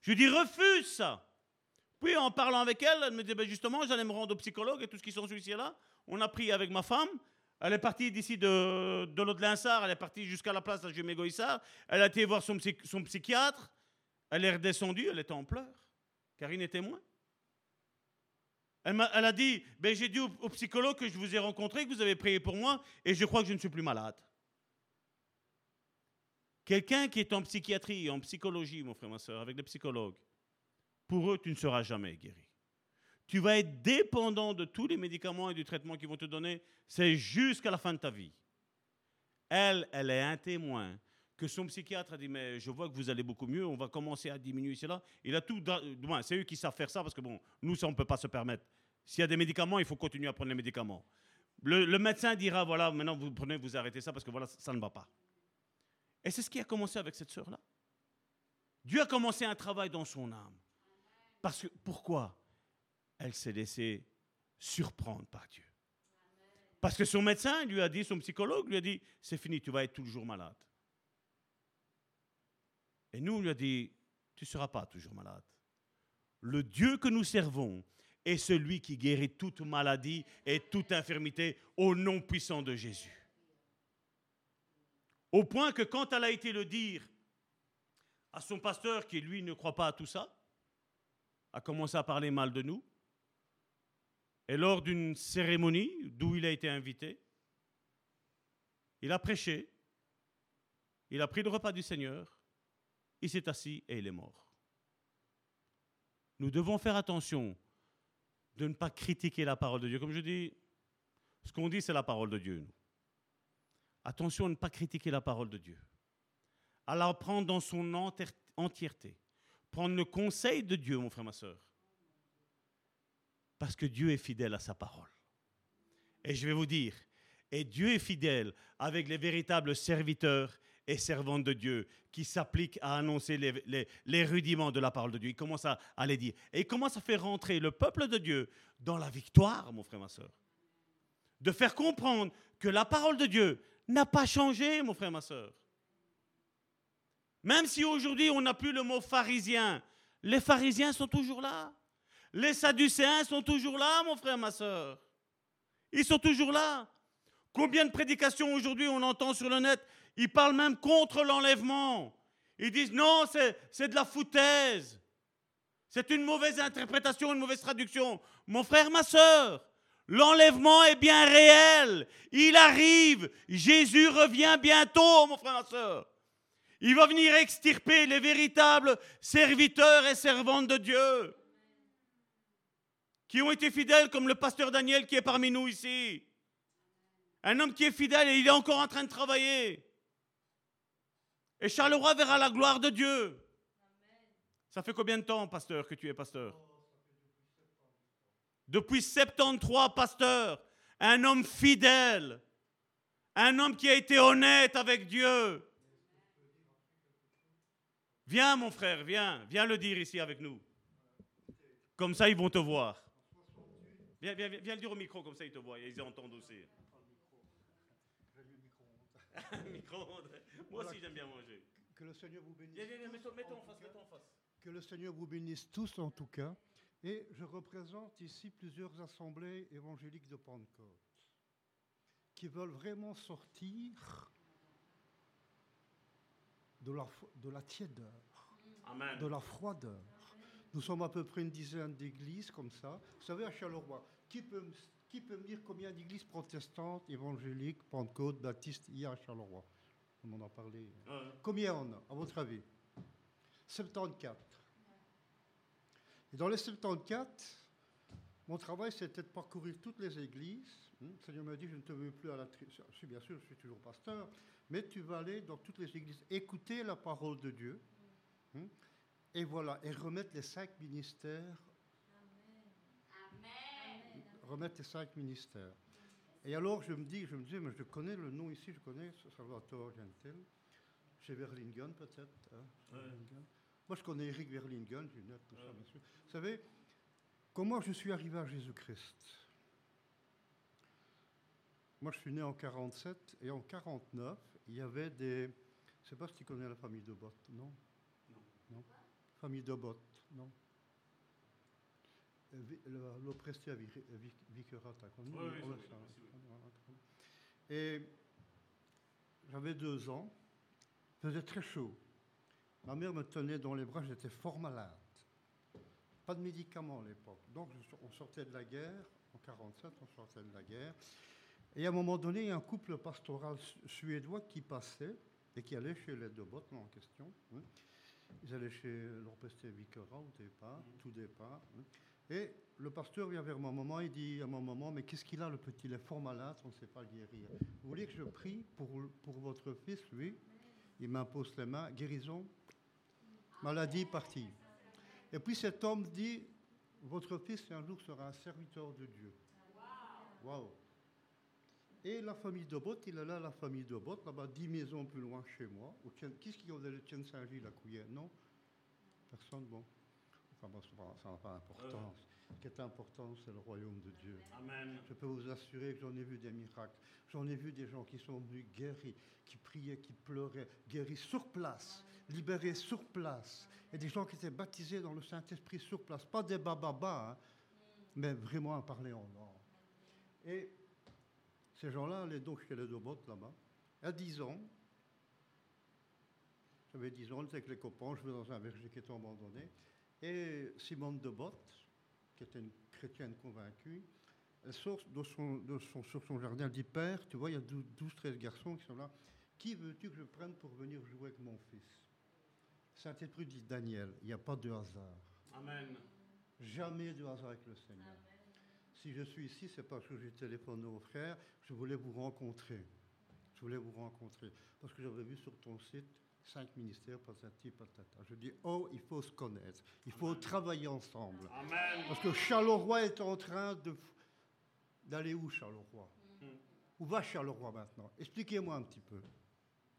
Je dis Refuse ça. Puis en parlant avec elle, elle me dit ben justement, j'allais me rendre au psychologue et tout ce qui sont ici là. On a pris avec ma femme. Elle est partie d'ici de, de l'autre Linsard, elle est partie jusqu'à la place de Jumégoïssard. Elle a été voir son, son psychiatre. Elle est redescendue, elle était en pleurs. Karine est témoin. Elle, a, elle a dit ben, J'ai dit au, au, psychologue que je vous ai rencontré, que vous avez prié pour moi, et je crois que je ne suis plus malade. Quelqu'un qui est en psychiatrie, en psychologie, mon frère, ma soeur, avec des psychologues, pour eux, tu ne seras jamais guéri. Tu vas être dépendant de tous les médicaments et du traitement qu'ils vont te donner. C'est jusqu'à la fin de ta vie. Elle, elle est un témoin que son psychiatre a dit mais je vois que vous allez beaucoup mieux, on va commencer à diminuer cela. Il a tout, c'est eux qui savent faire ça parce que bon, nous ça on ne peut pas se permettre. S'il y a des médicaments, il faut continuer à prendre les médicaments. Le, le, médecin dira voilà maintenant vous prenez, vous arrêtez ça parce que voilà ça ne va pas. Et c'est ce qui a commencé avec cette sœur là. Dieu a commencé un travail dans son âme. Parce que, pourquoi Elle s'est laissée surprendre par Dieu? Parce que son médecin lui a dit, son psychologue lui a dit, c'est fini, tu vas être toujours malade. Et nous, on lui a dit, tu ne seras pas toujours malade. Le Dieu que nous servons est celui qui guérit toute maladie et toute infirmité au nom puissant de Jésus. Au point que quand elle a été le dire à son pasteur qui, lui, ne croit pas à tout ça, a commencé à parler mal de nous. Et lors d'une cérémonie d'où il a été invité, il a prêché, il a pris le repas du Seigneur, il s'est assis et il est mort. Nous devons faire attention de ne pas critiquer la parole de Dieu. Comme je dis, ce qu'on dit, c'est la parole de Dieu. Attention à ne pas critiquer la parole de Dieu. À la prendre dans son entièreté prendre le conseil de Dieu, mon frère, ma soeur. Parce que Dieu est fidèle à sa parole. Et je vais vous dire, et Dieu est fidèle avec les véritables serviteurs et servantes de Dieu qui s'appliquent à annoncer les, rudiments de la parole de Dieu. Il commence à, à, les dire. Et il commence à faire rentrer le peuple de Dieu dans la victoire, mon frère, ma soeur. De faire comprendre que la parole de Dieu n'a pas changé, mon frère, ma soeur. Même si aujourd'hui on n'a plus le mot pharisien, les pharisiens sont toujours là. Les sadducéens sont toujours là, mon frère, ma soeur. Ils sont toujours là. Combien de prédications aujourd'hui on entend sur le net? Ils parlent même contre l'enlèvement. Ils disent non, c'est de la foutaise. C'est une mauvaise interprétation, une mauvaise traduction. Mon frère, ma soeur, l'enlèvement est bien réel. Il arrive. Jésus revient bientôt, mon frère, ma soeur. Il va venir extirper les véritables serviteurs et servantes de Dieu qui ont été fidèles comme le pasteur Daniel qui est parmi nous ici. Un homme qui est fidèle et il est encore en train de travailler. Et Charleroi verra la gloire de Dieu. Ça fait combien de temps, pasteur, que tu es pasteur? Depuis 73, pasteur. Un homme fidèle. Un homme qui a été honnête avec Dieu. Viens, mon frère, viens. Viens le dire ici avec nous. Comme ça, ils vont te voir. Viens, viens, viens le dire au micro, comme ça, ils te voient. Ils entendent aussi. Micro-ondes. Moi aussi, j'aime bien manger. Que le Seigneur vous bénisse. Que le Seigneur vous bénisse tous en tout cas. Et je représente ici plusieurs assemblées évangéliques de Pentecôte qui veulent vraiment sortir de la, de la tiédeur, Amen. de la froideur. Nous sommes à peu près une dizaine d'églises comme ça. Vous savez, à Charleroi, qui peut, me- qui peut me dire combien d'églises protestantes, évangéliques, Pentecôte, baptistes il y a à Charleroi? On en a parlé. Ouais. Combien on a, à votre avis? 74. Et dans les 74, mon travail, c'était de parcourir toutes les églises. Hmm, Le Seigneur m'a dit, je ne te veux plus à la... Je suis bien sûr, je suis toujours pasteur, mais tu vas aller dans toutes les églises, écouter la parole de Dieu. Hmm, Et voilà, et remettre les cinq ministères. Remettre les cinq ministères. Et alors, je me dis, je me dis, mais je connais le nom ici, je connais Salvatore Gentel. Chez Verlingen, peut-être. hein, Ouais. Moi, je connais Eric Verlingen, Junette, tout ça, bien sûr. Vous savez, comment je suis arrivé à Jésus-Christ? Moi, je suis né en 47 et en 49, il y avait des. Je ne sais pas si tu connais la famille de Bott, non? Non. Non. Famille de Bott, non Vi- le- L'oppresté à Vic- Vic- Viquerat, t'as connu? Oui, oui, oui. Et j'avais deux ans, il faisait très chaud. Ma mère me tenait dans les bras, j'étais fort malade. Pas de médicaments à l'époque. Donc on sortait de la guerre, en 47, on sortait de la guerre. Et à un moment donné, il y a un couple pastoral su- suédois qui passait et qui allait chez les deux bottes en question. hein. Ils allaient chez l'Orpesté Viquera au départ, tout départ. hein. Et le pasteur vient vers ma maman, il dit à ma maman, mais qu'est-ce qu'il a le petit, il est fort malade, on ne sait pas le guérir. Vous voulez que je prie pour, pour votre fils, lui? Il m'impose les mains, guérison, maladie partie. Et puis cet homme dit, votre fils un jour sera un serviteur de Dieu. Waouh Et la famille de Bott, il est là, la famille de Bott, là-bas, dix maisons plus loin chez moi. Qu'est-ce qui connaît le Tien Saint-Gilles, la Couillère? Non Personne, bon. Enfin bon, ça n'a pas d'importance. Ce qui est important, c'est le royaume de Dieu. Amen. Je peux vous assurer que j'en ai vu des miracles. J'en ai vu des gens qui sont venus guéris, qui priaient, qui pleuraient, guéris sur place, libérés sur place. Et des gens qui étaient baptisés dans le Saint-Esprit sur place. Pas des bababas, hein, mais vraiment à parler en langue. Et ces gens-là allaient donc chez les deux bottes là-bas. À 10 ans, j'avais 10 ans, j'étais avec les copains, je vais dans un verger qui était abandonné. Et Simone de Botte, qui était une chrétienne convaincue, elle sort de son, de son- sur son jardin, elle dit Père, tu vois, il y a 12-13 garçons qui sont là. Qui veux-tu que je prenne pour venir jouer avec mon fils? Saint-Esprit dit Daniel, il n'y a pas de hasard. Amen. Jamais de hasard avec le Seigneur. Si je suis ici, c'est parce que j'ai téléphoné au frère, je voulais vous rencontrer. Je voulais vous rencontrer. Parce que j'avais vu sur ton site cinq ministères, patati patata. Je dis, oh, il faut se connaître. Il faut travailler ensemble. Amen. Parce que Charleroi est en train de d'aller où Charleroi? Mm. Où va Charleroi maintenant? Expliquez-moi un petit peu.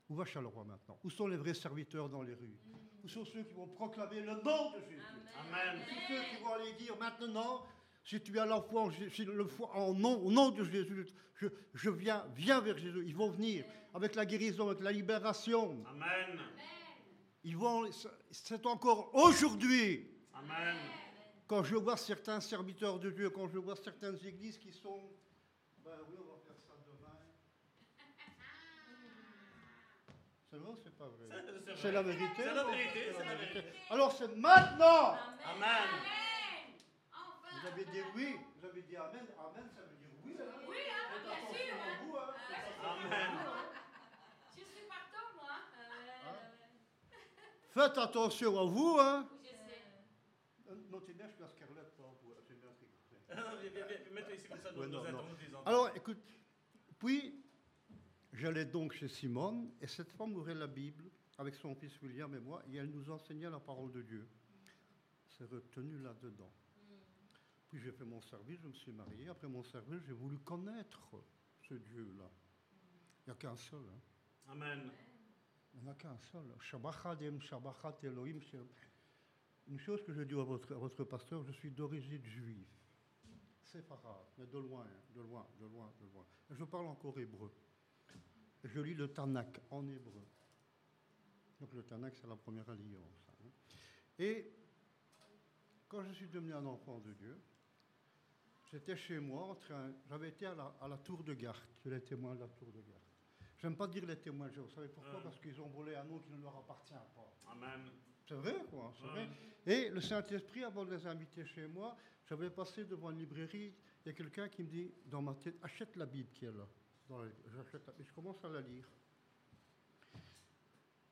Où va Charleroi maintenant? Où sont les vrais serviteurs dans les rues? Où sont ceux qui vont proclamer le nom de Jésus? Amen. Ceux qui vont aller dire maintenant, si tu as la foi en, Jé- si le foi en nom, au nom de Jésus, je, je viens, viens vers Jésus. Ils vont venir avec la guérison, avec la libération. Amen. Ils vont, c'est encore aujourd'hui Amen. quand je vois certains serviteurs de Dieu, quand je vois certaines églises qui sont. Ben oui, on va faire ça demain. C'est vrai c'est pas vrai C'est la vérité. C'est la vérité, c'est la vérité. Alors c'est maintenant Amen. Vous avez dit oui, vous avez dit Amen. Amen, ça veut dire oui. Hein? Oui, bien sûr. Vous, hein. Amen. Je suis partant, moi. Faites attention à vous. Hein? Je sais. Euh, Non, tu la Scarlett, pas vous. C'est bien rigolé. Ah, Viens, viens, viens, Mets-toi ici comme ça, nous Ouais, nous non, non. entendons des entendons. Alors, écoute, puis j'allais donc chez Simone, et cette femme ouvrait la Bible avec son fils William et moi, et elle nous enseignait la parole de Dieu. C'est retenu là-dedans. Puis j'ai fait mon service, je me suis marié. Après mon service, j'ai voulu connaître ce Dieu-là. Il n'y a qu'un seul. hein. Amen. Il n'y en a qu'un seul. Shabachadem, Shabachat Elohim. Une chose que je dis à votre, à votre pasteur, je suis d'origine juive. C'est grave, mais de loin, hein, de loin, de loin, de loin. Je parle encore hébreu. je lis le Tanakh en hébreu. Donc le Tanakh, c'est la première alliance. hein. Et quand je suis devenu un enfant de Dieu, j'étais chez moi, j'avais été à la, à la tour de garde, les témoins de la tour de garde. J'aime pas dire les témoins vous savez pourquoi Ah. Parce qu'ils ont volé un nom qui ne leur appartient pas. Amen. C'est vrai, quoi. c'est vrai. Et le Saint-Esprit, avant de les inviter chez moi, j'avais passé devant une librairie. Il y a quelqu'un qui me dit, dans ma tête, achète la Bible qui est là. Dans la- J'achète la Bible. Je commence à la lire.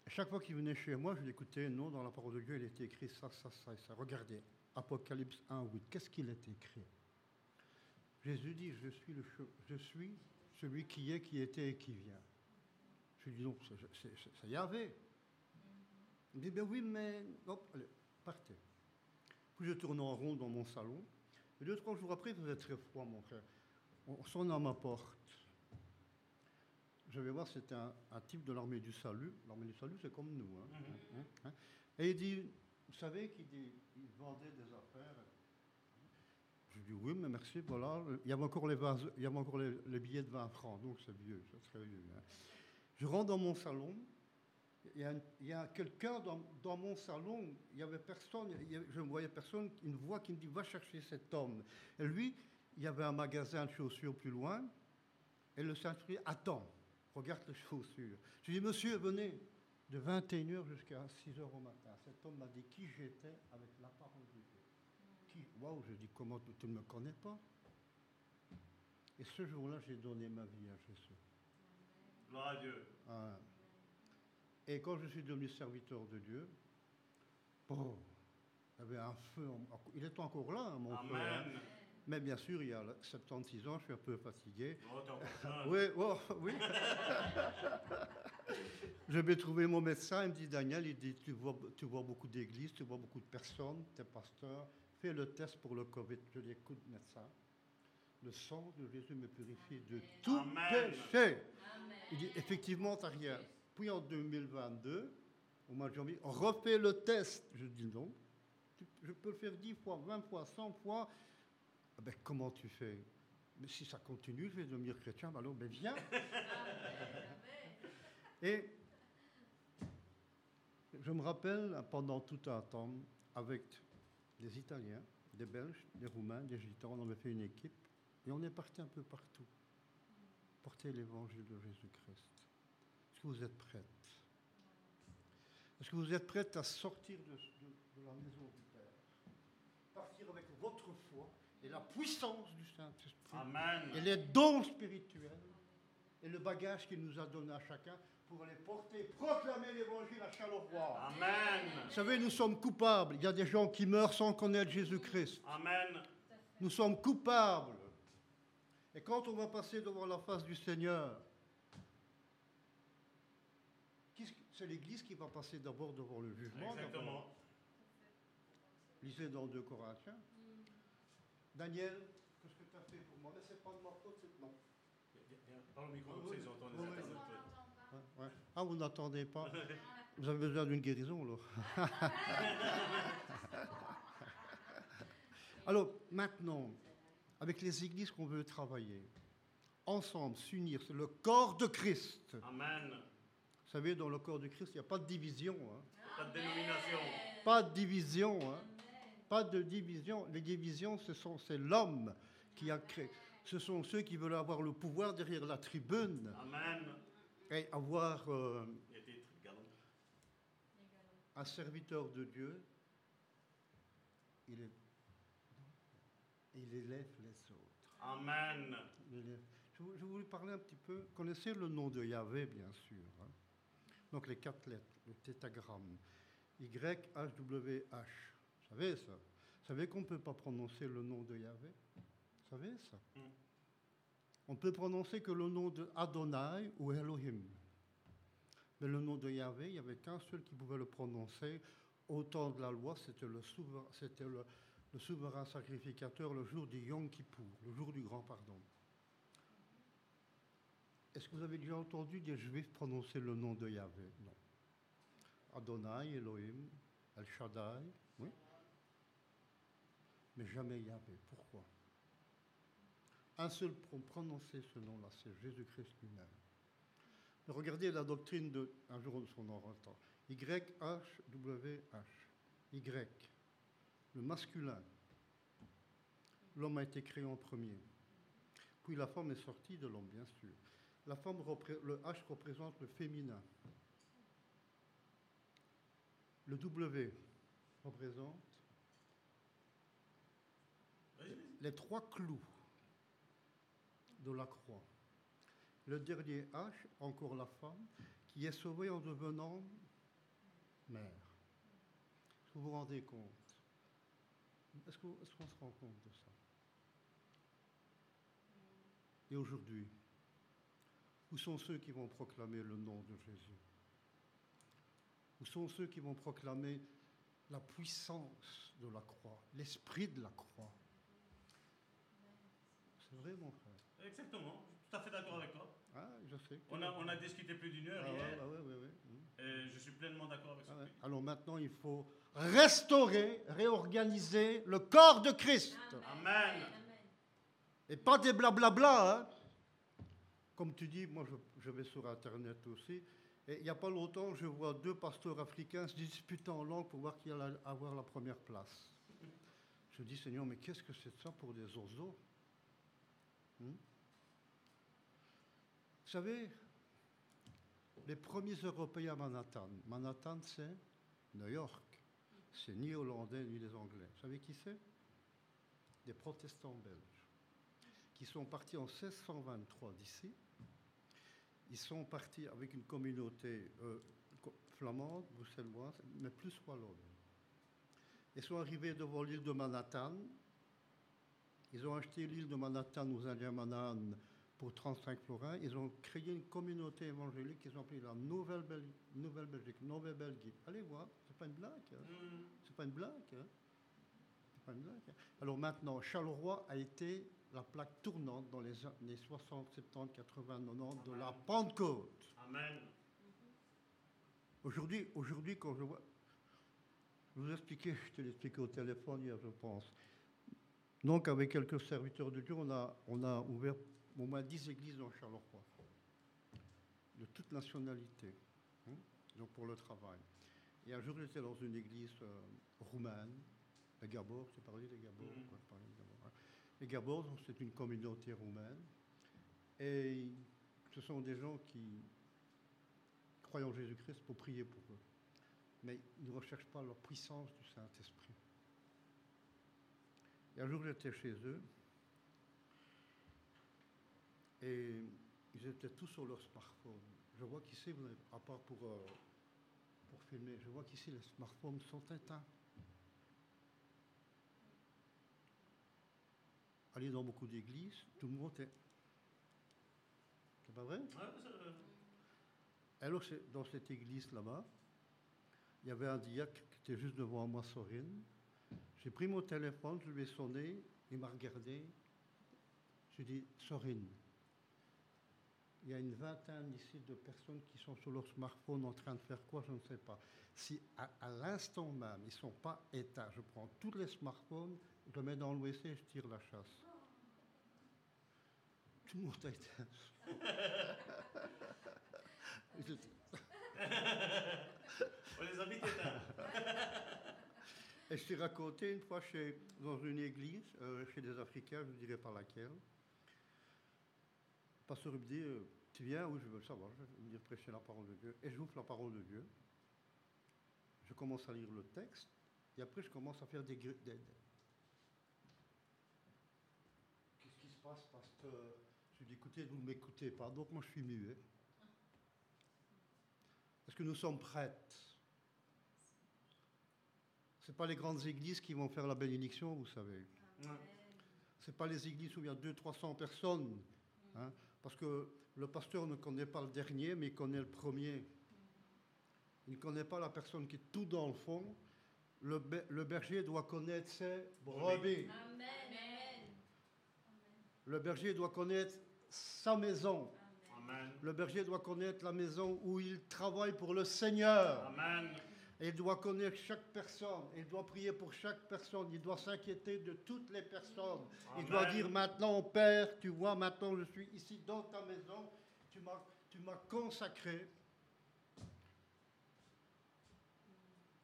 Et chaque fois qu'il venait chez moi, je l'écoutais, non, dans la parole de Dieu, il était écrit ça, ça, ça et ça. Regardez, Apocalypse 1, 8. Qu'est-ce qu'il est écrit? Jésus dit, je suis, le, je suis celui qui est, qui était et qui vient. Je lui dis, non, c'est- c'est c'est- c'est Yahvé. Il me dit, ben oui, mais... Hop, allez, partez. Puis je tourne en rond dans mon salon. Et deux, trois jours après, il faisait très froid, mon frère. On sonne à ma porte. Je vais voir, c'était un, type de l'armée du salut. L'armée du salut, c'est comme nous. hein. Hein, hein. Et il dit, vous savez qu'il vendait des affaires. Dis, oui, mais merci, voilà. Il y avait encore les, billets de 20 francs, donc c'est vieux, c'est très vieux. hein. Je rentre dans mon salon. Il y a, quelqu'un dans, mon salon, il y avait personne, je ne voyais personne, une voix qui me dit va chercher cet homme. Et lui, il y avait un magasin de chaussures plus loin, et le Saint-Esprit attends, regarde les chaussures. Je dis monsieur, venez, de 21h jusqu'à 6h au matin. Cet homme m'a dit qui j'étais avec la parole Qui Waouh, je dis comment tu ne me connais pas? Et ce jour-là, j'ai donné ma vie à Jésus. Gloire à Dieu. Ah. Et quand je suis devenu serviteur de Dieu, il y avait un feu. en- Il est encore là, hein, mon feu. hein. Amen. Mais bien sûr, il y a 76 ans, je suis un peu fatigué. Oh. Oui, oh, oui. je vais trouver mon médecin, il me dit, Daniel, il dit, tu vois, tu vois beaucoup d'églises, tu vois beaucoup de personnes, tu es pasteur, le test pour le Covid. Je dis, écoute, médecin, le sang de Jésus me purifie de tout Amen. péché. Il dit, effectivement, tu rien. Puis en 2022, au mois de janvier, on refait le test. Je dis, non, je peux le faire 10 fois, 20 fois, 100 fois. Ah ben, comment tu fais? Mais si ça continue, je vais devenir chrétien. Ben alors, ben viens. Et je me rappelle, pendant tout un temps, avec des Italiens, des Belges, des Roumains, des Gitans, on avait fait une équipe et on est parti un peu partout porter l'évangile de Jésus-Christ. Est-ce que vous êtes prête Est-ce que vous êtes prête à sortir de, de- de la maison du Père Partir avec votre foi et la puissance du Saint-Esprit et les dons spirituels et le bagage qu'il nous a donné à chacun pour aller porter, proclamer l'évangile à Charleroi. Amen. Vous savez, nous sommes coupables. Il y a des gens qui meurent sans connaître Jésus-Christ. Amen. Nous sommes coupables. Et quand on va passer devant la face du Seigneur, c'est l'Église qui va passer d'abord devant le jugement. Exactement. Lisez dans 2 Corinthiens. Daniel, qu'est-ce que tu as fait pour moi? Mais c'est pas de ma faute, c'est. Parle au micro, comme ça, ils entendent les. Ouais. Ah, vous n'entendez pas Vous avez besoin d'une guérison, alors Alors, maintenant, avec les églises qu'on veut travailler, ensemble, s'unir, c'est le corps de Christ. Amen. Vous savez, dans le corps de Christ, il n'y a pas de division. hein. Pas de dénomination. Pas de division. hein. Pas de division. Les divisions, ce sont, c'est l'homme qui a créé. Ce sont ceux qui veulent avoir le pouvoir derrière la tribune Amen. Et avoir euh, un serviteur de Dieu. Il, est, il élève les autres. Amen. Je, vou- je voulais parler un petit peu. Connaissez le nom de Yahvé, bien sûr. hein. Donc les quatre lettres, le tétagramme. Y, H, W, H. Vous savez ça? Vous savez qu'on ne peut pas prononcer le nom de Yahvé? Vous savez ça? Mm. On peut prononcer que le nom de Adonai ou Elohim. Mais le nom de Yahvé, il n'y avait qu'un seul qui pouvait le prononcer. Au temps de la loi, c'était le souverain, sacrificateur le jour du Yom Kippour, le jour du grand pardon. Est-ce que vous avez déjà entendu des Juifs prononcer le nom de Yahvé? Non. Adonai, Elohim, El Shaddai, oui. Mais jamais Yahvé. Pourquoi? Un seul pour prononcer ce nom-là, c'est Jésus-Christ lui-même. Regardez la doctrine de. Un jour, on en entend. YHWH. Y. Le masculin. L'homme a été créé en premier. Puis la femme est sortie de l'homme, bien sûr. La femme, le H représente le féminin. Le W représente les trois clous de la croix. Le dernier H, encore la femme, qui est sauvée en devenant mère. Vous vous rendez compte? Est-ce qu'on se rend compte de ça? Et aujourd'hui, où sont ceux qui vont proclamer le nom de Jésus? Où sont ceux qui vont proclamer la puissance de la croix, l'esprit de la croix? C'est vrai, mon frère? Exactement, je suis tout à fait d'accord avec toi. Ah, je sais. On a, on a discuté plus d'une heure ah, hier. Ah, ouais, ouais, ouais, Et je suis pleinement d'accord avec ça. Ah, Alors maintenant, il faut restaurer, réorganiser le corps de Christ. Amen. Et pas des blablabla. Hein. Comme tu dis, moi je, je vais sur Internet aussi. Et il n'y a pas longtemps, je vois deux pasteurs africains se disputant en langue pour voir qui allait avoir la première place. Je dis, Seigneur, mais qu'est-ce que c'est ça pour des oiseaux? Hmm? Savez, les premiers Européens à Manhattan, Manhattan c'est New York. C'est ni hollandais ni les anglais. Vous savez qui c'est? Des protestants belges qui sont partis en 1623 d'ici. Ils sont partis avec une communauté euh, flamande, bruxelloise, mais plus wallonne. Ils sont arrivés devant l'île de Manhattan. Ils ont acheté l'île de Manhattan aux Indiens Manhattan pour 35 florins. Ils ont créé une communauté évangélique qu'ils ont appelée la Nouvelle-Belgique, Nouvelle Belgique, Nouvelle Belgique. Allez voir, c'est pas une blague. Hein. Mm. C'est pas une blague. Hein. Pas une blague. Hein. Alors maintenant, Charleroi a été la plaque tournante dans les années 60, 70, 80, 90 de la Pentecôte. Amen. Aujourd'hui, aujourd'hui, quand je vois. Je vous expliquais, je te l'expliquais au téléphone hier, je pense. Donc, avec quelques serviteurs de Dieu, on a, on a ouvert au moins 10 églises dans Charleroi, de toute nationalité, hein, donc pour le travail. Et un jour, j'étais dans une église euh, roumaine, les Gabor, j'ai parlé des. Les c'est une communauté roumaine, et ce sont des gens qui croient en Jésus-Christ pour prier pour eux. Mais ils ne recherchent pas la puissance du Saint-Esprit. Et un jour, j'étais chez eux, et ils étaient tous sur leur smartphone. Je vois qu'ici, à part pour, euh, pour filmer, je vois qu'ici les smartphones sont éteints. Allez dans beaucoup d'églises, tout le monde est. C'est pas vrai? Alors, dans cette église là-bas, il y avait un diacre qui était juste devant moi, Sorine. J'ai pris mon téléphone, je lui ai sonné, il m'a regardé. J'ai dit, Sorine, il y a une vingtaine ici de personnes qui sont sur leur smartphone en train de faire quoi, je ne sais pas. Si à, l'instant même, ils ne sont pas éteints, je prends tous les smartphones, je mets dans le WC et je tire la chasse. Tout le monde a éteint. On les a mis éteints. Et je t'ai raconté une fois chez, dans une église, euh, chez des Africains, je ne dirai pas laquelle. Le pasteur me dit, euh, tu viens Oui, je veux le savoir, je vais venir prêcher la parole de Dieu. Et j'ouvre la parole de Dieu. Je commence à lire le texte. Et après, je commence à faire des... Qu'est-ce qui se passe, pasteur? Je lui dis, écoutez, vous ne m'écoutez pas, donc moi je suis muet. Est-ce que nous sommes prêtes? Ce pas les grandes églises qui vont faire la bénédiction, vous savez. Ce pas les églises où il y a 200-300 personnes. Hein, parce que le pasteur ne connaît pas le dernier, mais il connaît le premier. Il ne connaît pas la personne qui est tout dans le fond. Le, berger doit connaître ses brebis. Le berger doit connaître sa maison. Le berger doit connaître la maison où il travaille pour le Seigneur. Amen. Il doit connaître chaque personne. Il doit prier pour chaque personne. Il doit s'inquiéter de toutes les personnes. Il doit dire maintenant, Père, tu vois, maintenant je suis ici dans ta maison. Tu Tu m'as consacré.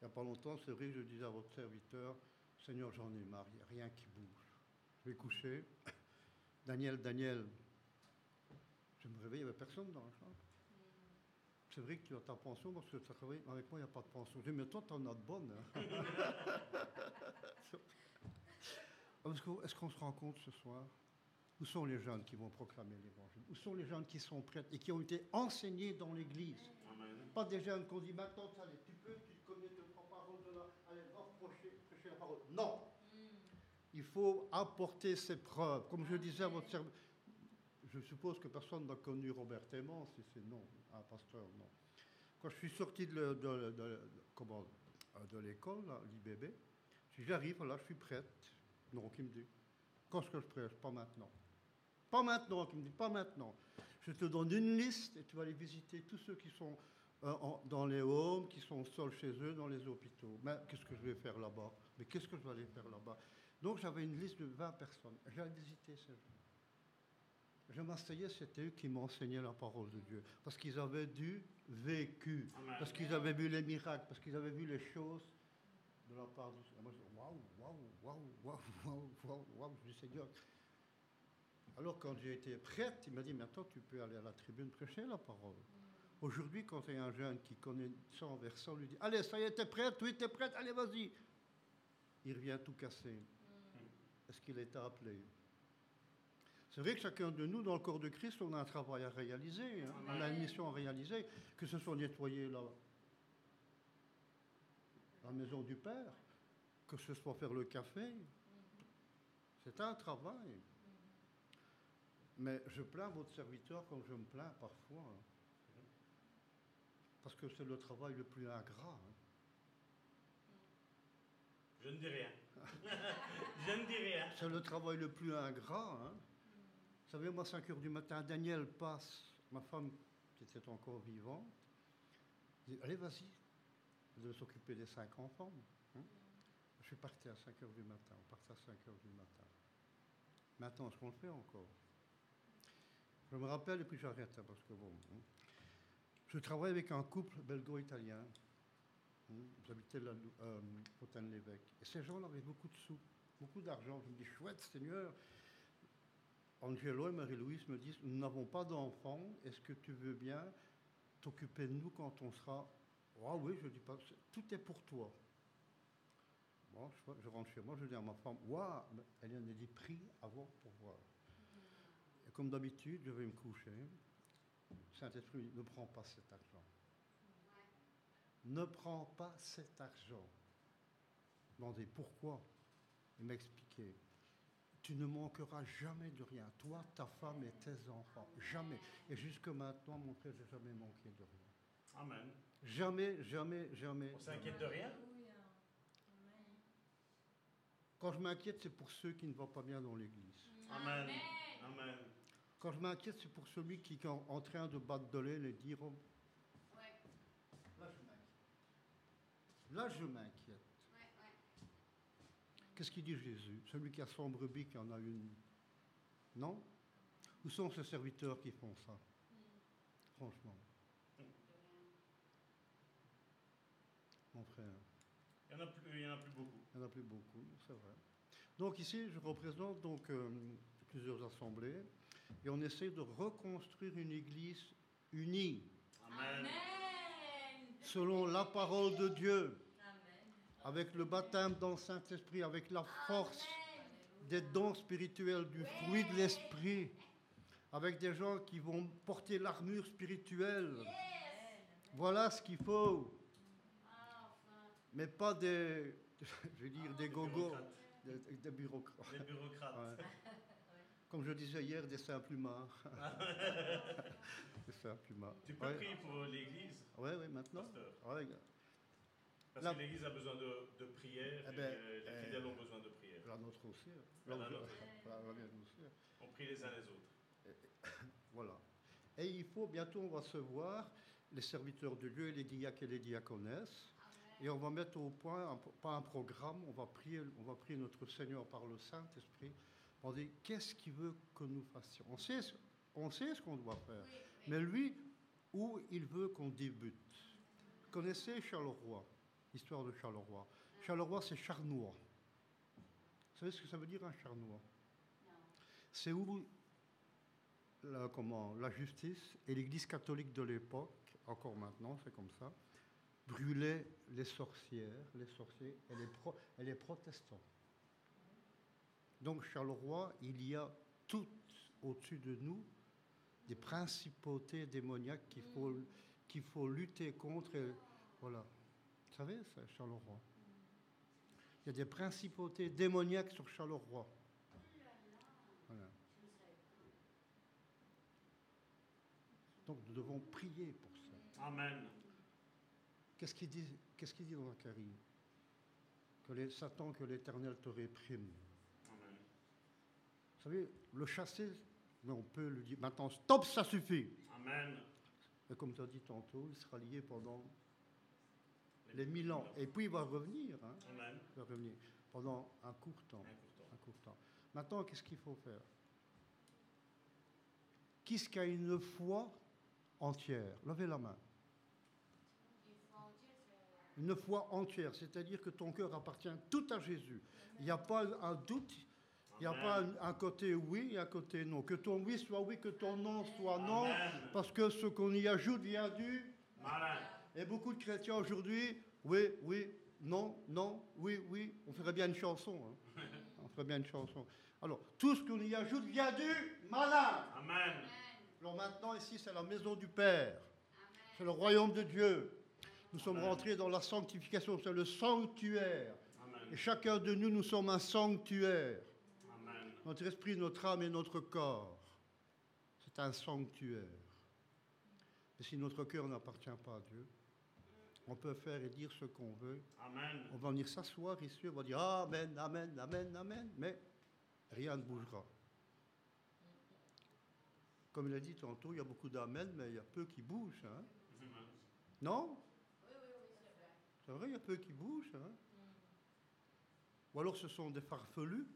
Il n'y a pas longtemps, c'est vrai je disais à votre serviteur, Seigneur, j'en ai marre, il n'y a rien qui bouge. Je vais coucher. Daniel, Daniel, je me réveille, il n'y avait personne dans la chambre. C'est vrai que tu as ta pension parce que tu as travaillé. Avec moi, il n'y a pas de pension. Je dis, mais toi, tu en as de bonnes. hein. Est-ce qu'on se rend compte ce soir? Où sont les jeunes qui vont proclamer l'évangile? Où sont les jeunes qui sont prêts et qui ont été enseignés dans l'église? Pas des jeunes qu'on dit maintenant, allez, tu peux, tu te connais, tu prends parole de là, allez, va prêcher, prêcher la parole. Non Il faut apporter ses preuves. Comme je disais à votre serviteur, je suppose que personne n'a connu Robert Aimant, si c'est non, un pasteur, non. Quand je suis sorti de, euh, l'école, l'IBB, j'arrive, là, je suis prête. Non, qui me dit? Quand est-ce que je prêche Pas maintenant. Pas maintenant, qui me dit, pas maintenant. Je te donne une liste et tu vas aller visiter tous ceux qui sont euh, dans les homes, qui sont seuls chez eux, dans les hôpitaux. Mais qu'est-ce que je vais faire là-bas? Mais qu'est-ce que je vais aller faire là-bas? Donc j'avais une liste de 20 personnes. J'allais visiter ces gens. Je m'asseyais, c'était eux qui m'enseignaient la parole de Dieu. Parce qu'ils avaient du vécu. Parce qu'ils avaient vu les miracles. Parce qu'ils avaient vu les choses de la part de Dieu. Et Moi, je dis, waouh, waouh, waouh, waouh, waouh, waouh, waouh. Je dis, Seigneur. Alors, quand j'ai été prête, il m'a dit, maintenant, tu peux aller à la tribune prêcher la parole. Aujourd'hui, quand il y a un jeune qui connaît 100 versets, on lui dit, allez, ça y est, t'es prête, oui, t'es prête, allez, vas-y. Il revient tout cassé. Est-ce qu'il est appelé? C'est vrai que chacun de nous, dans le corps de Christ, on a un travail à réaliser, hein. on a une mission à réaliser, que ce soit nettoyer la, la maison du Père, que ce soit faire le café. C'est un travail. Mais je plains votre serviteur comme je me plains parfois. hein. Parce que c'est le travail le plus ingrat. hein. Je ne dis rien. je ne dis rien. C'est le travail le plus ingrat. hein. Vous savez, moi, 5 heures du matin, Daniel passe, ma femme qui était encore vivante, dit Allez, vas-y, vous devez s'occuper des cinq enfants. hein. Je suis parti à 5 heures du matin, on partait à 5 heures du matin. Maintenant, est-ce qu'on le fait encore? Je me rappelle et puis j'arrête, hein, parce que bon. hein. Je travaille avec un couple belgo-italien. hein. J'habitais la euh, Fontaine-l'Évêque. Et ces gens-là avaient beaucoup de sous, beaucoup d'argent. Je me dis, chouette, Seigneur. Angelo et Marie-Louise me disent, nous n'avons pas d'enfants. Est-ce que tu veux bien t'occuper de nous quand on sera... Ah oui, je dis pas, tout est pour toi. Je, rentre chez moi, je dis à ma femme, waouh, elle en a dit, prie avant pour voir. Et comme d'habitude, je vais me coucher. Saint-Esprit me ne prends pas cet argent. Ne prends pas cet argent. Je demandais pourquoi. Il m'a expliqué. Tu ne manqueras jamais de rien. Toi, ta femme et tes enfants. Jamais. Et jusque maintenant, mon frère, j'ai jamais manqué de rien. Amen. Jamais, jamais, jamais. On s'inquiète de rien? Quand je m'inquiète, c'est pour ceux qui ne vont pas bien dans l'église. Amen. Amen. Quand je m'inquiète, c'est pour celui qui est en, en train de battre de l'aile et dire oh, Là, je m'inquiète. Là, je m'inquiète. Qu'est-ce qu'il dit Jésus? Celui qui a 100 brebis, qui en a une. Non? Où sont ces serviteurs qui font ça? Franchement. Mon frère, Il n'y en, a plus- il y en a plus beaucoup. il n'y en a plus beaucoup, c'est vrai. Donc ici, je représente donc euh, plusieurs assemblées et on essaie de reconstruire une église unie Amen. selon la parole de Dieu, avec le baptême dans le Saint-Esprit, avec la force des dons spirituels, du fruit de l'Esprit, avec des gens qui vont porter l'armure spirituelle. Voilà ce qu'il faut. Mais pas des, je veux dire, des gogos, des, des bureaucrates. Les bureaucrates. Ouais. Comme je disais hier, des simples humains. des simples humains. Tu peux Ouais. prier pour l'Église, Ouais, ouais, maintenant. Ouais, Parce La- que l'Église a besoin de, de prière Eh et ben, euh, les fidèles ont besoin de prière. la nôtre aussi. hein. La La- nôtre. la- la mienne aussi. On prie les uns les autres. Voilà. Et il faut, bientôt, on va se voir, les serviteurs de Dieu, les diacres et les diaconesses. Et on va mettre au point, un- pas un programme, on va prier, on va prier notre Seigneur par le Saint-Esprit. On va dire, qu'est-ce qu'il veut que nous fassions on sait, ce- on sait ce qu'on doit faire. Mais lui, où il veut qu'on débute. Connaissez Charleroi, l'histoire de Charleroi. Charleroi, c'est charnois. Vous savez ce que ça veut dire un charnois? C'est où la, justice et l'Église catholique de l'époque, encore maintenant, c'est comme ça, brûlaient les sorcières, les sorciers et les, protestants. Donc Charleroi, il y a tout au-dessus de nous des principautés démoniaques qu'il faut, lutter contre. voilà. Vous savez, ça, Charleroi Il y a des principautés démoniaques sur Charleroi. Voilà. Donc nous devons prier pour ça. Amen. Qu'est-ce qu'il dit, qu'est-ce qu'il dit dans Zacharie? Que les, Satan, que l'Éternel te réprime. Amen. Vous savez, le chasser, mais on peut lui dire maintenant, stop, ça suffit. Amen. Et comme tu as dit tantôt, il sera lié pendant les mille ans. Et puis il va revenir, hein, Amen. il va revenir pendant un court temps. Un court temps. Un court temps. Maintenant, qu'est-ce qu'il faut faire? Qui ce qui a une foi entière? Levez la main. Une foi entière, c'est-à-dire que ton cœur appartient tout à Jésus. Il n'y a pas un doute, il n'y a pas un, un côté oui et un côté non. Que ton oui soit oui, que ton non soit non, Amen. parce que ce qu'on y ajoute vient du... Malin. Et beaucoup de chrétiens aujourd'hui, oui, oui, non, non, oui, oui, on ferait bien une chanson. hein. On ferait bien une chanson. Alors, tout ce qu'on y ajoute vient du malin. Amen. Alors maintenant, ici, c'est la maison du Père. C'est le royaume de Dieu. Nous sommes Amen. rentrés dans la sanctification, c'est le sanctuaire. Et chacun de nous, nous sommes un sanctuaire. Amen. Notre esprit, notre âme et notre corps. C'est un sanctuaire. Et si notre cœur n'appartient pas à Dieu, on peut faire et dire ce qu'on veut. Amen. On va venir s'asseoir ici, on va dire Amen, Amen, Amen, Amen, mais rien ne bougera. Comme il a dit tantôt, il y a beaucoup d'Amen, mais il y a peu qui bougent. hein. Non? C'est vrai, il y a peu qui bougent. hein. Ou alors ce sont des farfelus.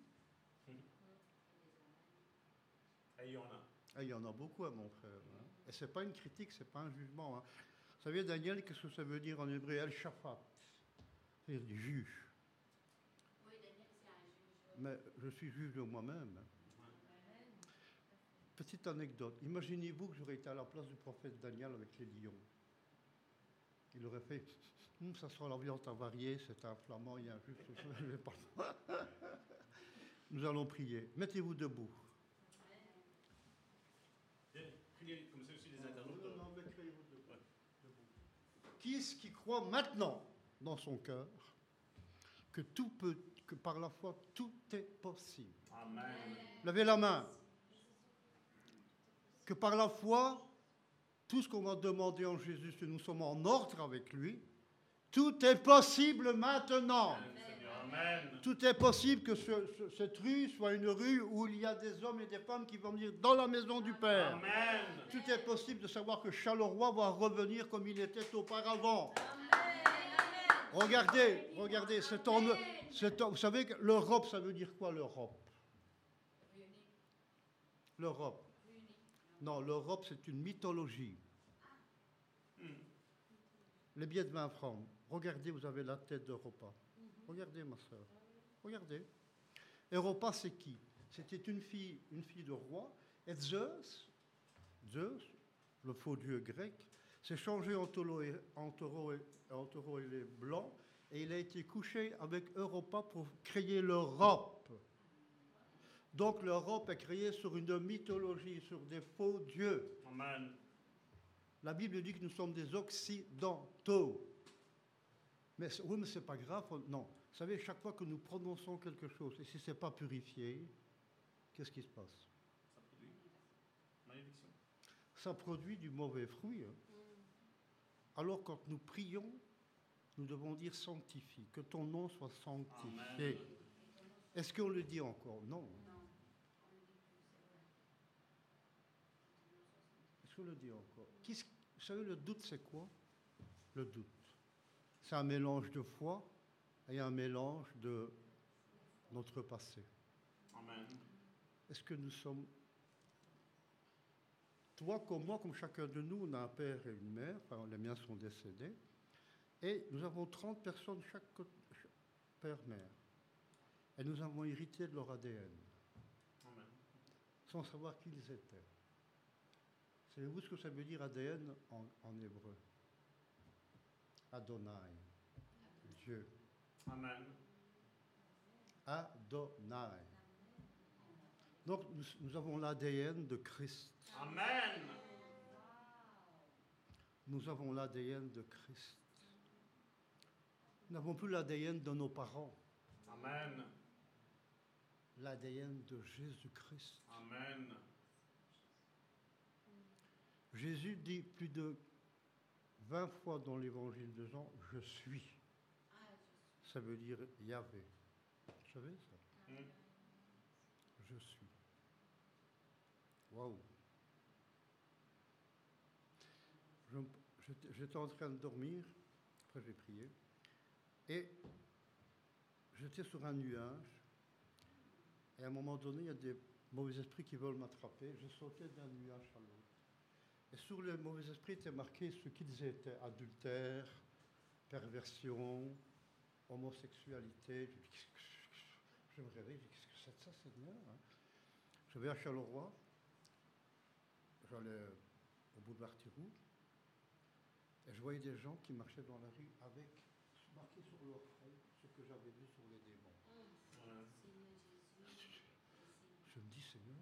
Et il y en a. Ah, il y en a beaucoup, hein, mon frère. hein. Et ce n'est pas une critique, ce n'est pas un jugement. Vous savez, Daniel, qu'est-ce que ça veut dire en hébreu El Shaphat C'est-à-dire du juge. Mais je suis juge de moi-même. Petite anecdote. Imaginez-vous que j'aurais été à la place du prophète Daniel avec les lions. Il aurait fait Hum, Ça sera la viande avariée, c'est un flamand, il y a un juge. je vais pas- Nous allons prier. Mettez-vous debout. Priez comme ça aussi les internautes. Non, non, mais créez-vous debout. Qui croit maintenant dans son cœur que tout peut, que par la foi tout est possible Amen. Levez la main. Que par la foi, tout ce qu'on va demander en Jésus, si nous sommes en ordre avec lui, tout est possible maintenant. Amen. Amen. Tout est possible que ce- ce- cette rue soit une rue où il y a des hommes et des femmes qui vont venir dans la maison du Père. Amen. Tout est possible de savoir que Charleroi va revenir comme il était auparavant. Regardez, regardez, c'est en, c'est en- vous savez que l'Europe, ça veut dire quoi l'Europe? L'Europe. Non, l'Europe, c'est une mythologie. Les billets de 20 francs. Regardez, vous avez la tête d'Europa. Regardez, ma soeur. Regardez. Europa, c'est qui? C'était une fille, une fille de roi. Et Zeus, Zeus, le faux dieu grec, s'est changé en taureau et, en taureau et- en taureau et les blancs. Et il a été couché avec Europa pour créer l'Europe. Donc l'Europe est créée sur une mythologie, sur des faux dieux. Amen. La Bible dit que nous sommes des occidentaux. Mais oui, mais c'est pas grave. on- Non. Vous savez, chaque fois que nous prononçons quelque chose, et si ce n'est pas purifié, qu'est-ce qui se passe? Ça produit malédiction. Ça produit du mauvais fruit. hein. Alors quand nous prions, nous devons dire sanctifie, que ton nom soit sanctifié. Est-ce qu'on le dit encore? Non. Est-ce qu'on le dit encore? Vous savez, le doute, c'est quoi? Le doute. C'est un mélange de foi et un mélange de notre passé. Amen. Est-ce que nous sommes toi comme moi, comme chacun de nous, on a un père et une mère, enfin, les miens sont décédés, et nous avons 30 personnes chaque père-mère. Et nous avons hérité de leur ADN, sans savoir qui ils étaient. Savez-vous ce que ça veut dire ADN en, en hébreu? Adonai, Dieu. Amen. Adonai. Donc nous, nous avons l'ADN de Christ. Amen. Nous avons l'ADN de Christ. Nous n'avons plus l'ADN de nos parents, Amen. l'ADN de Jésus-Christ. Amen. Jésus dit plus de 20 fois dans l'évangile de Jean, je suis. Ça veut dire Yahvé. Vous savez ça? Mm. Je suis. Waouh. J'étais en train de dormir, après j'ai prié, et j'étais sur un nuage, et à un moment donné, il y a des mauvais esprits qui veulent m'attraper. Je sautais d'un nuage à l'autre. Et sur les mauvais esprits était marqué ce qu'ils étaient adultère, perversion, homosexualité. Je me réveille, qu'est-ce que c'est que ça, Seigneur Je vais à Charleroi, j'allais au bout de l'Artirou, et je voyais des gens qui marchaient dans la rue avec marqué sur leur front ce que j'avais vu sur les démons. Je me dis, Seigneur,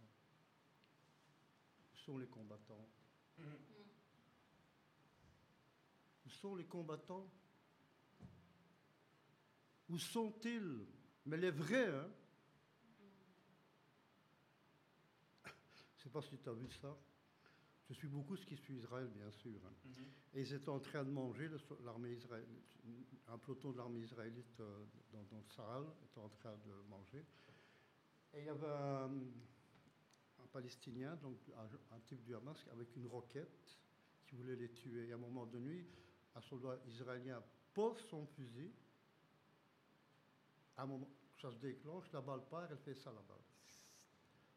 où sont les combattants Où sont les combattants? Où sont-ils? Mais les vrais, hein? Je ne sais pas si tu as vu ça. Je suis beaucoup ce qui suit Israël, bien sûr. hein. Mhm. Et ils étaient en train de manger, l'armée un peloton de l'armée israélite euh, dans, dans le Sahel était en train de manger. Et il y avait un, un Palestinien, donc un, type du Hamas, avec une roquette qui voulait les tuer. Et à un moment donné, un soldat israélien pose son fusil. À un moment, ça se déclenche, la balle part, elle fait ça là-bas.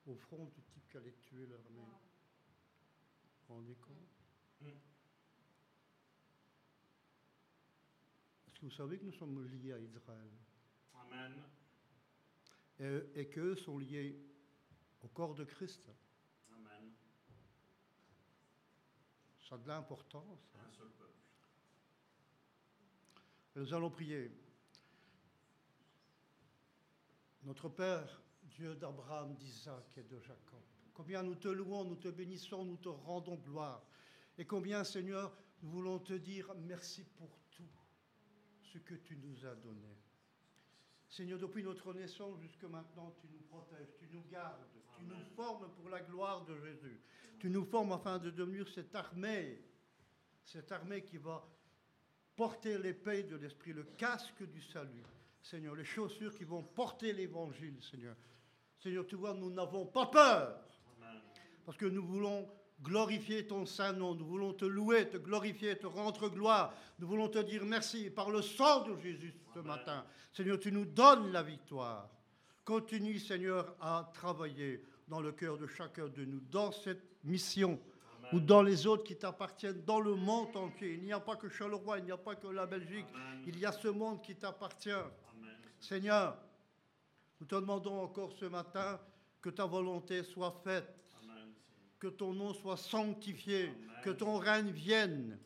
Au front du type qui allait tuer l'armée. Vous vous rendez compte. Est-ce que vous savez que nous sommes liés à Israël? Amen. et, et qu'eux sont liés au corps de Christ Amen. Ça a de l'importance. hein. Un seul peuple. Nous allons prier. Notre Père, Dieu d'Abraham, d'Isaac et de Jacob, combien nous te louons, nous te bénissons, nous te rendons gloire. Et combien, Seigneur, nous voulons te dire merci pour tout ce que tu nous as donné. Seigneur, depuis notre naissance jusque maintenant, tu nous protèges, tu nous gardes, tu nous formes pour la gloire de Jésus. Tu nous formes afin de devenir cette armée, cette armée qui va porter l'épée de l'esprit, le casque du salut. Seigneur, les chaussures qui vont porter l'évangile, Seigneur. Seigneur, tu vois, nous n'avons pas peur parce que nous voulons glorifier ton saint nom, nous voulons te louer, te glorifier, te rendre gloire, nous voulons te dire merci par le sang de Jésus ce Amen. matin. Seigneur, tu nous donnes la victoire. Continue, Seigneur, à travailler dans le cœur de chacun de nous, dans cette mission ou dans les autres qui t'appartiennent, dans le monde entier. Il n'y a pas que Charleroi, il n'y a pas que la Belgique, Amen. il y a ce monde qui t'appartient. Seigneur, nous te demandons encore ce matin que ta volonté soit faite Amen. que ton nom soit sanctifié, Amen. que ton règne vienne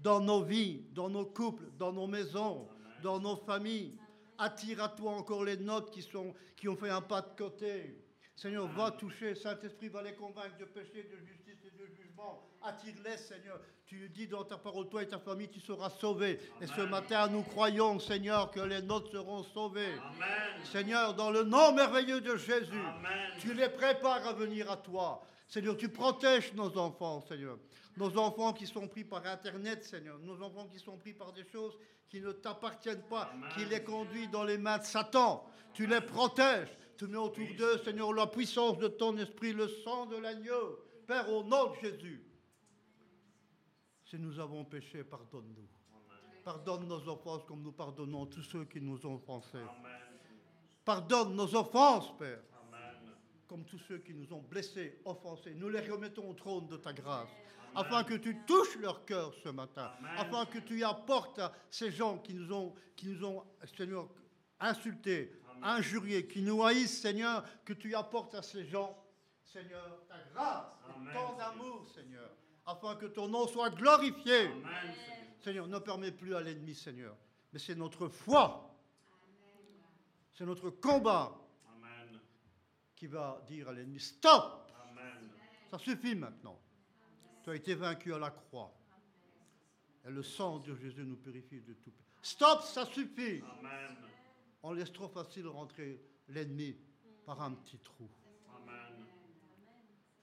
dans nos vies, dans nos couples, dans nos maisons, Amen. dans nos familles. Attire à toi encore les notes qui, sont, qui ont fait un pas de côté. Seigneur, va toucher, Saint-Esprit va les convaincre de péché, de justice et de jugement. Attire-les, Seigneur. Tu dis dans ta parole, toi et ta famille, tu seras sauvés. Et ce matin, nous croyons, Seigneur, que les nôtres seront sauvés. Amen. Seigneur, dans le nom merveilleux de Jésus, Amen. tu les prépares à venir à toi. Seigneur, tu protèges nos enfants, Seigneur. Nos enfants qui sont pris par Internet, Seigneur. Nos enfants qui sont pris par des choses qui ne t'appartiennent pas, Amen. qui les conduit dans les mains de Satan. Tu les protèges. Tu mets autour d'eux, Seigneur, la puissance de ton esprit, le sang de l'agneau. Père, au nom de Jésus. Si nous avons péché, pardonne-nous. Pardonne nos offenses comme nous pardonnons tous ceux qui nous ont offensés. Pardonne nos offenses, Père. Comme tous ceux qui nous ont blessés, offensés. Nous les remettons au trône de ta grâce, afin que tu touches leur cœur ce matin, afin que tu apportes à ces gens qui nous ont, qui nous ont Seigneur, insultés, injuriés, qui nous haïssent, Seigneur, que tu apportes à ces gens, Seigneur, ta grâce, et tant d'amour, Seigneur, afin que ton nom soit glorifié. Seigneur, ne permets plus à l'ennemi, Seigneur, mais c'est notre foi, c'est notre combat Amen. Qui va dire à l'ennemi, stop, Amen. ça suffit maintenant. Tu as été vaincu à la croix. Et le sang de Jésus nous purifie de tout. Stop, ça suffit. Amen. On laisse trop facile rentrer l'ennemi par un petit trou. Amen.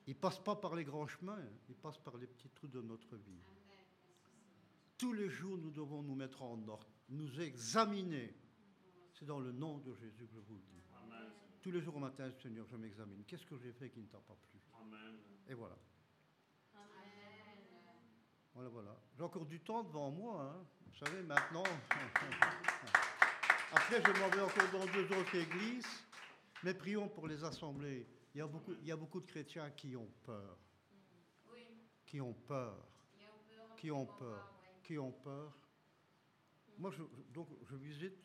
Il passe pas par les grands chemins, il passe par les petits trous de notre vie. Tous les jours, nous devons nous mettre en ordre, nous examiner. C'est dans le nom de Jésus que je vous le dis. Tous les jours au matin, Seigneur, je m'examine. Qu'est-ce que j'ai fait qui ne t'a pas plu? Amen. Et voilà. Voilà, voilà. J'ai encore du temps devant moi. hein. Vous savez, maintenant. Après, je m'en vais encore dans deux autres églises. Mais prions pour les assemblées. Il y a beaucoup, il y a beaucoup de chrétiens qui ont peur. Qui ont peur. Qui ont peur. Qui ont peur. Moi, je, donc, je visite.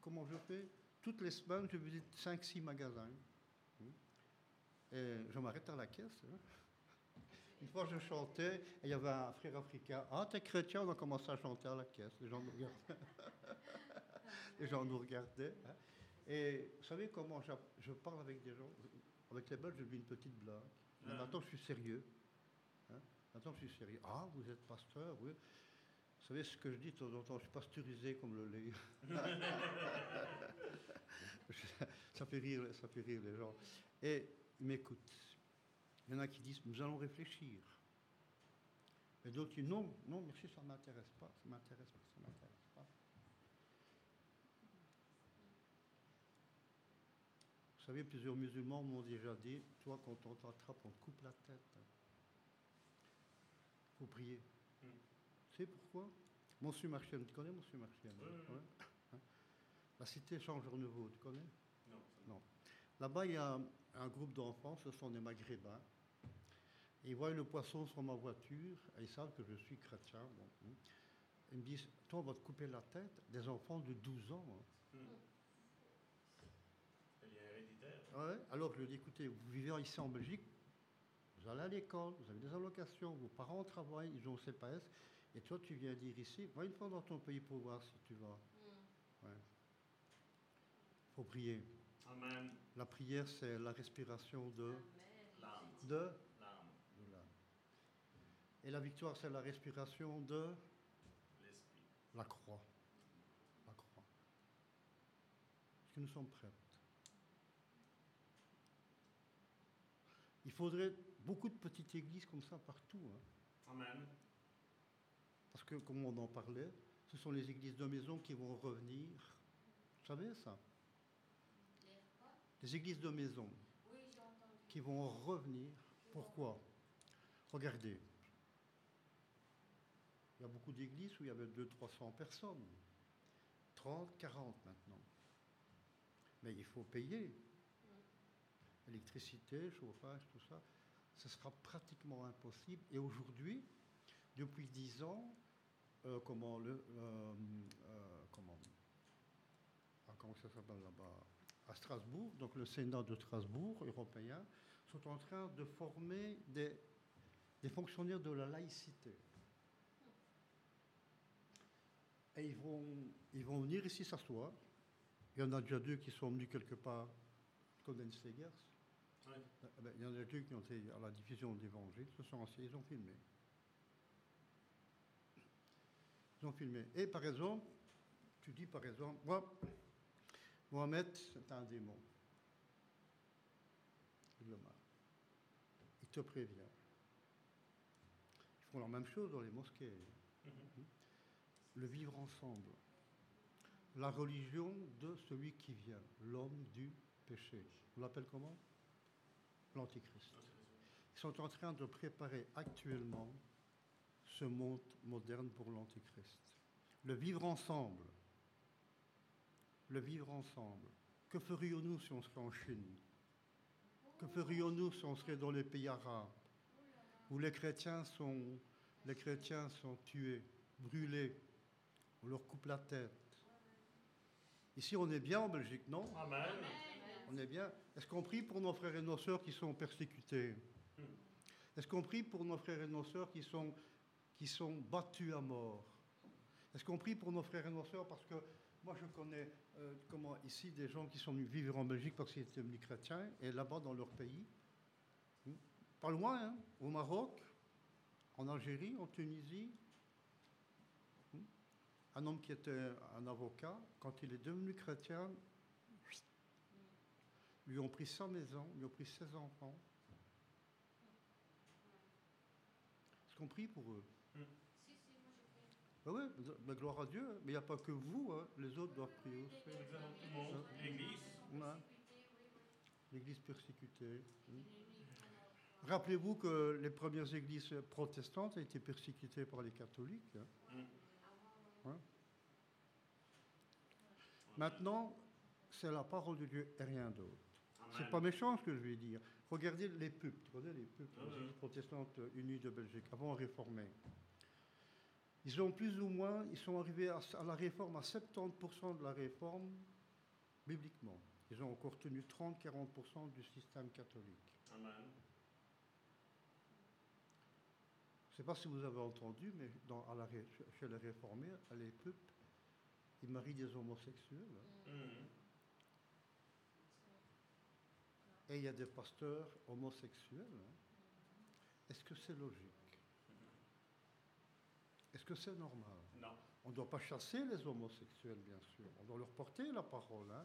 Comment je fais? Toutes les semaines, je visite 5-6 magasins. Et je m'arrête à la caisse. hein. Une fois, je chantais et il y avait un frère africain. Ah, t'es chrétien On a commencé à chanter à la caisse. Les gens nous regardaient. les gens nous regardaient. hein. Et vous savez comment je parle avec des gens Avec les Belges, je dis une petite blague. Mais Ah. maintenant, je suis sérieux. hein. Maintenant, je suis sérieux. Ah, vous êtes pasteur, oui. Vous savez ce que je dis de temps en temps Je suis pasteurisé comme le lait. ça, fait rire, ça fait rire les gens. Et ils m'écoutent. Il y en a qui disent, nous allons réfléchir. Et d'autres qui disent, non, non, merci, ça ne m'intéresse pas, ça ne m'intéresse pas, ça ne m'intéresse pas. Vous savez, plusieurs musulmans m'ont déjà dit, toi, quand on t'attrape, on te coupe la tête. Il faut prier. Tu sais pourquoi Monsieur Marchien, tu connais Monsieur Marchien Oui, oui, oui. Ouais. Hein La cité Change-Renouveau, tu connais Non. non. Là-bas, il y a un groupe d'enfants, ce sont des maghrébins. Ils voient le poisson sur ma voiture, et ils savent que je suis chrétien. bon, hein. Ils me disent, toi, on va te couper la tête, des enfants de 12 ans. hein. Héréditaire. Ouais. Alors je lui dis, écoutez, vous vivez ici en Belgique, vous allez à l'école, vous avez des allocations, vos parents travaillent, ils ont le CPS, et toi, tu viens dire ici, va une fois dans ton pays pour voir si tu vas. Il faut prier. Amen. La prière, c'est la respiration de... L'âme. de L'âme. de l'âme. Et la victoire, c'est la respiration de L'esprit. la croix. La croix. Est-ce que nous sommes prêts Il faudrait beaucoup de petites églises comme ça partout. hein. Amen. Que, comme on en parlait, ce sont les églises de maison qui vont revenir. Vous savez ça Les églises de maison qui vont revenir. Pourquoi Regardez. Il y a beaucoup d'églises où il y avait 200-300 personnes. 30, 40 maintenant. Mais il faut payer. Électricité, chauffage, tout ça. Ce sera pratiquement impossible. Et aujourd'hui, depuis 10 ans, euh, comment le euh, euh, comment ah, comment ça s'appelle là-bas? À Strasbourg. Donc le Sénat de Strasbourg européen sont en train de former des, des fonctionnaires de la laïcité. Et ils vont ils vont venir ici s'asseoir. Il y en a déjà deux qui sont venus quelque part. Condensegers Ouais. Eh ben, il y en a deux qui ont été à la diffusion de l'évangile se sont assis ils ont filmé ils ont filmé. Et par exemple, tu dis par exemple, moi, Mohamed, c'est un démon. Il le. Il te prévient. Ils font la même chose dans les mosquées. Le vivre ensemble. La religion de celui qui vient, l'homme du péché. On l'appelle comment? L'Antichrist. Ils sont en train de préparer actuellement ce monde moderne pour l'Antichrist. Le vivre ensemble. Le vivre ensemble. Que ferions-nous si on serait en Chine? Que ferions-nous si on serait dans les pays arabes, où les chrétiens sont, les chrétiens sont tués, brûlés, on leur coupe la tête? Ici, on est bien en Belgique, non? Amen. On est bien. Est-ce qu'on prie pour nos frères et nos sœurs qui sont persécutés? Est-ce qu'on prie pour nos frères et nos sœurs qui sont, qui sont battus à mort. Est-ce qu'on prie pour nos frères et nos sœurs? Parce que moi je connais euh, comment ici des gens qui sont venus vivre en Belgique parce qu'ils étaient venus chrétiens et là-bas dans leur pays, hmm, pas loin, hein, au Maroc, en Algérie, en Tunisie, hmm, un homme qui était un avocat, quand il est devenu chrétien, lui ont pris sa maison, lui ont pris ses enfants. Est-ce qu'on prie pour eux? Ah oui, mais gloire à Dieu, mais il n'y a pas que vous, hein, les autres doivent prier aussi. Nous avons tout le monde, l'église. Ouais. L'église persécutée. hmm. Rappelez-vous que les premières églises protestantes ont été persécutées par les catholiques. hein. Ouais. Maintenant, c'est la parole de Dieu et rien d'autre. C'est pas méchant ce que je vais dire. Regardez les pubs, connais les pubs, les églises protestantes unies de Belgique, avant réformées. Ils ont plus ou moins, ils sont arrivés à, à la réforme, à 70% de la réforme, bibliquement. Ils ont encore tenu 30-40% du système catholique. Amen. Je ne sais pas si vous avez entendu, mais dans, à la ré- chez les réformés, à pubs, ils marient des homosexuels. hein. Mhm. Et il y a des pasteurs homosexuels. hein. Est-ce que c'est logique? Est-ce que c'est normal? Non. On ne doit pas chasser les homosexuels, bien sûr. On doit leur porter la parole. hein.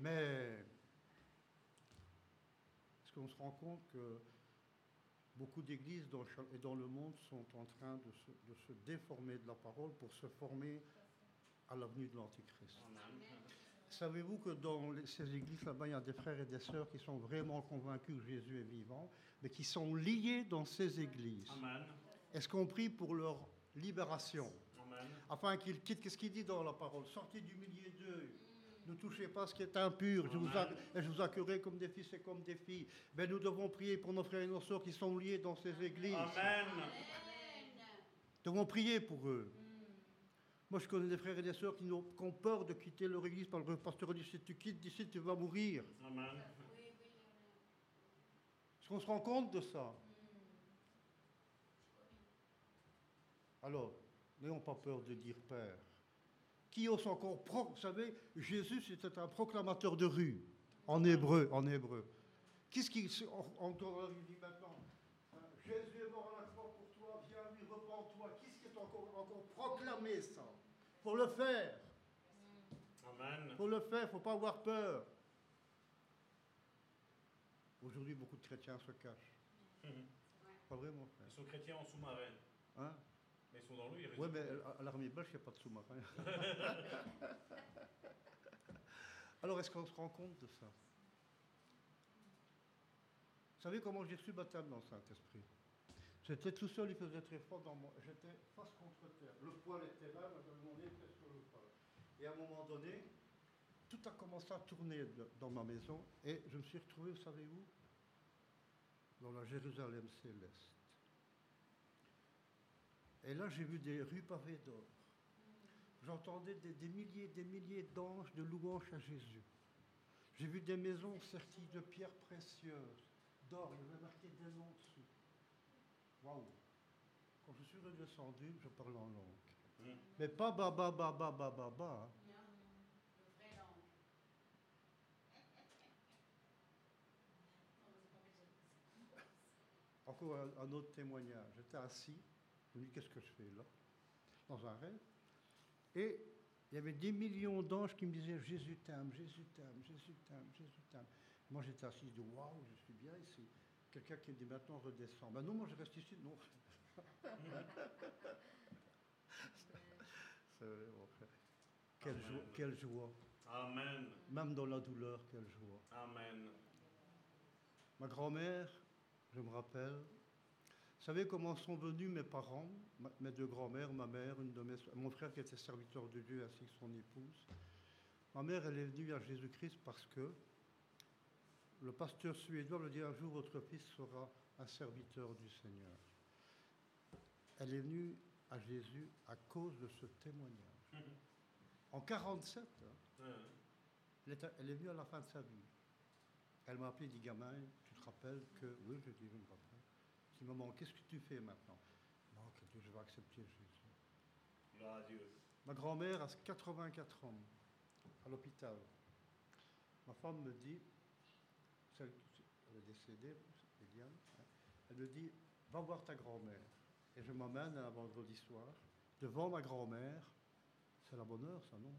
Mais est-ce qu'on se rend compte que beaucoup d'églises dans, et dans le monde sont en train de se, de se déformer de la parole pour se former à l'avenue de l'Antichrist? Savez-vous que dans ces églises là-bas, il y a des frères et des sœurs qui sont vraiment convaincus que Jésus est vivant, mais qui sont liés dans ces églises? Amen. Est-ce qu'on prie pour leur libération Amen. afin qu'ils quittent, qu'est-ce qu'il dit dans la parole? Sortez du milieu d'eux. Ne touchez pas ce qui est impur. Je vous, et je vous accueillerai comme des fils et comme des filles. Mais nous devons prier pour nos frères et nos sœurs qui sont liés dans ces églises. Amen. Nous devons prier pour eux. Moi, je connais des frères et des sœurs qui, n'ont- qui ont peur de quitter leur église parce que le pasteur dit si tu quittes d'ici, tu vas mourir. Amen. Est-ce qu'on se rend compte de ça? Alors, n'ayons pas peur de dire Père. Qui ose encore Vous savez, Jésus c'était un proclamateur de rue, en hébreu, en hébreu. Qu'est-ce qui on, on doit lui dire maintenant hein, Jésus est mort à la croix pour toi, viens lui, repens-toi. Qu'est-ce qui est encore, encore proclamé ça? Pour le faire, Amen. pour le faire, il ne faut pas avoir peur. Aujourd'hui, beaucoup de chrétiens se cachent. Pas vrai, mon frère? Ils sont chrétiens en sous-marin. Hein? Mais ils sont dans l'eau, ils Oui, mais à- l'armée belge, il n'y a pas de sous-marin. Alors, est-ce qu'on se rend compte de ça? Vous savez comment j'ai reçu le baptême dans le Saint-Esprit? J'étais tout seul, il faisait très froid dans mon... J'étais face contre terre. Le poil était là, moi, j'avais mon nez presque sur le poil. Et à un moment donné, tout a commencé à tourner dans ma maison et je me suis retrouvé, vous savez où? Dans la Jérusalem céleste. Et là, j'ai vu des rues pavées d'or. J'entendais des, des milliers des milliers d'anges de louanges à Jésus. J'ai vu des maisons serties de pierres précieuses, d'or, il y avait marqué des noms dessus. Waouh Quand je suis redescendu, je parlais en langue. Mhm. Mais pas ba ba ba ba ba ba ba. hein. Encore un autre témoignage. J'étais assis, je me dis qu'est-ce que je fais là? Dans un rêve. Et il y avait des millions d'anges qui me disaient Jésus t'aime, Jésus t'aime, Jésus t'aime, Jésus t'aime. Moi j'étais assis, je dis waouh, je suis bien ici. Quelqu'un qui me dit maintenant redescends. Ben non, moi je reste ici, non. C'est vrai, mon frère. Quelle joie, quelle joie. Amen. Même dans la douleur, quelle joie. Amen. Ma grand-mère, je me rappelle, vous savez comment sont venus mes parents, mes deux grand-mères, ma mère, une de mes mon frère qui était serviteur de Dieu ainsi que son épouse. Ma mère, elle est venue à Jésus-Christ parce que le pasteur suédois me dit un jour votre fils sera un serviteur du Seigneur. Elle est venue à Jésus à cause de ce témoignage. En 47, hein, elle, est, elle est venue à la fin de sa vie. Elle m'a appelé, dit gamin, tu te rappelles que. Oui, je dis, je me rappelle. Maman, qu'est-ce que tu fais maintenant? Non, que Dieu, je vais accepter Jésus. Gloire à Dieu. Ma grand-mère a 84 ans, à l'hôpital. Ma femme me dit, celle qui elle est décédée, Eliane, hein, elle me dit, va voir ta grand-mère. Et je m'emmène un vendredi soir, devant ma grand-mère. C'est la bonne heure, ça, non?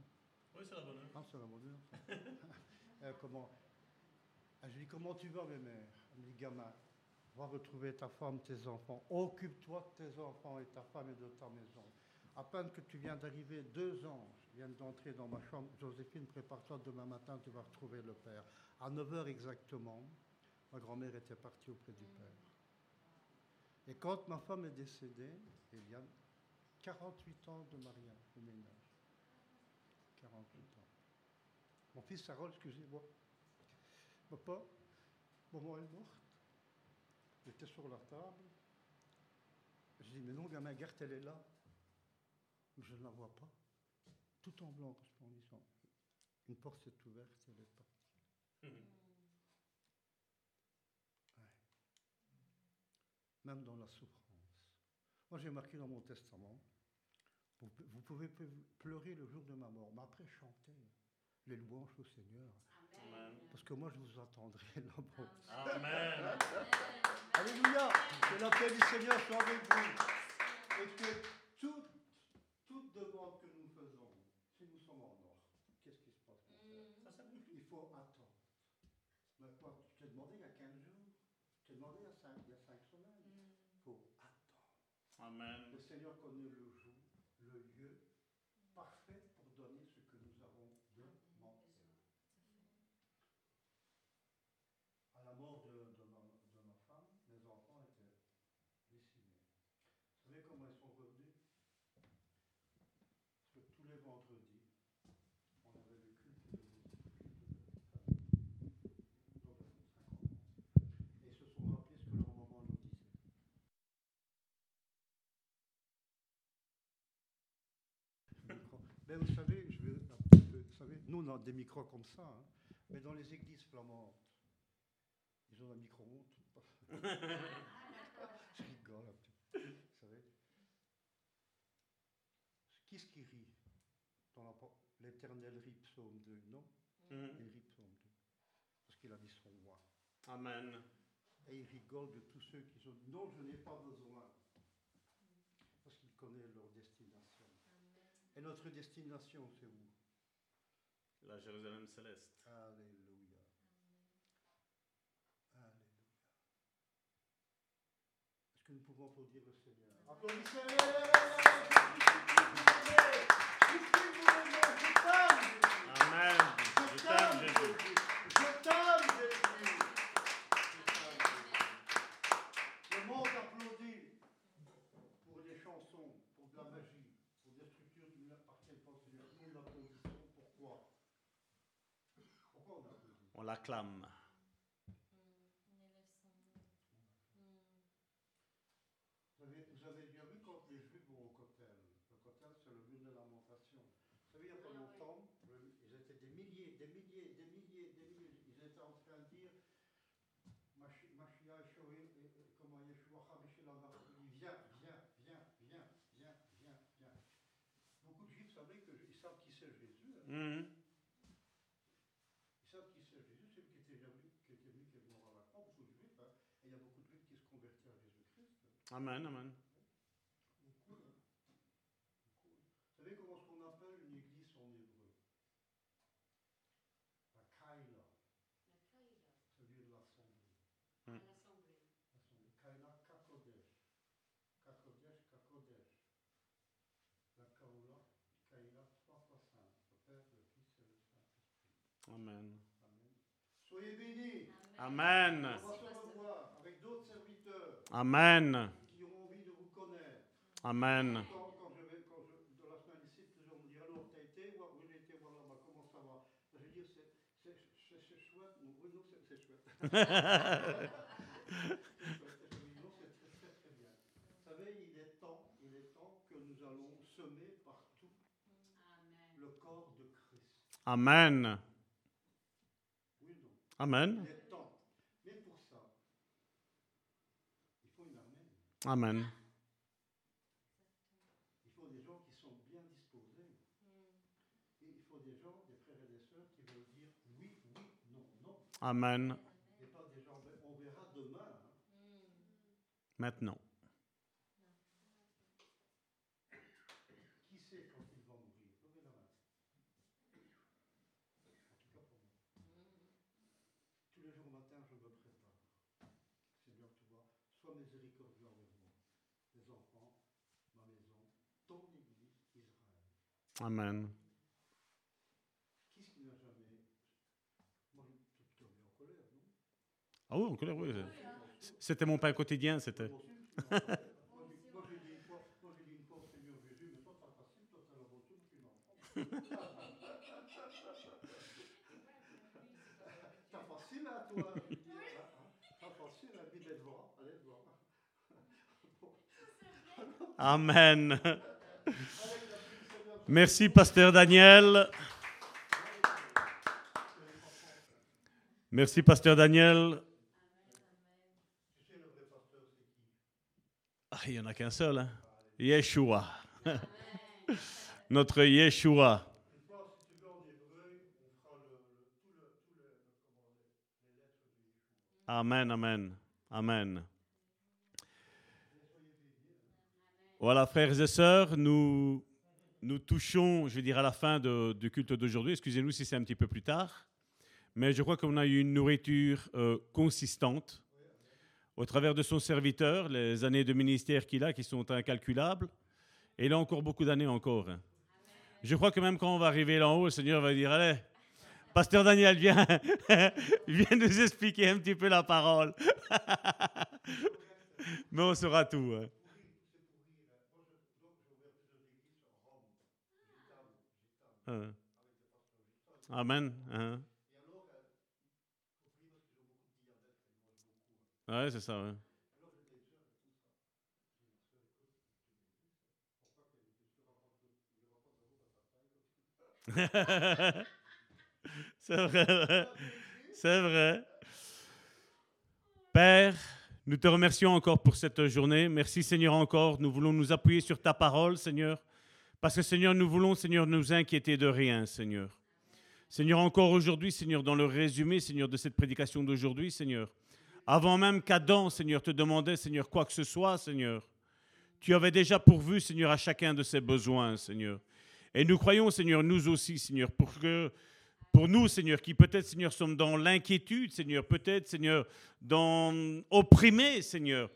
Oui, c'est la bonne heure. Ah, c'est la bonne heure. ça. Euh, comment? Je lui dis, comment tu vas, mes mères Elle me dit, gamin, va retrouver ta femme, tes enfants. Occupe-toi de tes enfants et ta femme et de ta maison. À peine que tu viens d'arriver, deux anges viennent d'entrer dans ma chambre. Joséphine, prépare-toi, demain matin, tu vas retrouver le Père. À 9 heures exactement, ma grand-mère était partie auprès du Père. Et quand ma femme est décédée, Eliane, 48 ans de mariage, de ménage. 48 ans. Mon fils Harold, excusez-moi. Papa, maman est morte. J'étais sur la table. Je dis, mais non, gamin, Gert, elle est là. Mais je ne la vois pas. Tout en blanc, resplendissant. Une porte s'est ouverte, elle est partie. Ouais. Même dans la souffrance. Moi, j'ai marqué dans mon testament, vous, vous pouvez pleurer le jour de ma mort, mais après chanter les louanges au Seigneur. Amen. Parce que moi, je vous attendrai là-bas. Amen. Alléluia Que la paix du Seigneur soit avec vous. Et que toute, toute demande que nous faisons, si nous sommes en or, qu'est-ce qui se passe s'accomplit. Il faut attendre. Maintenant, je t'ai demandé il y a 15 jours? Je t'ai demandé il y a 5, il y a cinq semaines? Il faut attendre. Amen. Le Seigneur connaît le jour, le lieu parfait pour donner ce que nous avons demandé. À la mort de, de ma, de ma femme, mes enfants étaient décimés. Vous savez comment ils sont revenus Parce que tous les vendredis, on avait le culte de musique, culte de famille. Donc, 50 ans. Et ils se sont rappelés ce que leur maman leur disait. Vous savez, je vais vous savez, nous on a des micros comme ça, hein, mais dans les églises flamandes, ils ont un micro-ondes. je rigole un petit peu. Vous savez, qui est-ce qui rit dans l'éternel rit psaume 2 Non, Mhm. il rit psaume 2. Parce qu'il a dit son roi. Amen. Et il rigole de tous ceux qui sont. Non, je n'ai pas besoin. Parce qu'il connaît leur. Et notre destination, c'est où? La Jérusalem céleste. Alléluia. Alléluia. Est-ce que nous pouvons applaudir le Seigneur? Applaudissez-le Amen. Je t'aime, Jésus. Je t'aime, Jésus. Le monde applaudit pour des chansons, pour de la magie, pour des structures qui n'appartiennent pas au Seigneur. Nous l'applaudissons. Pourquoi Pourquoi on l'acclame. Vous avez, vous avez bien vu quand les Juifs vont au Kotel. Le Kotel, c'est le lieu de lamentation. Vous savez, il n'y a pas longtemps, ils étaient des milliers, des milliers, des milliers, des milliers. Ils étaient en train de dire Machi- Machia, comment Yeshua, viens, viens, viens, viens, viens, viens, viens. Beaucoup de Juifs savaient que, ils savent qui c'est Jésus. hein. Mhm. Ils savent qui c'est Jésus, c'est lui qui était venu, qui était venu, qui est mort à la croix. Beaucoup de Juifs, hein. et il y a beaucoup de Juifs qui se convertissent à Jésus-Christ. Amen, amen. Vous savez comment est-ce qu'on appelle une église en hébreu? La Kaila. C'est le lieu de l'assemblée. Hmm. L'assemblée. Kaila Kakodesh. Kakodesh, Kakodesh. La Kaoula, Kaila, trois fois saint. Le Père, le Fils et le Saint-Esprit. Amen. Amen. Soyez bénis. Amen. On va se revoir avec d'autres serviteurs Amen. qui ont envie de vous connaître. Amen. Quand, quand je vais, quand je, dans la semaine ici, plusieurs me disent alors, t'as été voir, oui, j'ai été voir là-bas, comment ça va? Je veux dire, c'est, c'est- C'est c'est chouette. Non, oui, non, c'est c'est chouette. C'est chouette, c'est chouette. Non, c'est très, très, très bien. Vous savez, il est temps, il est temps que nous allons semer partout le corps de Christ. Amen. Oui, non. Amen. Il est temps. Mais pour ça, il faut une. Amen. Il faut des gens qui sont bien disposés. Et il faut des gens, des frères et des sœurs, qui veulent dire oui, oui, non, non. Amen. Et pas des gens, on verra demain. hein. Maintenant. Qui sait quand il va mourir Levez la main. En tout cas pour moi. Tous les jours au matin, je me prépare. Seigneur, tu vois, sois miséricordieux envers moi, mes enfants, ma maison, ton Église, Israël. Amen. Qui est-ce qui n'a jamais. Moi, je suis tout en colère, non Ah oui, en colère, oui. C'était mon pain quotidien, c'était. Amen. Merci, pasteur Daniel. Merci, pasteur Daniel. Il n'y en a qu'un seul. Hein? Yeshua. Notre Yeshua. Amen, amen, amen. Voilà, frères et sœurs, nous, nous touchons, je dire, à la fin de- du culte d'aujourd'hui. Excusez-nous si c'est un petit peu plus tard. Mais je crois qu'on a eu une nourriture euh, consistante au travers de son serviteur, les années de ministère qu'il a qui sont incalculables. Et il a encore beaucoup d'années encore. hein. Je crois que même quand on va arriver là en haut, le Seigneur va dire, allez, Pasteur Daniel, viens, viens nous expliquer un petit peu la parole. Mais on saura tout. hein. Hein. Amen. hein. Ouais, c'est ça. c'est vrai. C'est vrai. Père, nous te remercions encore pour cette journée. Merci Seigneur encore. Nous voulons nous appuyer sur ta parole, Seigneur. Parce que Seigneur, nous voulons, Seigneur, nous inquiéter de rien, Seigneur. Seigneur, encore aujourd'hui, Seigneur, dans le résumé, Seigneur, de cette prédication d'aujourd'hui, Seigneur, avant même qu'Adam, Seigneur, te demandait, Seigneur, quoi que ce soit, Seigneur, tu avais déjà pourvu, Seigneur, à chacun de ses besoins, Seigneur. Et nous croyons, Seigneur, nous aussi, Seigneur, pour que, pour nous, Seigneur, qui peut-être, Seigneur, sommes dans l'inquiétude, Seigneur, peut-être, Seigneur, dans opprimés, Seigneur.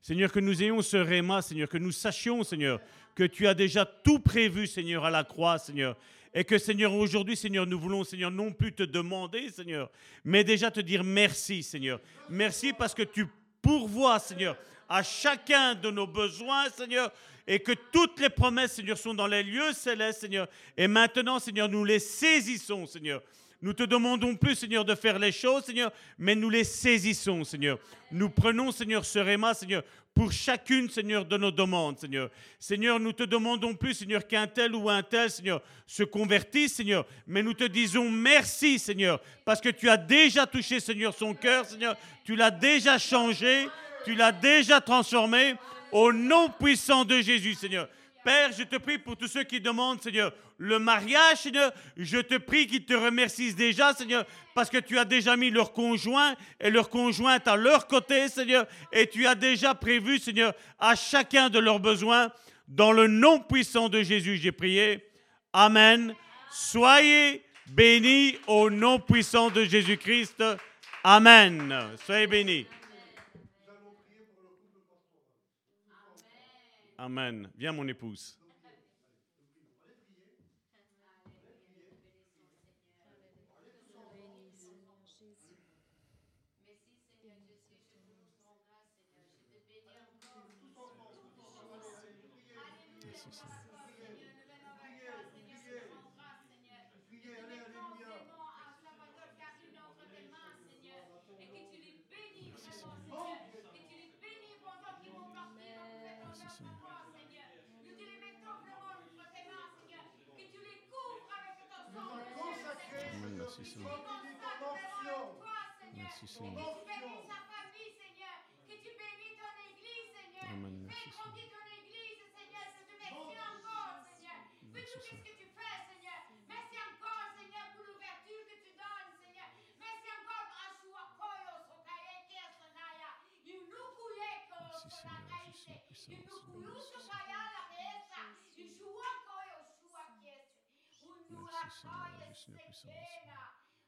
Seigneur, que nous ayons ce réma, Seigneur, que nous sachions, Seigneur, que tu as déjà tout prévu, Seigneur, à la croix, Seigneur. Et que, Seigneur, aujourd'hui, Seigneur, nous voulons, Seigneur, non plus te demander, Seigneur, mais déjà te dire merci, Seigneur. Merci parce que tu pourvois, Seigneur, à chacun de nos besoins, Seigneur, et que toutes les promesses, Seigneur, sont dans les lieux célestes, Seigneur. Et maintenant, Seigneur, nous les saisissons, Seigneur. Nous te demandons plus, Seigneur, de faire les choses, Seigneur, mais nous les saisissons, Seigneur. Nous prenons, Seigneur, ce réma, Seigneur, pour chacune, Seigneur, de nos demandes, Seigneur. Seigneur, nous te demandons plus, Seigneur, qu'un tel ou un tel, Seigneur, se convertisse, Seigneur. Mais nous te disons merci, Seigneur, parce que tu as déjà touché, Seigneur, son cœur, Seigneur. Tu l'as déjà changé, tu l'as déjà transformé. Au nom puissant de Jésus, Seigneur. Père, je te prie pour tous ceux qui demandent, Seigneur, le mariage, Seigneur. Je te prie qu'ils te remercient déjà, Seigneur, parce que tu as déjà mis leur conjoint et leur conjointe à leur côté, Seigneur. Et tu as déjà prévu, Seigneur, à chacun de leurs besoins. Dans le nom puissant de Jésus, j'ai prié. Amen. Soyez bénis au nom puissant de Jésus-Christ. Amen. Soyez bénis. Amen. Viens, mon épouse. Priez, allez, alléluia. Merci, Seigneur. Merci, Seigneur. Que tu bénisses sa famille, Seigneur. Que tu bénisses ton église, Seigneur. Amen. Fais grandir ton église, Seigneur. Je te merci encore, Seigneur. Pour Merci, tout ce que tu fais, Seigneur. Merci encore, Seigneur, pour l'ouverture que tu donnes, Seigneur. Merci encore pour Ashua Koyo, Sokaye, Kesonaya. Yunukuye, Koyo, Merci, Seigneur. Sonakaise. Jésus, puissant, Merci, Seigneur. Jésus.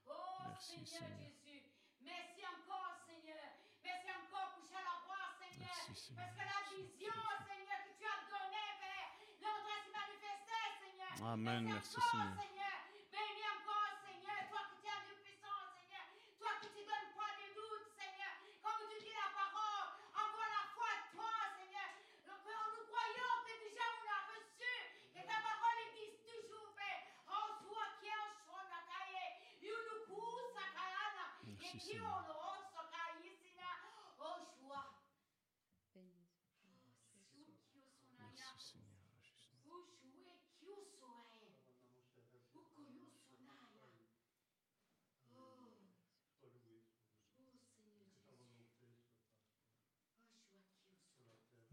Oh, Merci, Seigneur Seigneur. Jésus. Merci encore, Seigneur. Merci encore pour Chalarois, Seigneur. Merci, Seigneur. Parce que la vision, Seigneur, que tu as donnée, Père, de se manifester, Seigneur. Amen. Merci Merci, encore, Seigneur. Seigneur. Bénis encore, Seigneur. Toi qui tu as du puissant, Seigneur. Toi qui tu donnes pas de doute, Seigneur. Comme tu dis la parole, encore la foi à toi, Seigneur. Donc, nous croyons que déjà on a reçu, que ta parole existe toujours, Père. Oh, toi qui es en son akaye, yunuku sakayana, Merci, et qui Seigneur. on le sokayisina, oh, choix. Merci, Seigneur. Jésus. Ushue kiusoe.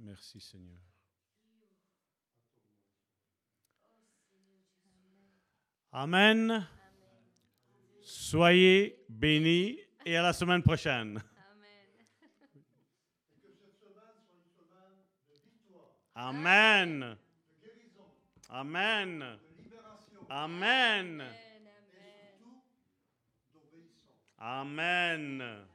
Merci, Seigneur. Amen. Soyez bénis et à la semaine prochaine. Amen. Amen. Amen. Amen.